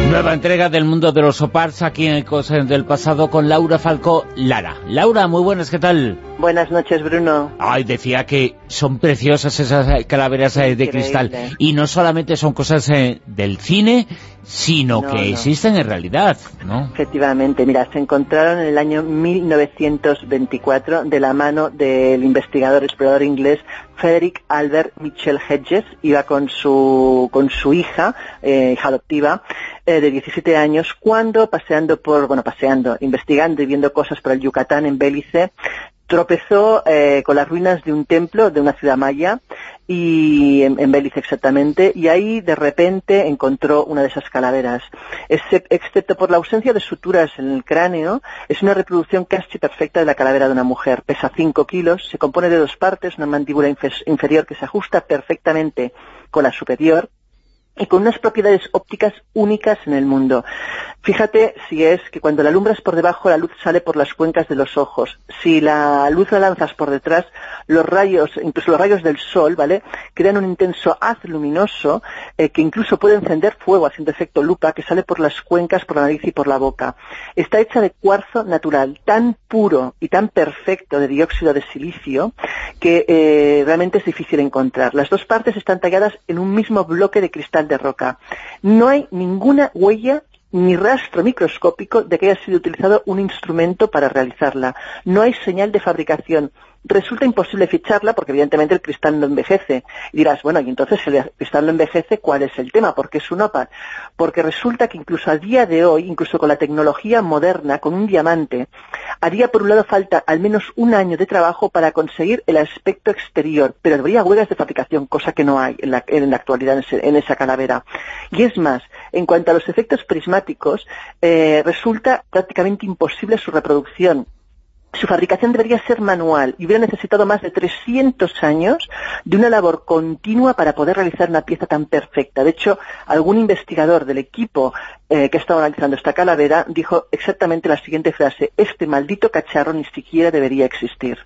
Nueva entrega del mundo de los zooparks aquí en Ecos del Pasado con Laura Falcó Lara. Laura, muy buenas, ¿qué tal? Buenas noches, Bruno. Ay, decía que son preciosas esas eh, calaveras eh, de Increíble. cristal. Y no solamente son cosas eh, del cine, sino No, que no. existen en realidad, ¿no? Efectivamente, mira, se encontraron en el año 1924 de la mano del investigador explorador inglés Frederick Albert Mitchell Hedges, iba con su, con su hija, eh, hija adoptiva, eh, de 17 años, cuando paseando por, bueno, paseando, investigando y viendo cosas por el Yucatán en Bélice, tropezó eh, con las ruinas de un templo de una ciudad maya y en, en Bélice exactamente y ahí de repente encontró una de esas calaveras. Excep- excepto por la ausencia de suturas en el cráneo es una reproducción casi perfecta de la calavera de una mujer. Pesa 5 kilos se compone de dos partes una mandíbula infe- inferior que se ajusta perfectamente con la superior y con unas propiedades ópticas únicas en el mundo. Fíjate si es que cuando la alumbras por debajo la luz sale por las cuencas de los ojos. Si la luz la lanzas por detrás, los rayos, incluso los rayos del sol, ¿vale? Crean un intenso haz luminoso eh, que incluso puede encender fuego haciendo efecto lupa que sale por las cuencas, por la nariz y por la boca. Está hecha de cuarzo natural, tan puro y tan perfecto de dióxido de silicio que eh, realmente es difícil encontrar. Las dos partes están talladas en un mismo bloque de cristal de roca. No hay ninguna huella ni rastro microscópico de que haya sido utilizado un instrumento para realizarla. No hay señal de fabricación. Resulta imposible ficharla porque evidentemente el cristal no envejece. Y dirás, bueno, y entonces el cristal no envejece, ¿cuál es el tema? ¿Por qué es un OPA? Porque resulta que incluso a día de hoy, incluso con la tecnología moderna, con un diamante, haría por un lado falta al menos un año de trabajo para conseguir el aspecto exterior, pero habría huelgas de fabricación, cosa que no hay en la, en la actualidad en esa calavera. Y es más, en cuanto a los efectos prismáticos, eh, resulta prácticamente imposible su reproducción. Su fabricación debería ser manual y hubiera necesitado más de 300 años de una labor continua para poder realizar una pieza tan perfecta. De hecho, algún investigador del equipo eh, que estaba analizando esta calavera dijo exactamente la siguiente frase, este maldito cacharro ni siquiera debería existir.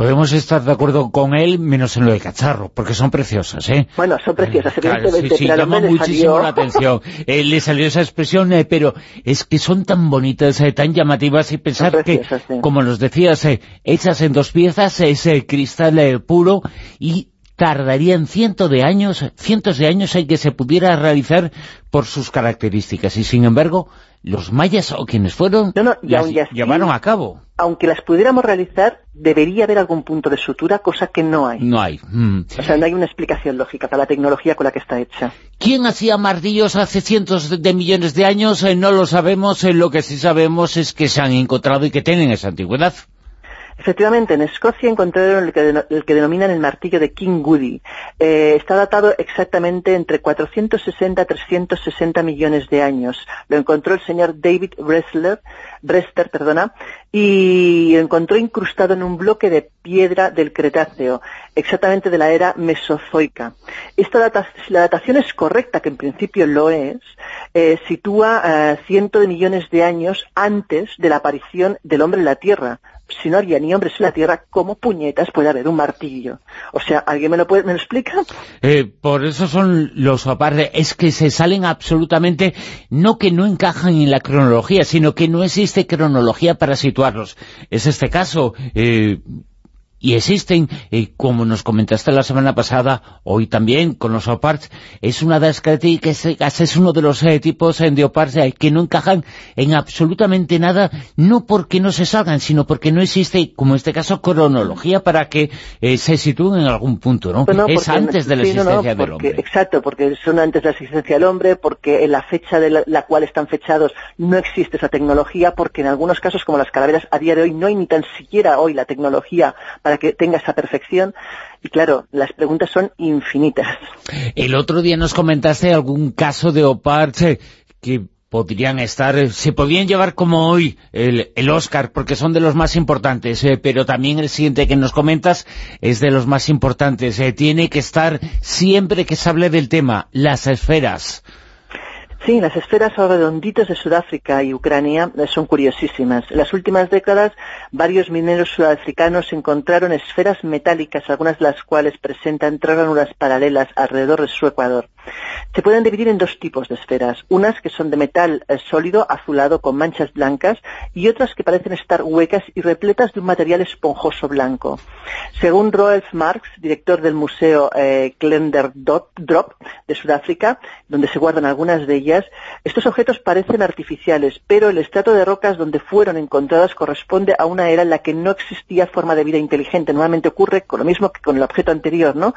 Podemos estar de acuerdo con él, menos en lo de cacharro, porque son preciosas, ¿eh? Bueno, son preciosas, Claro, sí, sí, pero llama muchísimo salió- la atención. Eh, le salió esa expresión, eh, pero es que son tan bonitas, eh, tan llamativas, y pensar que, sí. como nos decías, eh, hechas en dos piezas, ese cristal puro, y tardarían cientos de años, cientos de años en que se pudiera realizar por sus características. Y sin embargo, los mayas o quienes fueron No, no, y las aún y así- llevaron a cabo. Aunque las pudiéramos realizar, debería haber algún punto de sutura, cosa que no hay. No hay. Mm. O sea, no hay una explicación lógica para la tecnología con la que está hecha. ¿Quién hacía martillos hace cientos de- de millones de años? Eh, no lo sabemos. Eh, lo que sí sabemos es que se han encontrado y que tienen esa antigüedad. Efectivamente, en Escocia encontraron el que, denominan el martillo de King Goody. Eh, está datado exactamente entre 460 y 360 millones de años. Lo encontró el señor David Bressler, Brester, perdona, y lo encontró incrustado en un bloque de piedra del Cretáceo, exactamente de la era mesozoica. Esta data- si la datación es correcta, que en principio lo es, eh, sitúa eh, cientos de millones de años antes de la aparición del hombre en la Tierra. Si no había ni hombres en la Tierra, ¿cómo puñetas puede haber un martillo? O sea, ¿alguien me lo, puede, me lo explica? Eh, por eso son los aparte, es que se salen absolutamente, no que no encajan en la cronología, sino que no existe cronología para situarlos. Es este caso, eh, y existen, eh, como nos comentaste la semana pasada, hoy también con los oparts, es una de las características, es uno de los eh, tipos eh, de oparts que no encajan en absolutamente nada, no porque no se salgan, sino porque no existe, como en este caso, cronología para que eh, se sitúen en algún punto, ¿no? Es antes de la sí, no, no, existencia del hombre. Exacto, porque son antes de la existencia del hombre, porque en la fecha de la, la cual están fechados no existe esa tecnología, porque en algunos casos, como las calaveras, a día de hoy no hay ni tan siquiera hoy la tecnología para que tenga esa perfección. Y claro, las preguntas son infinitas. El otro día nos comentaste algún caso de oparts eh, que podrían estar, eh, se podrían llevar como hoy el, el Oscar, porque son de los más importantes, eh, pero también el siguiente que nos comentas es de los más importantes. eh, tiene que estar siempre que se hable del tema, las esferas. Sí, las esferas o redonditos de Sudáfrica y Ucrania eh, son curiosísimas. En las últimas décadas, varios mineros sudafricanos encontraron esferas metálicas, algunas de las cuales presentan tres ranuras paralelas alrededor de su ecuador. Se pueden dividir en dos tipos de esferas, unas que son de metal eh, sólido azulado con manchas blancas y otras que parecen estar huecas y repletas de un material esponjoso blanco. Según Rolf Marx, director del Museo eh, Drop de Sudáfrica, donde se guardan algunas de ellas, estos objetos parecen artificiales, pero el estrato de rocas donde fueron encontradas corresponde a una era en la que no existía forma de vida inteligente. Normalmente ocurre con lo mismo que con el objeto anterior, ¿no?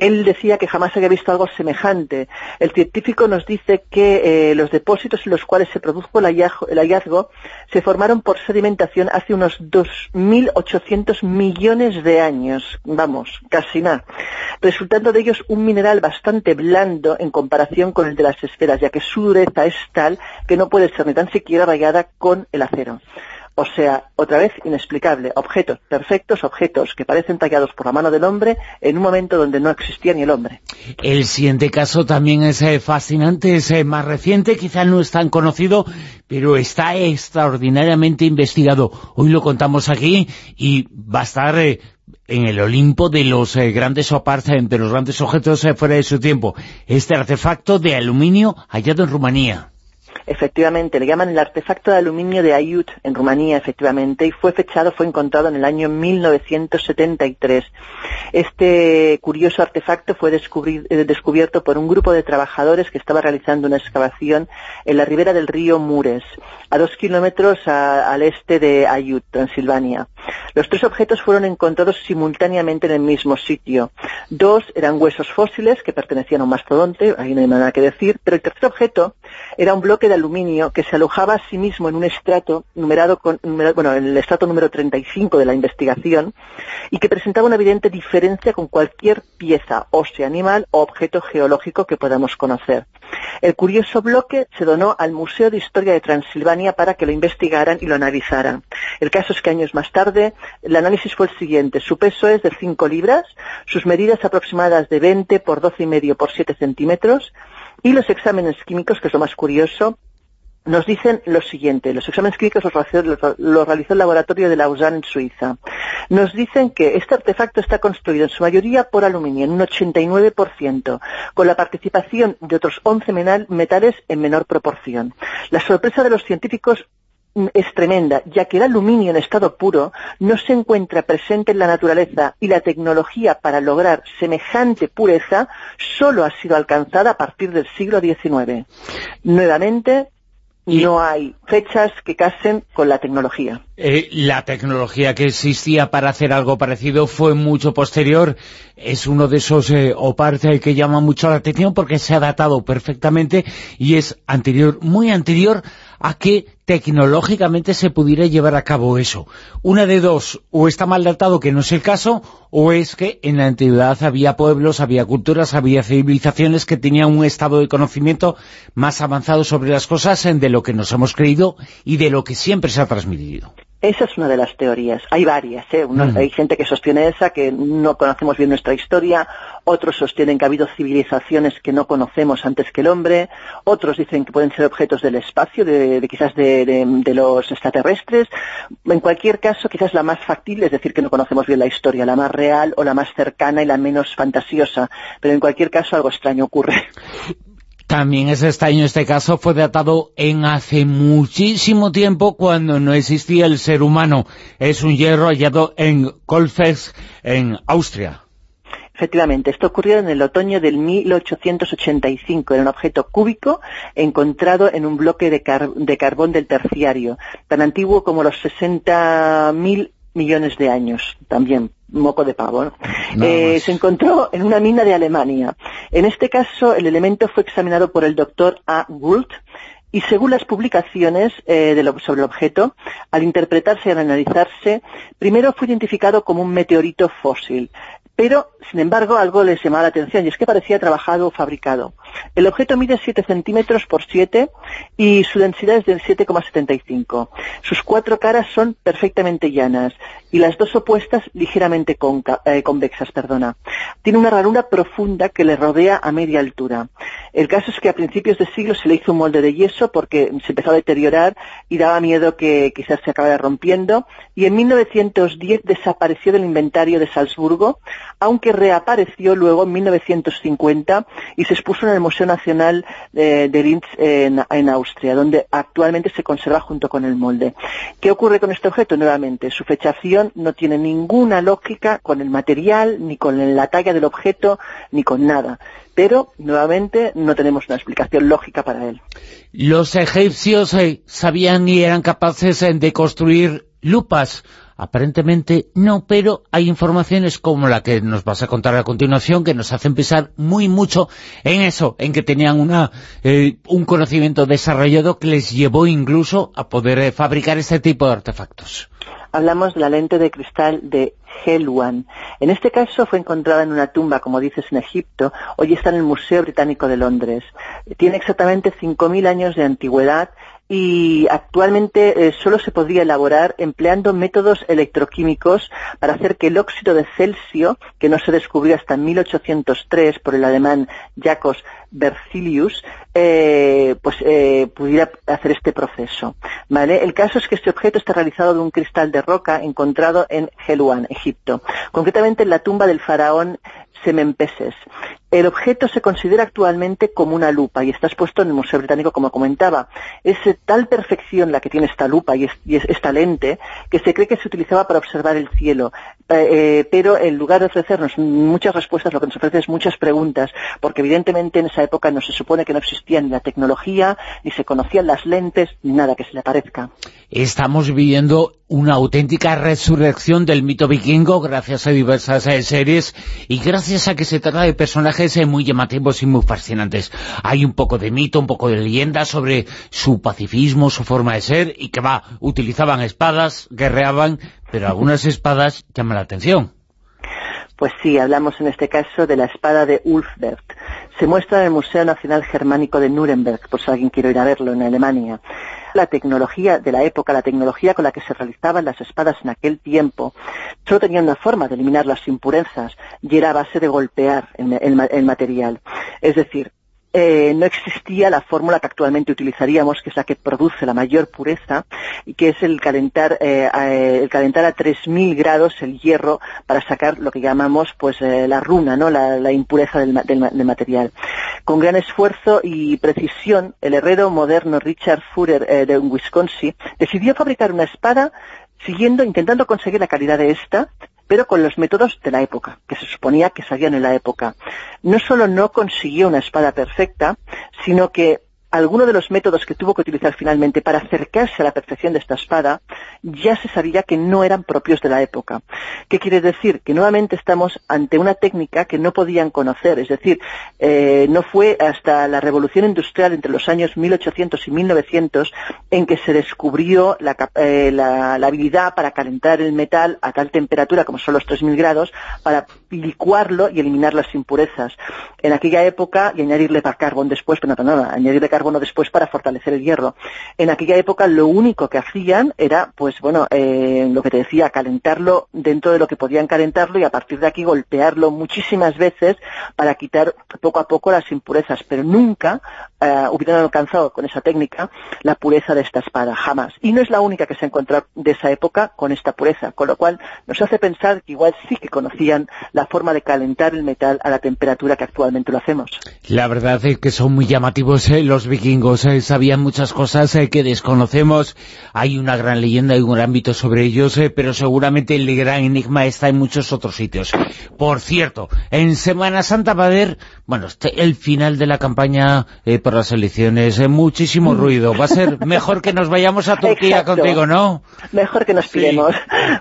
Él decía que jamás había visto algo semejante. El científico nos dice que eh, los depósitos en los cuales se produjo el hallazgo, el hallazgo se formaron por sedimentación hace unos 2.800 millones de años. Vamos, casi nada. Resultando de ellos un mineral bastante blando en comparación con el de las esferas, ya que su dureza es tal que no puede ser ni tan siquiera rayada con el acero. O sea, otra vez inexplicable, objetos perfectos, objetos que parecen tallados por la mano del hombre en un momento donde no existía ni el hombre. El siguiente caso también es eh, fascinante, es eh, más reciente, quizá no es tan conocido, pero está extraordinariamente investigado. Hoy lo contamos aquí y va a estar eh, en el Olimpo de los grandes oparts, eh, de los grandes objetos fuera de su tiempo. Este artefacto de aluminio hallado en Rumanía. Efectivamente, le llaman el artefacto de aluminio de Ayut en Rumanía, efectivamente, y fue fechado, fue encontrado en el año 1973. Este curioso artefacto fue eh, descubierto por un grupo de trabajadores que estaba realizando una excavación en la ribera del río Mures, a dos kilómetros a- al este de Ayut, Transilvania. Los tres objetos fueron encontrados simultáneamente en el mismo sitio. Dos eran huesos fósiles que pertenecían a un mastodonte, ahí no hay nada que decir, pero el tercer objeto era un bloque de aluminio que se alojaba a sí mismo en un estrato numerado con, numera- bueno, en el estrato número 35 de la investigación y que presentaba una evidente diferencia con cualquier pieza ósea animal o objeto geológico que podamos conocer. El curioso bloque se donó al Museo de Historia de Transilvania para que lo investigaran y lo analizaran. El caso es que años más tarde el análisis fue el siguiente. Su peso es de 5 libras, sus medidas aproximadas de 20 por 12 y medio por 7 centímetros y los exámenes químicos, que es lo más curioso, nos dicen lo siguiente. Los exámenes químicos los realizó, los- realizó el laboratorio de Lausanne en Suiza. Nos dicen que este artefacto está construido en su mayoría por aluminio, en un 89%, con la participación de otros 11 menal- metales en menor proporción. La sorpresa de los científicos es tremenda, ya que el aluminio en estado puro no se encuentra presente en la naturaleza y la tecnología para lograr semejante pureza solo ha sido alcanzada a partir del siglo XIX. Nuevamente, no hay fechas que casen con la tecnología. Eh, la tecnología que existía para hacer algo parecido fue mucho posterior. Es uno de esos eh, OPART que llama mucho la atención porque se ha datado perfectamente y es anterior, muy anterior a que tecnológicamente se pudiera llevar a cabo eso. Una de dos, o está mal datado, que no es el caso, o es que en la antigüedad había pueblos, había culturas, había civilizaciones que tenían un estado de conocimiento más avanzado sobre las cosas de lo que nos hemos creído y de lo que siempre se ha transmitido. Esa es una de las teorías. Hay varias, ¿eh? Mm. Hay gente que sostiene esa, que no conocemos bien nuestra historia. Otros sostienen que ha habido civilizaciones que no conocemos antes que el hombre. Otros dicen que pueden ser objetos del espacio, de, de quizás de, de- de los extraterrestres. En cualquier caso, quizás la más factible es decir que no conocemos bien la historia, la más real o la más cercana y la menos fantasiosa. Pero en cualquier caso, algo extraño ocurre. También es extraño este caso, fue datado en hace muchísimo tiempo cuando no existía el ser humano. Es un hierro hallado en Kolfex, en Austria. Efectivamente, esto ocurrió en el otoño del 1885. Era un objeto cúbico encontrado en un bloque de, de carbón del terciario, tan antiguo como los 60.000 millones de años, también moco de pavo. ¿no? Eh, se encontró en una mina de Alemania. En este caso, el elemento fue examinado por el doctor A. Gould, y según las publicaciones eh, de lo- sobre el objeto, al interpretarse y al analizarse, primero fue identificado como un meteorito fósil. Pero, sin embargo, algo les llamaba la atención y es que parecía trabajado o fabricado. El objeto mide 7 centímetros por 7 y su densidad es del 7,75. Sus cuatro caras son perfectamente llanas y las dos opuestas ligeramente eh, convexas. Perdona. Tiene una ranura profunda que le rodea a media altura. El caso es que a principios de siglo se le hizo un molde de yeso porque se empezó a deteriorar y daba miedo que quizás se acabara rompiendo y en 1910 desapareció del inventario de Salzburgo, aunque reapareció luego en 1950 y se expuso en el Museo Nacional eh, de Linz en, Austria, donde actualmente se conserva junto con el molde. ¿Qué ocurre con este objeto? Nuevamente, su fechación no tiene ninguna lógica con el material, ni con la talla del objeto, ni con nada. Pero, nuevamente, no tenemos una explicación lógica para él. Los egipcios eh, sabían y eran capaces eh, de construir lupas. Aparentemente no, pero hay informaciones como la que nos vas a contar a continuación que nos hacen pensar muy mucho en eso, en que tenían una, eh, un conocimiento desarrollado que les llevó incluso a poder eh, fabricar este tipo de artefactos. Hablamos de la lente de cristal de Helwan. En este caso fue encontrada en una tumba, como dices, en Egipto. Hoy está en el Museo Británico de Londres. Tiene exactamente 5.000 años de antigüedad y actualmente eh, solo se podría elaborar empleando métodos electroquímicos para hacer que el óxido de Celsio, que no se descubrió hasta 1803 por el alemán Jacobs Berzelius, eh, pues eh, pudiera hacer este proceso. ¿vale? El caso es que este objeto está realizado de un cristal de roca encontrado en Helwan, Egipto, concretamente en la tumba del faraón Semenpeses. El objeto se considera actualmente como una lupa y está expuesto en el Museo Británico, como comentaba. Es tal perfección la que tiene esta lupa y, y es- esta lente que se cree que se utilizaba para observar el cielo. Eh, eh, pero en lugar de ofrecernos muchas respuestas, lo que nos ofrece es muchas preguntas, porque evidentemente en esa época no se supone que no existía ni la tecnología, ni se conocían las lentes, ni nada que se le parezca. Estamos viviendo una auténtica resurrección del mito vikingo gracias a diversas eh, series y gracias a que se trata de personajes eh, muy llamativos y muy fascinantes. Hay un poco de mito, un poco de leyenda sobre su pacifismo, su forma de ser y que va, utilizaban espadas, guerreaban, pero algunas espadas llaman la atención. Pues sí, hablamos en este caso de la espada de Ulfbert. Se muestra en el Museo Nacional Germánico de Nuremberg, por si alguien quiere ir a verlo, en Alemania. La tecnología de la época, la tecnología con la que se realizaban las espadas en aquel tiempo, solo tenía una forma de eliminar las impurezas y era a base de golpear el, el el material. Es decir, eh, no existía la fórmula que actualmente utilizaríamos, que es la que produce la mayor pureza, y que es el calentar, eh, a, el calentar a 3.000 grados el hierro para sacar lo que llamamos pues eh, la runa, ¿no? la, impureza del, ma- del ma- del material. Con gran esfuerzo y precisión, el herrero moderno Richard Fuller eh, de Wisconsin decidió fabricar una espada siguiendo, intentando conseguir la calidad de esta, pero con los métodos de la época, que se suponía que salían en la época. No solo no consiguió una espada perfecta, sino que alguno de los métodos que tuvo que utilizar finalmente para acercarse a la perfección de esta espada ya se sabía que no eran propios de la época. ¿Qué quiere decir? Que nuevamente estamos ante una técnica que no podían conocer, es decir, eh, no fue hasta la revolución industrial entre los años 1800 y 1900 en que se descubrió eh, la- habilidad para calentar el metal a tal temperatura como son los 3000 grados para licuarlo y eliminar las impurezas. En aquella época, y añadirle carbón después, pero no, añadirle carbono después para fortalecer el hierro. En aquella época lo único que hacían era, pues bueno, eh, lo que te decía, calentarlo dentro de lo que podían calentarlo y a partir de aquí golpearlo muchísimas veces para quitar poco a poco las impurezas, pero nunca eh, hubieran alcanzado con esa técnica la pureza de esta espada, jamás. Y no es la única que se encontró de esa época con esta pureza, con lo cual nos hace pensar que igual sí que conocían la forma de calentar el metal a la temperatura que actualmente lo hacemos. La verdad es que son muy llamativos eh, los vikingos, eh, sabían muchas cosas eh, que desconocemos, hay una gran leyenda, hay un gran mito sobre ellos, eh, pero seguramente el gran enigma está en muchos otros sitios. Por cierto, en Semana Santa va a haber, bueno, este- el final de la campaña por las elecciones, muchísimo ruido, va a ser mejor que nos vayamos a Turquía Exacto. contigo, ¿no? Mejor que nos piremos.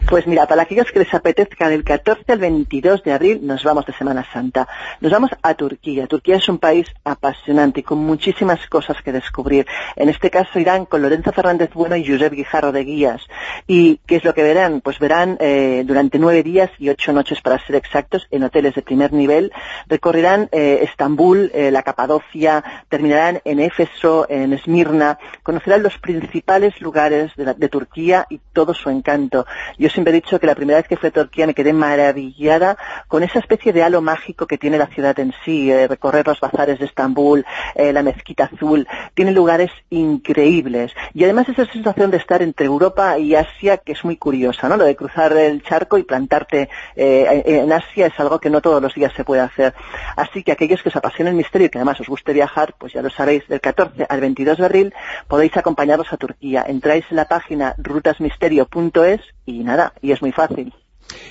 Pues mira, para aquellos que les apetezca, del 14 al 22 de abril nos vamos de Semana Santa. Nos vamos a Turquía. Turquía es un país apasionante y con muchísimas cosas que descubrir. En este caso irán con Lorenzo Fernández Bueno y Josep Guijarro de guías. ¿Y qué es lo que verán? Pues verán eh, durante nueve días y ocho noches para ser exactos en hoteles de primer nivel. Recorrerán eh, Estambul, eh, la Capadocia, terminarán en Éfeso, en Esmirna. Conocerán los principales lugares de, de Turquía y todo su encanto. Yo siempre he dicho que la primera vez que fui a Turquía me quedé maravillada con esa especie de halo mágico que tiene la ciudad en sí. recorrer los bazares de Estambul, la mezquita azul. Tiene lugares increíbles. Y además esa sensación de estar entre Europa y Asia que es muy curiosa, ¿no? Lo de cruzar el charco y plantarte eh, en Asia es algo que no todos los días se puede hacer. Así que aquellos que os apasiona el misterio y que además os guste viajar, pues ya lo sabéis, del 14 al 22 de abril podéis acompañaros a Turquía. Entráis en la página rutasmisterio.es y nada, y es muy fácil.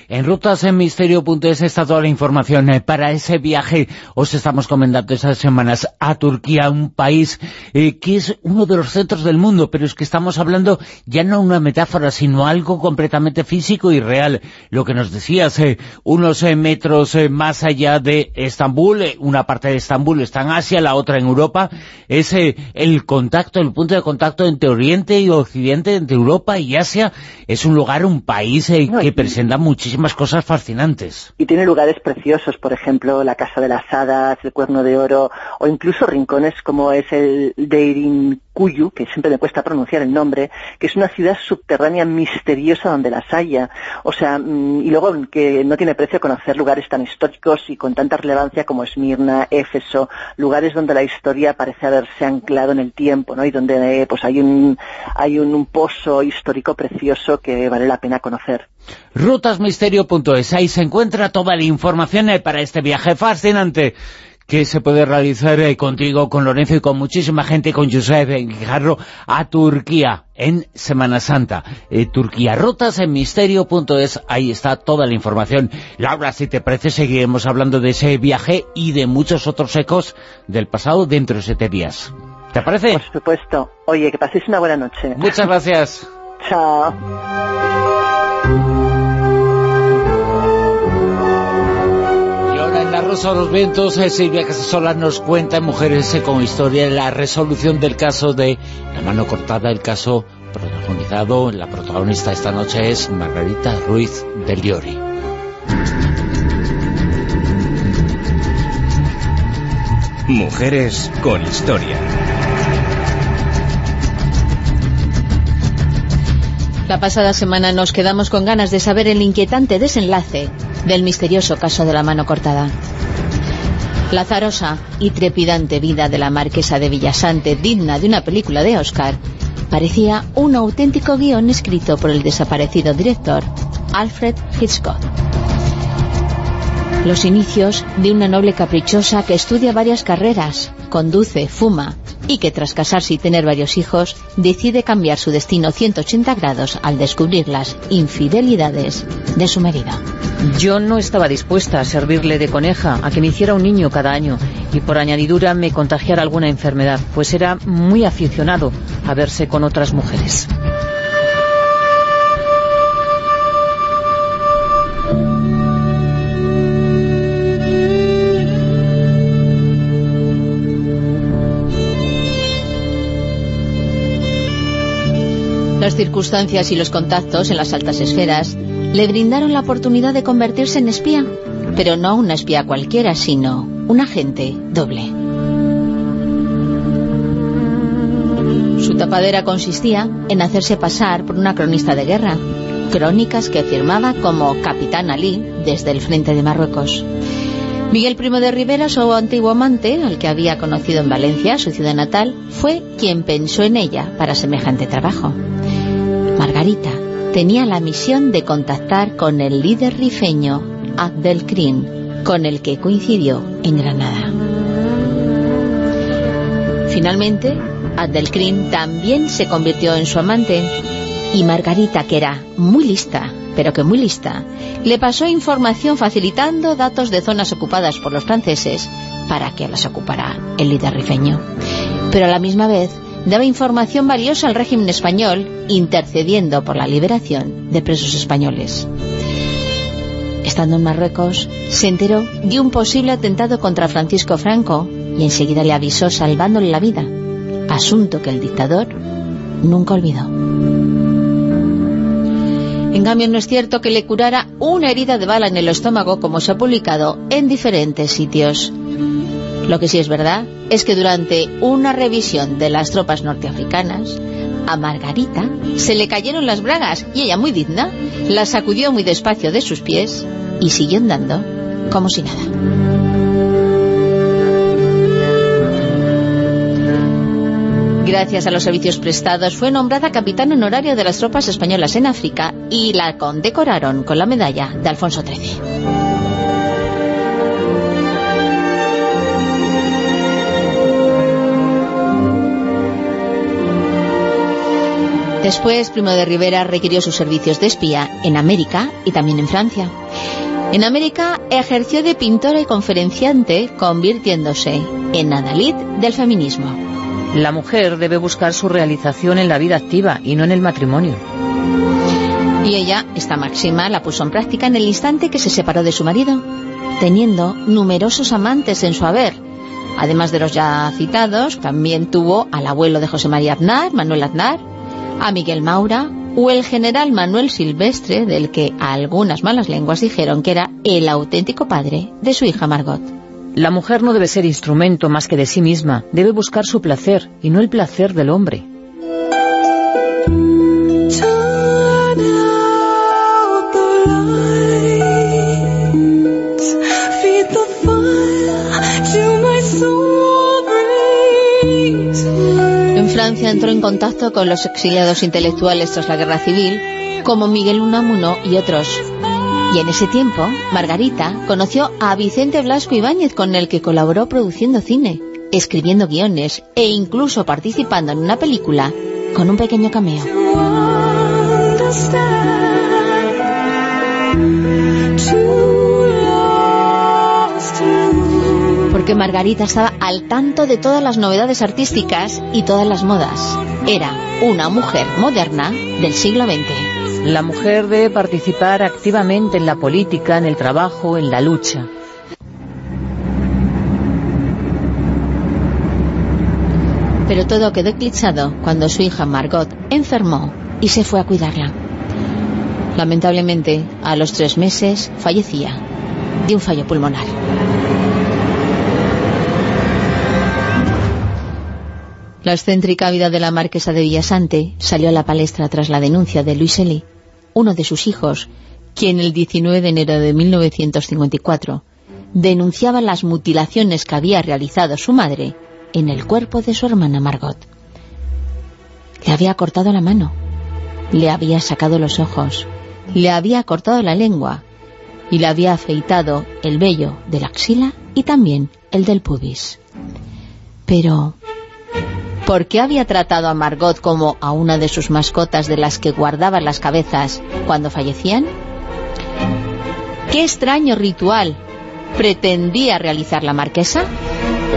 En rutasenmisterio.es está toda la información eh, para ese viaje. Os estamos comentando esas semanas a Turquía, un país eh, que es uno de los centros del mundo, pero es que estamos hablando ya no una metáfora, sino algo completamente físico y real. Lo que nos decías, eh, unos metros más allá de Estambul, una parte de Estambul está en Asia, la otra en Europa, es el contacto, el punto de contacto entre Oriente y Occidente, entre Europa y Asia. Es un lugar, un país que y- presenta muchísimas cosas fascinantes. Y tiene lugares preciosos, por ejemplo, la Casa de las Hadas, el Cuerno de Oro, o incluso rincones como es el Deirinkuyu, que siempre me cuesta pronunciar el nombre, que es una ciudad subterránea misteriosa donde las haya. O sea, mm, y luego que no tiene precio conocer lugares tan históricos y con tanta relevancia como Esmirna, Éfeso, lugares donde la historia parece haberse anclado en el tiempo, ¿no? Y donde eh, pues hay un hay un pozo histórico precioso que vale la pena conocer. Rutasmisterio.es, ahí se encuentra toda la información eh, para este viaje fascinante que se puede realizar eh, contigo, con Lorenzo y con muchísima gente, con Josep Guijarro, a Turquía en Semana Santa. Eh, Turquía, rutasmisterio.es, ahí está toda la información. Laura, si te parece, seguiremos hablando de ese viaje y de muchos otros ecos del pasado dentro de siete días. ¿Te parece? Por supuesto. Oye, que paséis una buena noche. Muchas gracias. Chao. Y ahora en La Rosa de los Vientos, eh, Silvia Casasola nos cuenta en Mujeres eh, con Historia la resolución del caso de la mano cortada, el caso protagonizado, la protagonista esta noche es Margarita Ruiz de Liori. Mujeres con historia. La pasada semana nos quedamos con ganas de saber el inquietante desenlace del misterioso caso de la mano cortada. La azarosa y trepidante vida de la marquesa de Villasante, digna de una película de Oscar, parecía un auténtico guion escrito por el desaparecido director Alfred Hitchcock. Los inicios de una noble caprichosa que estudia varias carreras, conduce, fuma y que tras casarse y tener varios hijos decide cambiar su destino 180 grados al descubrir las infidelidades de su marido. Yo no estaba dispuesta a servirle de coneja, a que me hiciera un niño cada año y por añadidura me contagiara alguna enfermedad, pues era muy aficionado a verse con otras mujeres. Las circunstancias y los contactos en las altas esferas le brindaron la oportunidad de convertirse en espía, pero no una espía cualquiera, sino un agente doble. Su tapadera consistía en hacerse pasar por una cronista de guerra, crónicas que firmaba como Capitán Ali desde el frente de Marruecos. Miguel Primo de Rivera, su antiguo amante, al que había conocido en Valencia, su ciudad natal, fue quien pensó en ella para semejante trabajo. Margarita tenía la misión de contactar con el líder rifeño Abdelkrim, con el que coincidió en Granada. Finalmente, Abdelkrim también se convirtió en su amante y Margarita, que era muy lista, pero que muy lista, le pasó información facilitando datos de zonas ocupadas por los franceses para que las ocupara el líder rifeño. Pero a la misma vez daba información valiosa al régimen español, intercediendo por la liberación de presos españoles. Estando en Marruecos, se enteró de un posible atentado contra Francisco Franco y enseguida le avisó salvándole la vida, asunto que el dictador nunca olvidó. En cambio, no es cierto que le curara una herida de bala en el estómago, como se ha publicado en diferentes sitios. Lo que sí es verdad es que durante una revisión de las tropas norteafricanas, a Margarita se le cayeron las bragas y ella, muy digna, las sacudió muy despacio de sus pies y siguió andando como si nada. Gracias a los servicios prestados fue nombrada capitán honorario de las tropas españolas en África y la condecoraron con la medalla de Alfonso XIII. Después, Primo de Rivera requirió sus servicios de espía en América y también en Francia. En América ejerció de pintora y conferenciante, convirtiéndose en adalid del feminismo. La mujer debe buscar su realización en la vida activa y no en el matrimonio. Y ella, esta máxima, la puso en práctica en el instante que se separó de su marido, teniendo numerosos amantes en su haber. Además de los ya citados, también tuvo al abuelo de José María Aznar, Manuel Aznar, a Miguel Maura o el general Manuel Silvestre, del que algunas malas lenguas dijeron que era el auténtico padre de su hija Margot. La mujer no debe ser instrumento más que de sí misma, debe buscar su placer y no el placer del hombre. Francia entró en contacto con los exiliados intelectuales tras la guerra civil, como Miguel Unamuno y otros. Y en ese tiempo, Margarita conoció a Vicente Blasco Ibáñez, con el que colaboró produciendo cine, escribiendo guiones e incluso participando en una película con un pequeño cameo. Porque Margarita estaba al tanto de todas las novedades artísticas y todas las modas. Era una mujer moderna del siglo XX. La mujer debe participar activamente en la política, en el trabajo, en la lucha. Pero todo quedó eclipsado cuando su hija Margot enfermó y se fue a cuidarla. Lamentablemente, a los tres meses fallecía de un fallo pulmonar. La excéntrica vida de la marquesa de Villasante salió a la palestra tras la denuncia de Luis Eli, uno de sus hijos, quien el 19 de enero de 1954 denunciaba las mutilaciones que había realizado su madre en el cuerpo de su hermana Margot. Le había cortado la mano, le había sacado los ojos, le había cortado la lengua y le había afeitado el vello de la axila y también el del pubis. Pero, ¿por qué había tratado a Margot como a una de sus mascotas de las que guardaba las cabezas cuando fallecían? ¿Qué extraño ritual pretendía realizar la marquesa?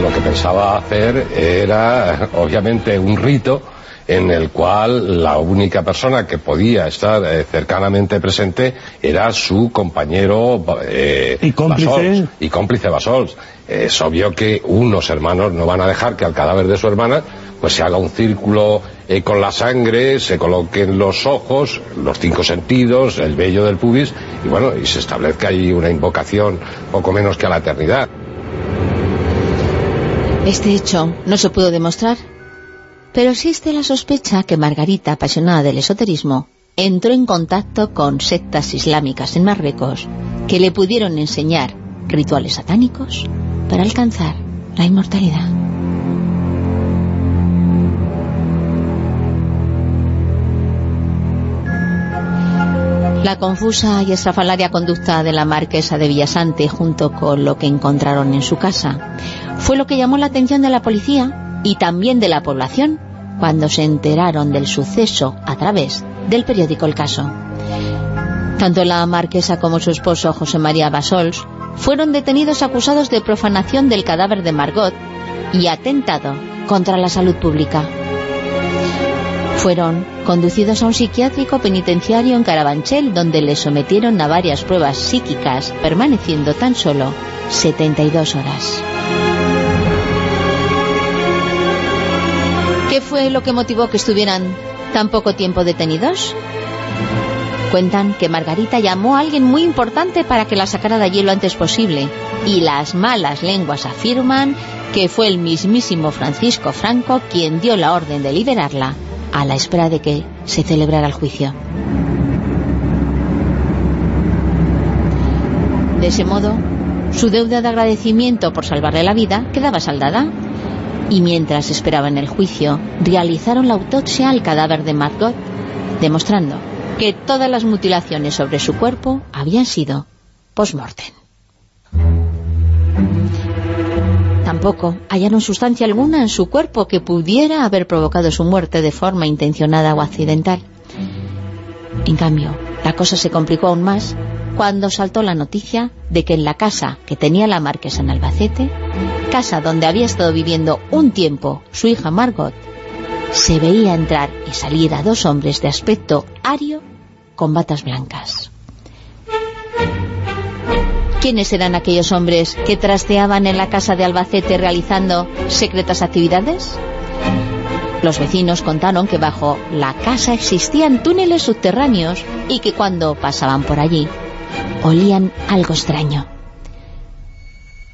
Lo que pensaba hacer era, obviamente, un rito en el cual la única persona que podía estar eh, cercanamente presente era su compañero eh, ¿Y cómplice? Basols, y cómplice Basols. Es obvio que unos hermanos no van a dejar que al cadáver de su hermana pues se haga un círculo eh, con la sangre, se coloquen los ojos, los cinco sentidos, el vello del pubis, y bueno, y se establezca ahí una invocación poco menos que a la eternidad. Este hecho no se pudo demostrar, pero existe la sospecha que Margarita, apasionada del esoterismo, entró en contacto con sectas islámicas en Marruecos que le pudieron enseñar rituales satánicos para alcanzar la inmortalidad. La confusa y estrafalaria conducta de la marquesa de Villasante junto con lo que encontraron en su casa fue lo que llamó la atención de la policía y también de la población cuando se enteraron del suceso a través del periódico El Caso. Tanto la marquesa como su esposo José María Basols fueron detenidos acusados de profanación del cadáver de Margot y atentado contra la salud pública. Fueron conducidos a un psiquiátrico penitenciario en Carabanchel donde les sometieron a varias pruebas psíquicas permaneciendo tan solo 72 horas. ¿Qué fue lo que motivó que estuvieran tan poco tiempo detenidos? Cuentan que Margarita llamó a alguien muy importante para que la sacara de allí lo antes posible y las malas lenguas afirman que fue el mismísimo Francisco Franco quien dio la orden de liberarla a la espera de que se celebrara el juicio. De ese modo, su deuda de agradecimiento por salvarle la vida quedaba saldada y mientras esperaban el juicio, realizaron la autopsia al cadáver de Margot, demostrando que todas las mutilaciones sobre su cuerpo habían sido post-mortem. Tampoco hallaron sustancia alguna en su cuerpo que pudiera haber provocado su muerte de forma intencionada o accidental. En cambio, la cosa se complicó aún más cuando saltó la noticia de que en la casa que tenía la marquesa en Albacete, casa donde había estado viviendo un tiempo su hija Margot, se veía entrar y salir a dos hombres de aspecto ario con batas blancas. ¿Quiénes eran aquellos hombres que trasteaban en la casa de Albacete realizando secretas actividades? Los vecinos contaron que bajo la casa existían túneles subterráneos y que cuando pasaban por allí olían algo extraño.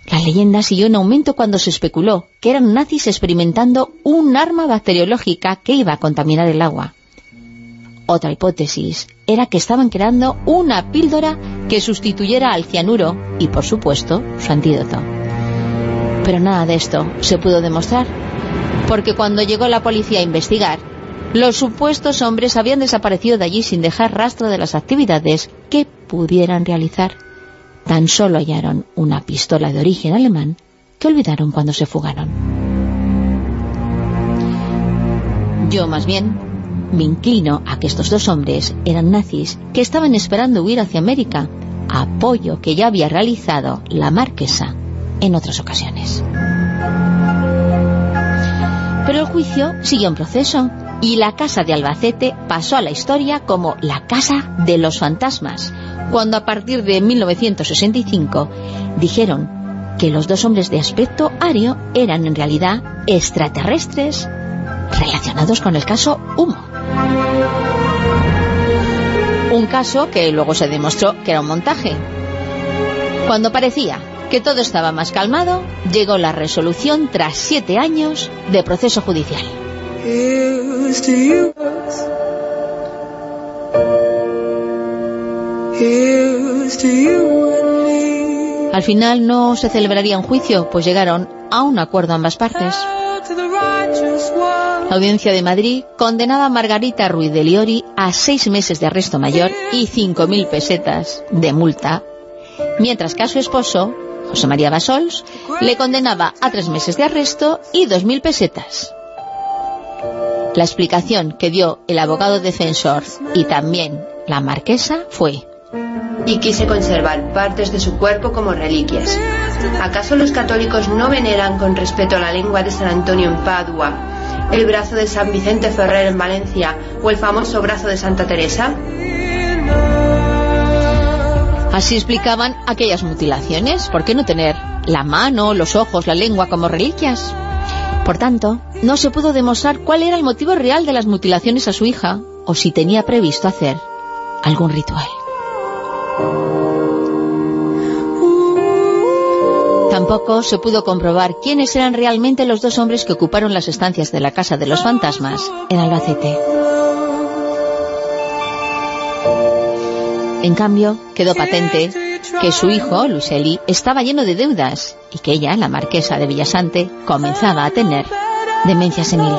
La leyenda siguió en aumento cuando se especuló que eran nazis experimentando un arma bacteriológica que iba a contaminar el agua. Otra hipótesis era que estaban creando una píldora que sustituyera al cianuro y, por supuesto, su antídoto. Pero nada de esto se pudo demostrar, porque cuando llegó la policía a investigar, los supuestos hombres habían desaparecido de allí sin dejar rastro de las actividades que pudieran realizar. Tan solo hallaron una pistola de origen alemán que olvidaron cuando se fugaron. Yo más bien me inclino a que estos dos hombres eran nazis que estaban esperando huir hacia América, apoyo que ya había realizado la marquesa en otras ocasiones. Pero el juicio siguió en proceso y la casa de Albacete pasó a la historia como la casa de los fantasmas, cuando a partir de 1965 dijeron que los dos hombres de aspecto ario eran en realidad extraterrestres relacionados con el caso Humo. Un caso que luego se demostró que era un montaje. Cuando parecía que todo estaba más calmado, llegó la resolución tras siete años de proceso judicial. Al final no se celebraría un juicio, pues llegaron a un acuerdo ambas partes. La Audiencia de Madrid condenaba a Margarita Ruiz de Liori a seis meses de arresto mayor y 5.000 pesetas de multa, mientras que a su esposo, José María Basols, le condenaba a tres meses de arresto y 2.000 pesetas. La explicación que dio el abogado defensor y también la marquesa fue y quise conservar partes de su cuerpo como reliquias. ¿Acaso los católicos no veneran con respeto la lengua de San Antonio en Padua, el brazo de San Vicente Ferrer en Valencia o el famoso brazo de Santa Teresa? Así explicaban aquellas mutilaciones. ¿Por qué no tener la mano, los ojos, la lengua como reliquias? Por tanto, no se pudo demostrar cuál era el motivo real de las mutilaciones a su hija o si tenía previsto hacer algún ritual. Tampoco se pudo comprobar quiénes eran realmente los dos hombres que ocuparon las estancias de la Casa de los Fantasmas en Albacete. En cambio, quedó patente que su hijo, Luiseli, estaba lleno de deudas y que ella, la marquesa de Villasante, comenzaba a tener demencia senil.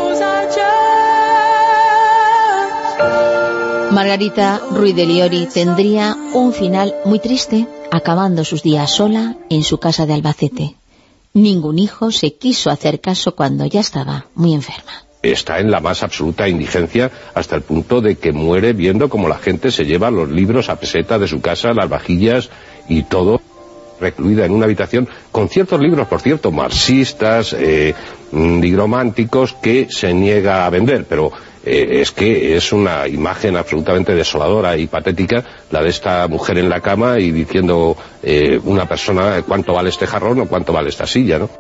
Margarita Ruiz de Liori tendría un final muy triste, acabando sus días sola en su casa de Albacete. Ningún hijo se quiso hacer caso cuando ya estaba muy enferma está en la más absoluta indigencia hasta el punto de que muere viendo como la gente se lleva los libros a peseta de su casa, las vajillas y todo recluida en una habitación con ciertos libros, por cierto, marxistas, eh, nigrománticos, que se niega a vender, pero eh, es que es una imagen absolutamente desoladora y patética la de esta mujer en la cama y diciendo eh, una persona cuánto vale este jarrón o cuánto vale esta silla, ¿no?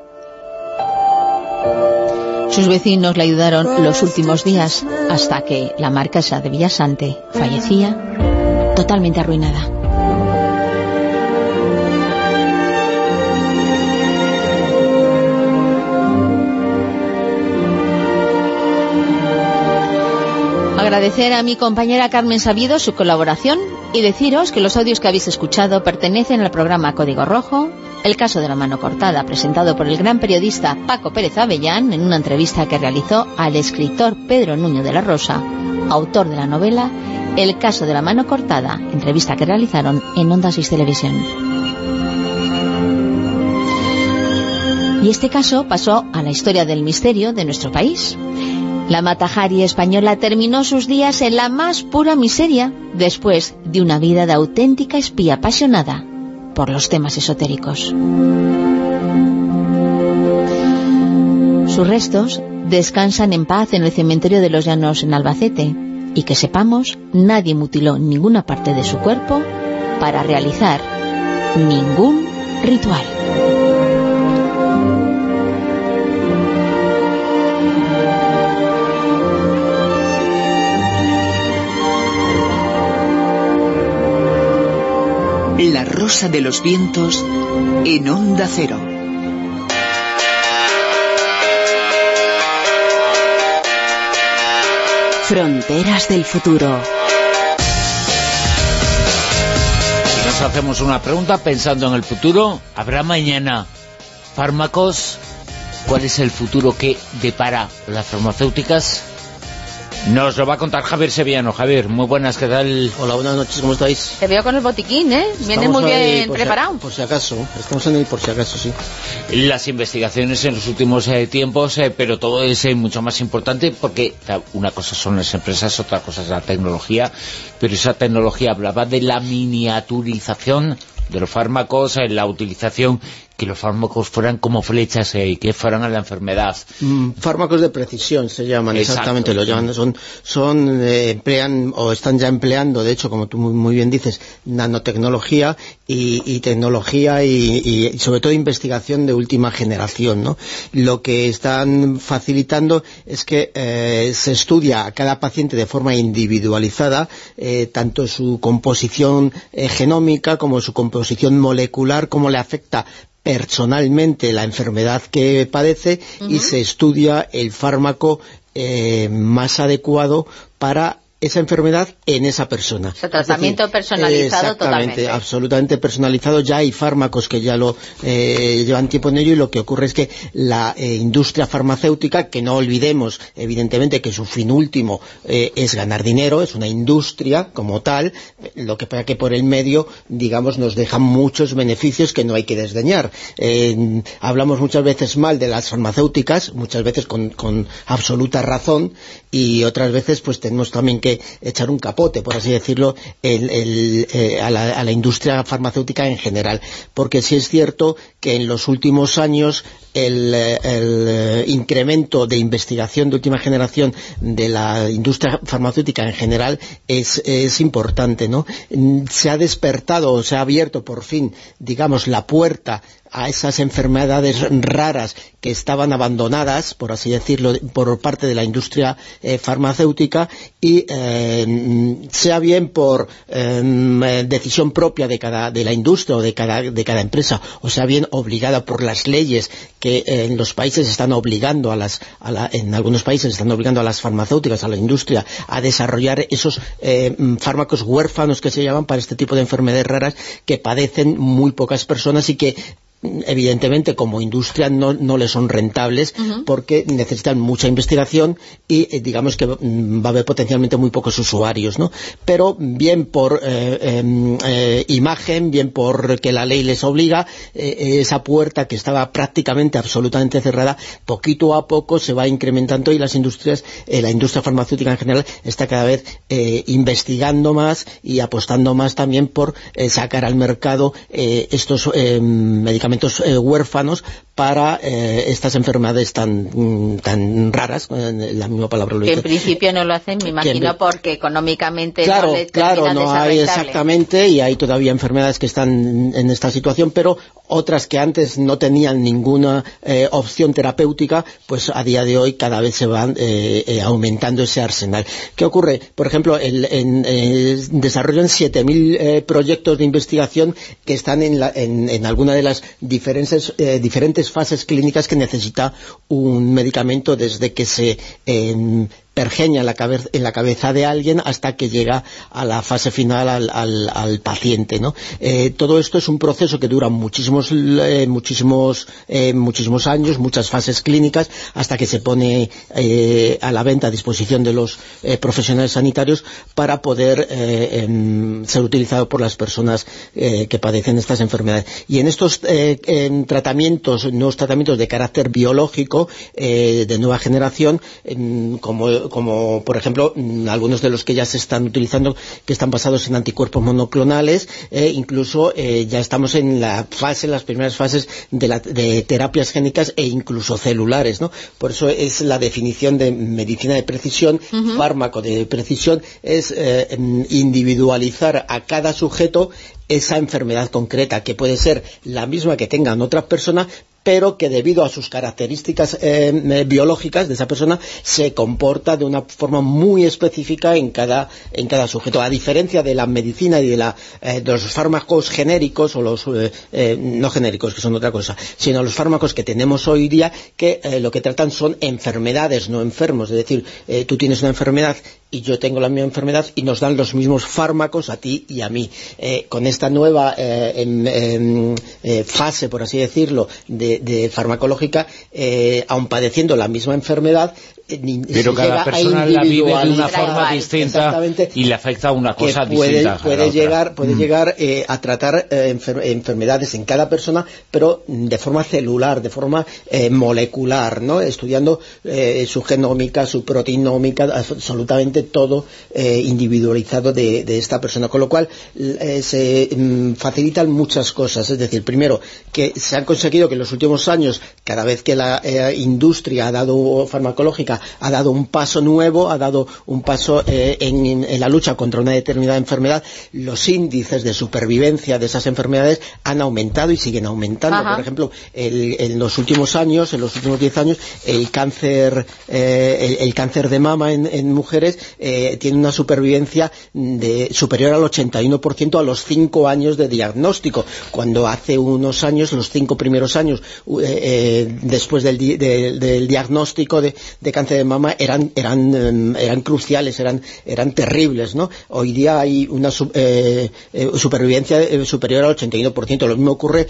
Sus vecinos le ayudaron los últimos días hasta que la marquesa de Villasante fallecía totalmente arruinada. Agradecer a mi compañera Carmen Sabido su colaboración y deciros que los audios que habéis escuchado pertenecen al programa Código Rojo, el caso de la mano cortada, presentado por el gran periodista Paco Pérez Avellán en una entrevista que realizó al escritor Pedro Nuño de la Rosa, autor de la novela El caso de la mano cortada, entrevista que realizaron en Onda 6 Televisión. Y este caso pasó a la historia del misterio de nuestro país. La Matajari española terminó sus días en la más pura miseria después de una vida de auténtica espía apasionada por los temas esotéricos. Sus restos descansan en paz en el cementerio de los Llanos en Albacete y que sepamos, nadie mutiló ninguna parte de su cuerpo para realizar ningún ritual. La Rosa de los Vientos en Onda Cero. Fronteras del futuro. Si nos hacemos una pregunta pensando en el futuro, ¿habrá mañana fármacos? ¿Cuál es el futuro que depara las farmacéuticas? Nos lo va a contar Javier Sevillano. Javier, muy buenas, ¿qué tal? Hola, buenas noches, ¿cómo estáis? Te veo con el botiquín, ¿eh? Viene muy bien preparado. por si acaso, estamos en el por si acaso, sí. Las investigaciones en los últimos eh, tiempos, eh, pero todo es eh, mucho más importante porque una cosa son las empresas, otra cosa es la tecnología, pero esa tecnología hablaba de la miniaturización de los fármacos, la utilización que los fármacos fueran como flechas y que fueran a la enfermedad. Mm, fármacos de precisión se llaman, exactamente, lo llaman, son, son eh, emplean o están ya empleando, de hecho, como tú muy, bien dices, nanotecnología y, tecnología y, sobre todo investigación de última generación, ¿no? Lo que están facilitando es que eh, se estudia a cada paciente de forma individualizada, eh, tanto su composición genómica como su composición molecular, cómo le afecta personalmente la enfermedad que padece y se estudia el fármaco eh, más adecuado para esa enfermedad en esa persona. O sea, tratamiento decir, personalizado totalmente. absolutamente personalizado. Ya hay fármacos que ya lo eh, llevan tiempo en ello y lo que ocurre es que la eh, industria farmacéutica, que no olvidemos evidentemente que su fin último eh, es ganar dinero, es una industria como tal, lo que pasa que por el medio, digamos, nos deja muchos beneficios que no hay que desdeñar. Hablamos muchas veces mal de las farmacéuticas, muchas veces con, con absoluta razón, y otras veces pues tenemos también echar un capote, por así decirlo, eh, a la industria farmacéutica en general. Porque sí es cierto que en los últimos años el, eh, incremento de investigación de última generación de la industria farmacéutica en general es, es importante, ¿no? Mm, Se ha despertado, se ha abierto por fin, digamos, la puerta a esas enfermedades raras que estaban abandonadas, por así decirlo, por parte de la industria eh, farmacéutica y eh, mm, sea bien por eh, decisión propia de cada de la industria o de cada, de cada empresa, o sea bien obligada por las leyes que eh, en los países están obligando a las, en algunos países están obligando a las farmacéuticas, a la industria, a desarrollar esos eh, mm, fármacos huérfanos que se llaman para este tipo de enfermedades raras que padecen muy pocas personas y que evidentemente como industria no, no les son rentables porque necesitan mucha investigación y eh, digamos que mm, va a haber potencialmente muy pocos usuarios, ¿no? Pero bien por eh, em, eh, imagen, bien por que la ley les obliga, esa puerta que estaba prácticamente absolutamente cerrada, poquito a poco se va incrementando y las industrias, la industria farmacéutica en general está cada vez investigando más y apostando más también por sacar al mercado estos eh, medicamentos eh, huérfanos para eh, estas enfermedades tan, mm, tan raras, eh, la misma palabra lo Que en principio no lo hacen, me imagino, en- porque económicamente Claro, no le claro, no hay exactamente y hay todavía enfermedades que están en esta situación, pero otras que antes no tenían ninguna eh, opción terapéutica, pues a día de hoy cada vez se van aumentando ese arsenal. ¿Qué ocurre? Por ejemplo, el, en, desarrollan 7.000 eh, proyectos de investigación que están en, la- en, en alguna de las diferentes, eh, diferentes fases clínicas que necesita un medicamento desde que se em, pergeña en la, cabe- en la cabeza de alguien hasta que llega a la fase final al, al- al paciente. ¿no? Eh, todo esto es un proceso que dura muchísimos, eh, muchísimos, eh, muchísimos años, muchas fases clínicas, hasta que se pone eh, a la venta a disposición de los profesionales sanitarios para poder em, ser utilizado por las personas que padecen estas enfermedades. Y en estos en tratamientos, nuevos tratamientos de carácter biológico de nueva generación, em, como, como por ejemplo mm, algunos de los que ya se están utilizando, que están basados en anticuerpos monoclonales, eh, incluso eh, ya estamos en la fase, las primeras fases de, la- de terapias génicas e incluso celulares, ¿no? Por eso es la definición de medicina de precisión, fármaco de precisión, es eh, em, individualizar a cada sujeto esa enfermedad concreta, que puede ser la misma que tengan otras personas, pero que debido a sus características eh, eh, biológicas de esa persona se comporta de una forma muy específica en cada, en cada sujeto. A diferencia de la medicina y de, la, eh, de los fármacos genéricos, o los no genéricos, que son otra cosa, sino los fármacos que tenemos hoy día, que lo que tratan son enfermedades, no enfermos. Es decir, tú tienes una enfermedad y yo tengo la misma enfermedad y nos dan los mismos fármacos a ti y a mí. Eh, con esta nueva eh, eh, fase, por así decirlo, de, de farmacológica, aun padeciendo la misma enfermedad, Pero cada persona la vive de una forma distinta y le afecta a una cosa puede, distinta. a puede otra. llegar, puede Mm. llegar eh, a tratar eh, enfer- enfermedades en cada persona, pero de forma celular, de forma eh, molecular, ¿no? estudiando su genómica, su proteinómica, absolutamente todo individualizado de, de esta persona, con lo cual se mm, facilitan muchas cosas, es decir, primero, que se han conseguido que en los últimos años, cada vez que la industria ha dado farmacológica, ha dado un paso nuevo, ha dado un paso eh, en, en la lucha contra una determinada enfermedad, los índices de supervivencia de esas enfermedades han aumentado y siguen aumentando. Ajá. Por ejemplo, el- en los últimos años, en los últimos 10 años, el cáncer, eh, el, el cáncer de mama en, en mujeres eh, tiene una supervivencia de, superior al 81% a los 5 años de diagnóstico, cuando hace unos años, los cinco primeros años, después del, del diagnóstico de, cáncer de mama, eran, eran, em, eran cruciales, eran, eran terribles, ¿no? Hoy día hay una supervivencia superior al 81%. Lo mismo ocurre,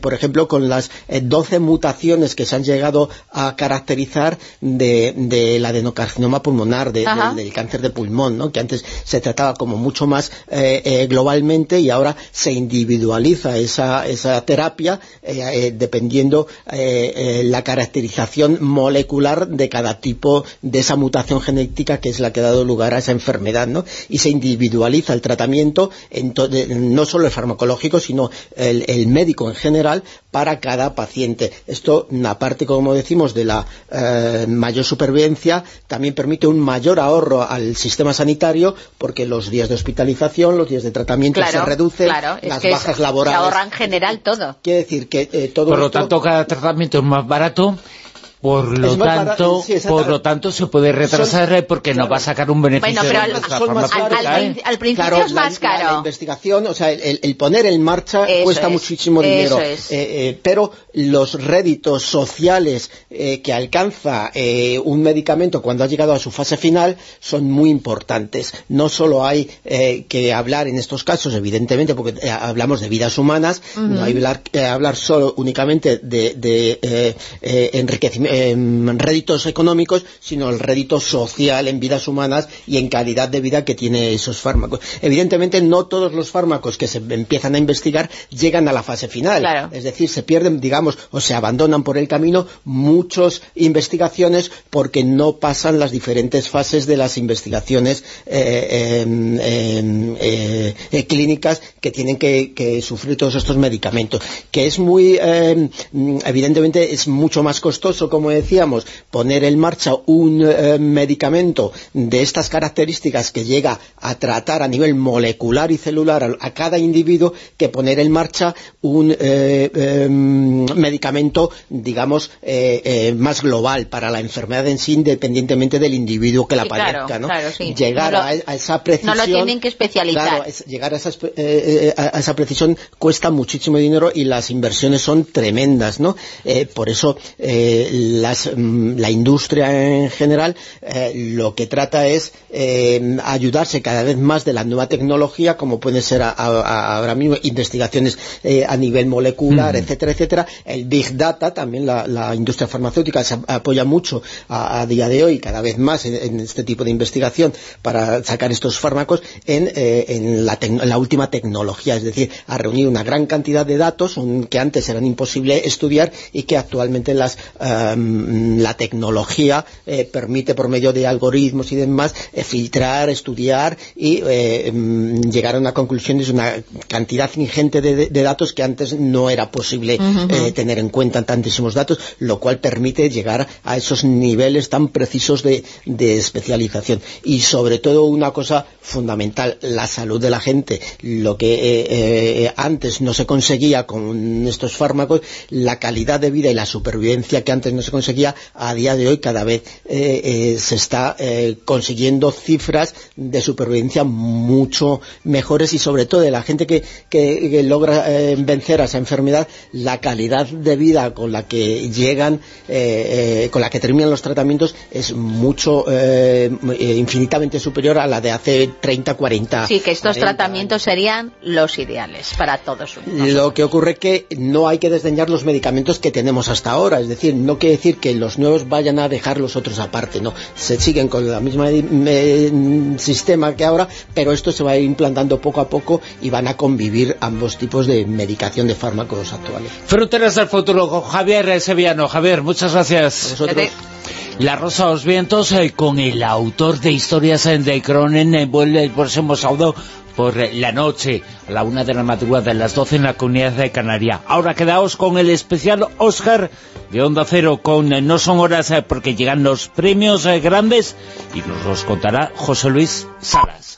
por ejemplo, con las 12 mutaciones que se han llegado a caracterizar de, de la adenocarcinoma pulmonar, del cáncer de pulmón, ¿no? que antes se trataba como mucho más eh, eh, globalmente y ahora se individualiza esa, esa terapia eh, dependiendo la caracterización molecular de cada tipo de esa mutación genética que es la que ha dado lugar a esa enfermedad, ¿no? Y se individualiza el tratamiento, en no solo el farmacológico, sino el, el médico en general para cada paciente. Esto, aparte, como decimos, de la mayor supervivencia, también permite un mayor ahorro al sistema sanitario porque los días de hospitalización, los días de tratamiento se reducen, las bajas laborales. Se ahorra en general todo. Quiere decir que eh, todo Por lo tanto, cada tratamiento es más barato por lo tanto por lo tanto se puede retrasar porque no va a sacar un beneficio bueno, pero al, al, principio es más caro. la, investigación o sea el, poner en marcha cuesta muchísimo dinero. eh, eh, pero los réditos sociales eh, que alcanza un medicamento cuando ha llegado a su fase final son muy importantes. No solo hay que hablar en estos casos evidentemente porque hablamos de vidas humanas no hay que hablar, solo únicamente de, de enriquecimiento en réditos económicos, sino el rédito social en vidas humanas y en calidad de vida que tiene esos fármacos. Evidentemente no todos los fármacos que se empiezan a investigar llegan a la fase final. Es decir, se pierden, digamos, o se abandonan por el camino muchas investigaciones porque no pasan las diferentes fases de las investigaciones eh, em, em, eh, eh, clínicas que tienen que, que, sufrir todos estos medicamentos. Que es muy, em, evidentemente, es mucho más costoso como decíamos, poner en marcha un eh, medicamento de estas características que llega a tratar a nivel molecular y celular a, cada individuo que poner en marcha un eh, em, medicamento, digamos, eh, más global para la enfermedad en sí, independientemente del individuo que la padezca, ¿no? Llegar a, esa precisión... No lo tienen que especializar. llegar a, a, esa precisión cuesta muchísimo dinero y las inversiones son tremendas, ¿no? por eso Mm, la industria en general eh, lo que trata es eh, ayudarse cada vez más de la nueva tecnología, como pueden ser ahora mismo investigaciones eh, a nivel molecular, etcétera, etcétera. El Big Data, también la, industria farmacéutica se apoya mucho a, día de hoy, cada vez más en, este tipo de investigación para sacar estos fármacos en, la, última tecnología, es decir, a reunir una gran cantidad de datos que antes eran imposible estudiar y que actualmente las Mm, la tecnología eh, permite por medio de algoritmos y demás eh, filtrar, estudiar y eh, mm, llegar a una conclusión de una cantidad ingente de, datos que antes no era posible tener en cuenta tantísimos datos, lo cual permite llegar a esos niveles tan precisos de, especialización. Y sobre todo una cosa fundamental, la salud de la gente, lo que antes no se conseguía con estos fármacos, la calidad de vida y la supervivencia que antes no se conseguía, a día de hoy cada vez eh, eh, se está eh, consiguiendo cifras de supervivencia mucho mejores y sobre todo de la gente que, logra vencer a esa enfermedad, la calidad de vida con la que llegan, con la que terminan los tratamientos es mucho, infinitamente superior a la de hace 30, 40 Sí, que estos tratamientos serían los ideales para todos. Lo que ocurre es que no hay que desdeñar los medicamentos que tenemos hasta ahora, es decir, no quiere decir que los nuevos vayan a dejar los otros aparte, no, se siguen con el mismo sistema que ahora, pero esto se va a ir implantando poco a poco y van a convivir ambos tipos de medicación de fármacos actuales. Fronteras del futuro con Javier Sevillano. Javier, muchas gracias. La Rosa de los Vientos eh, con el autor de historias de Cronen eh, vuelve el próximo sábado por la noche, a la una de la madrugada, a las 12 en la comunidad de Canaria. Ahora quedaos con el especial Oscar de Onda Cero, con eh, No son horas eh, porque llegan los premios eh, grandes y nos los contará José Luis Salas.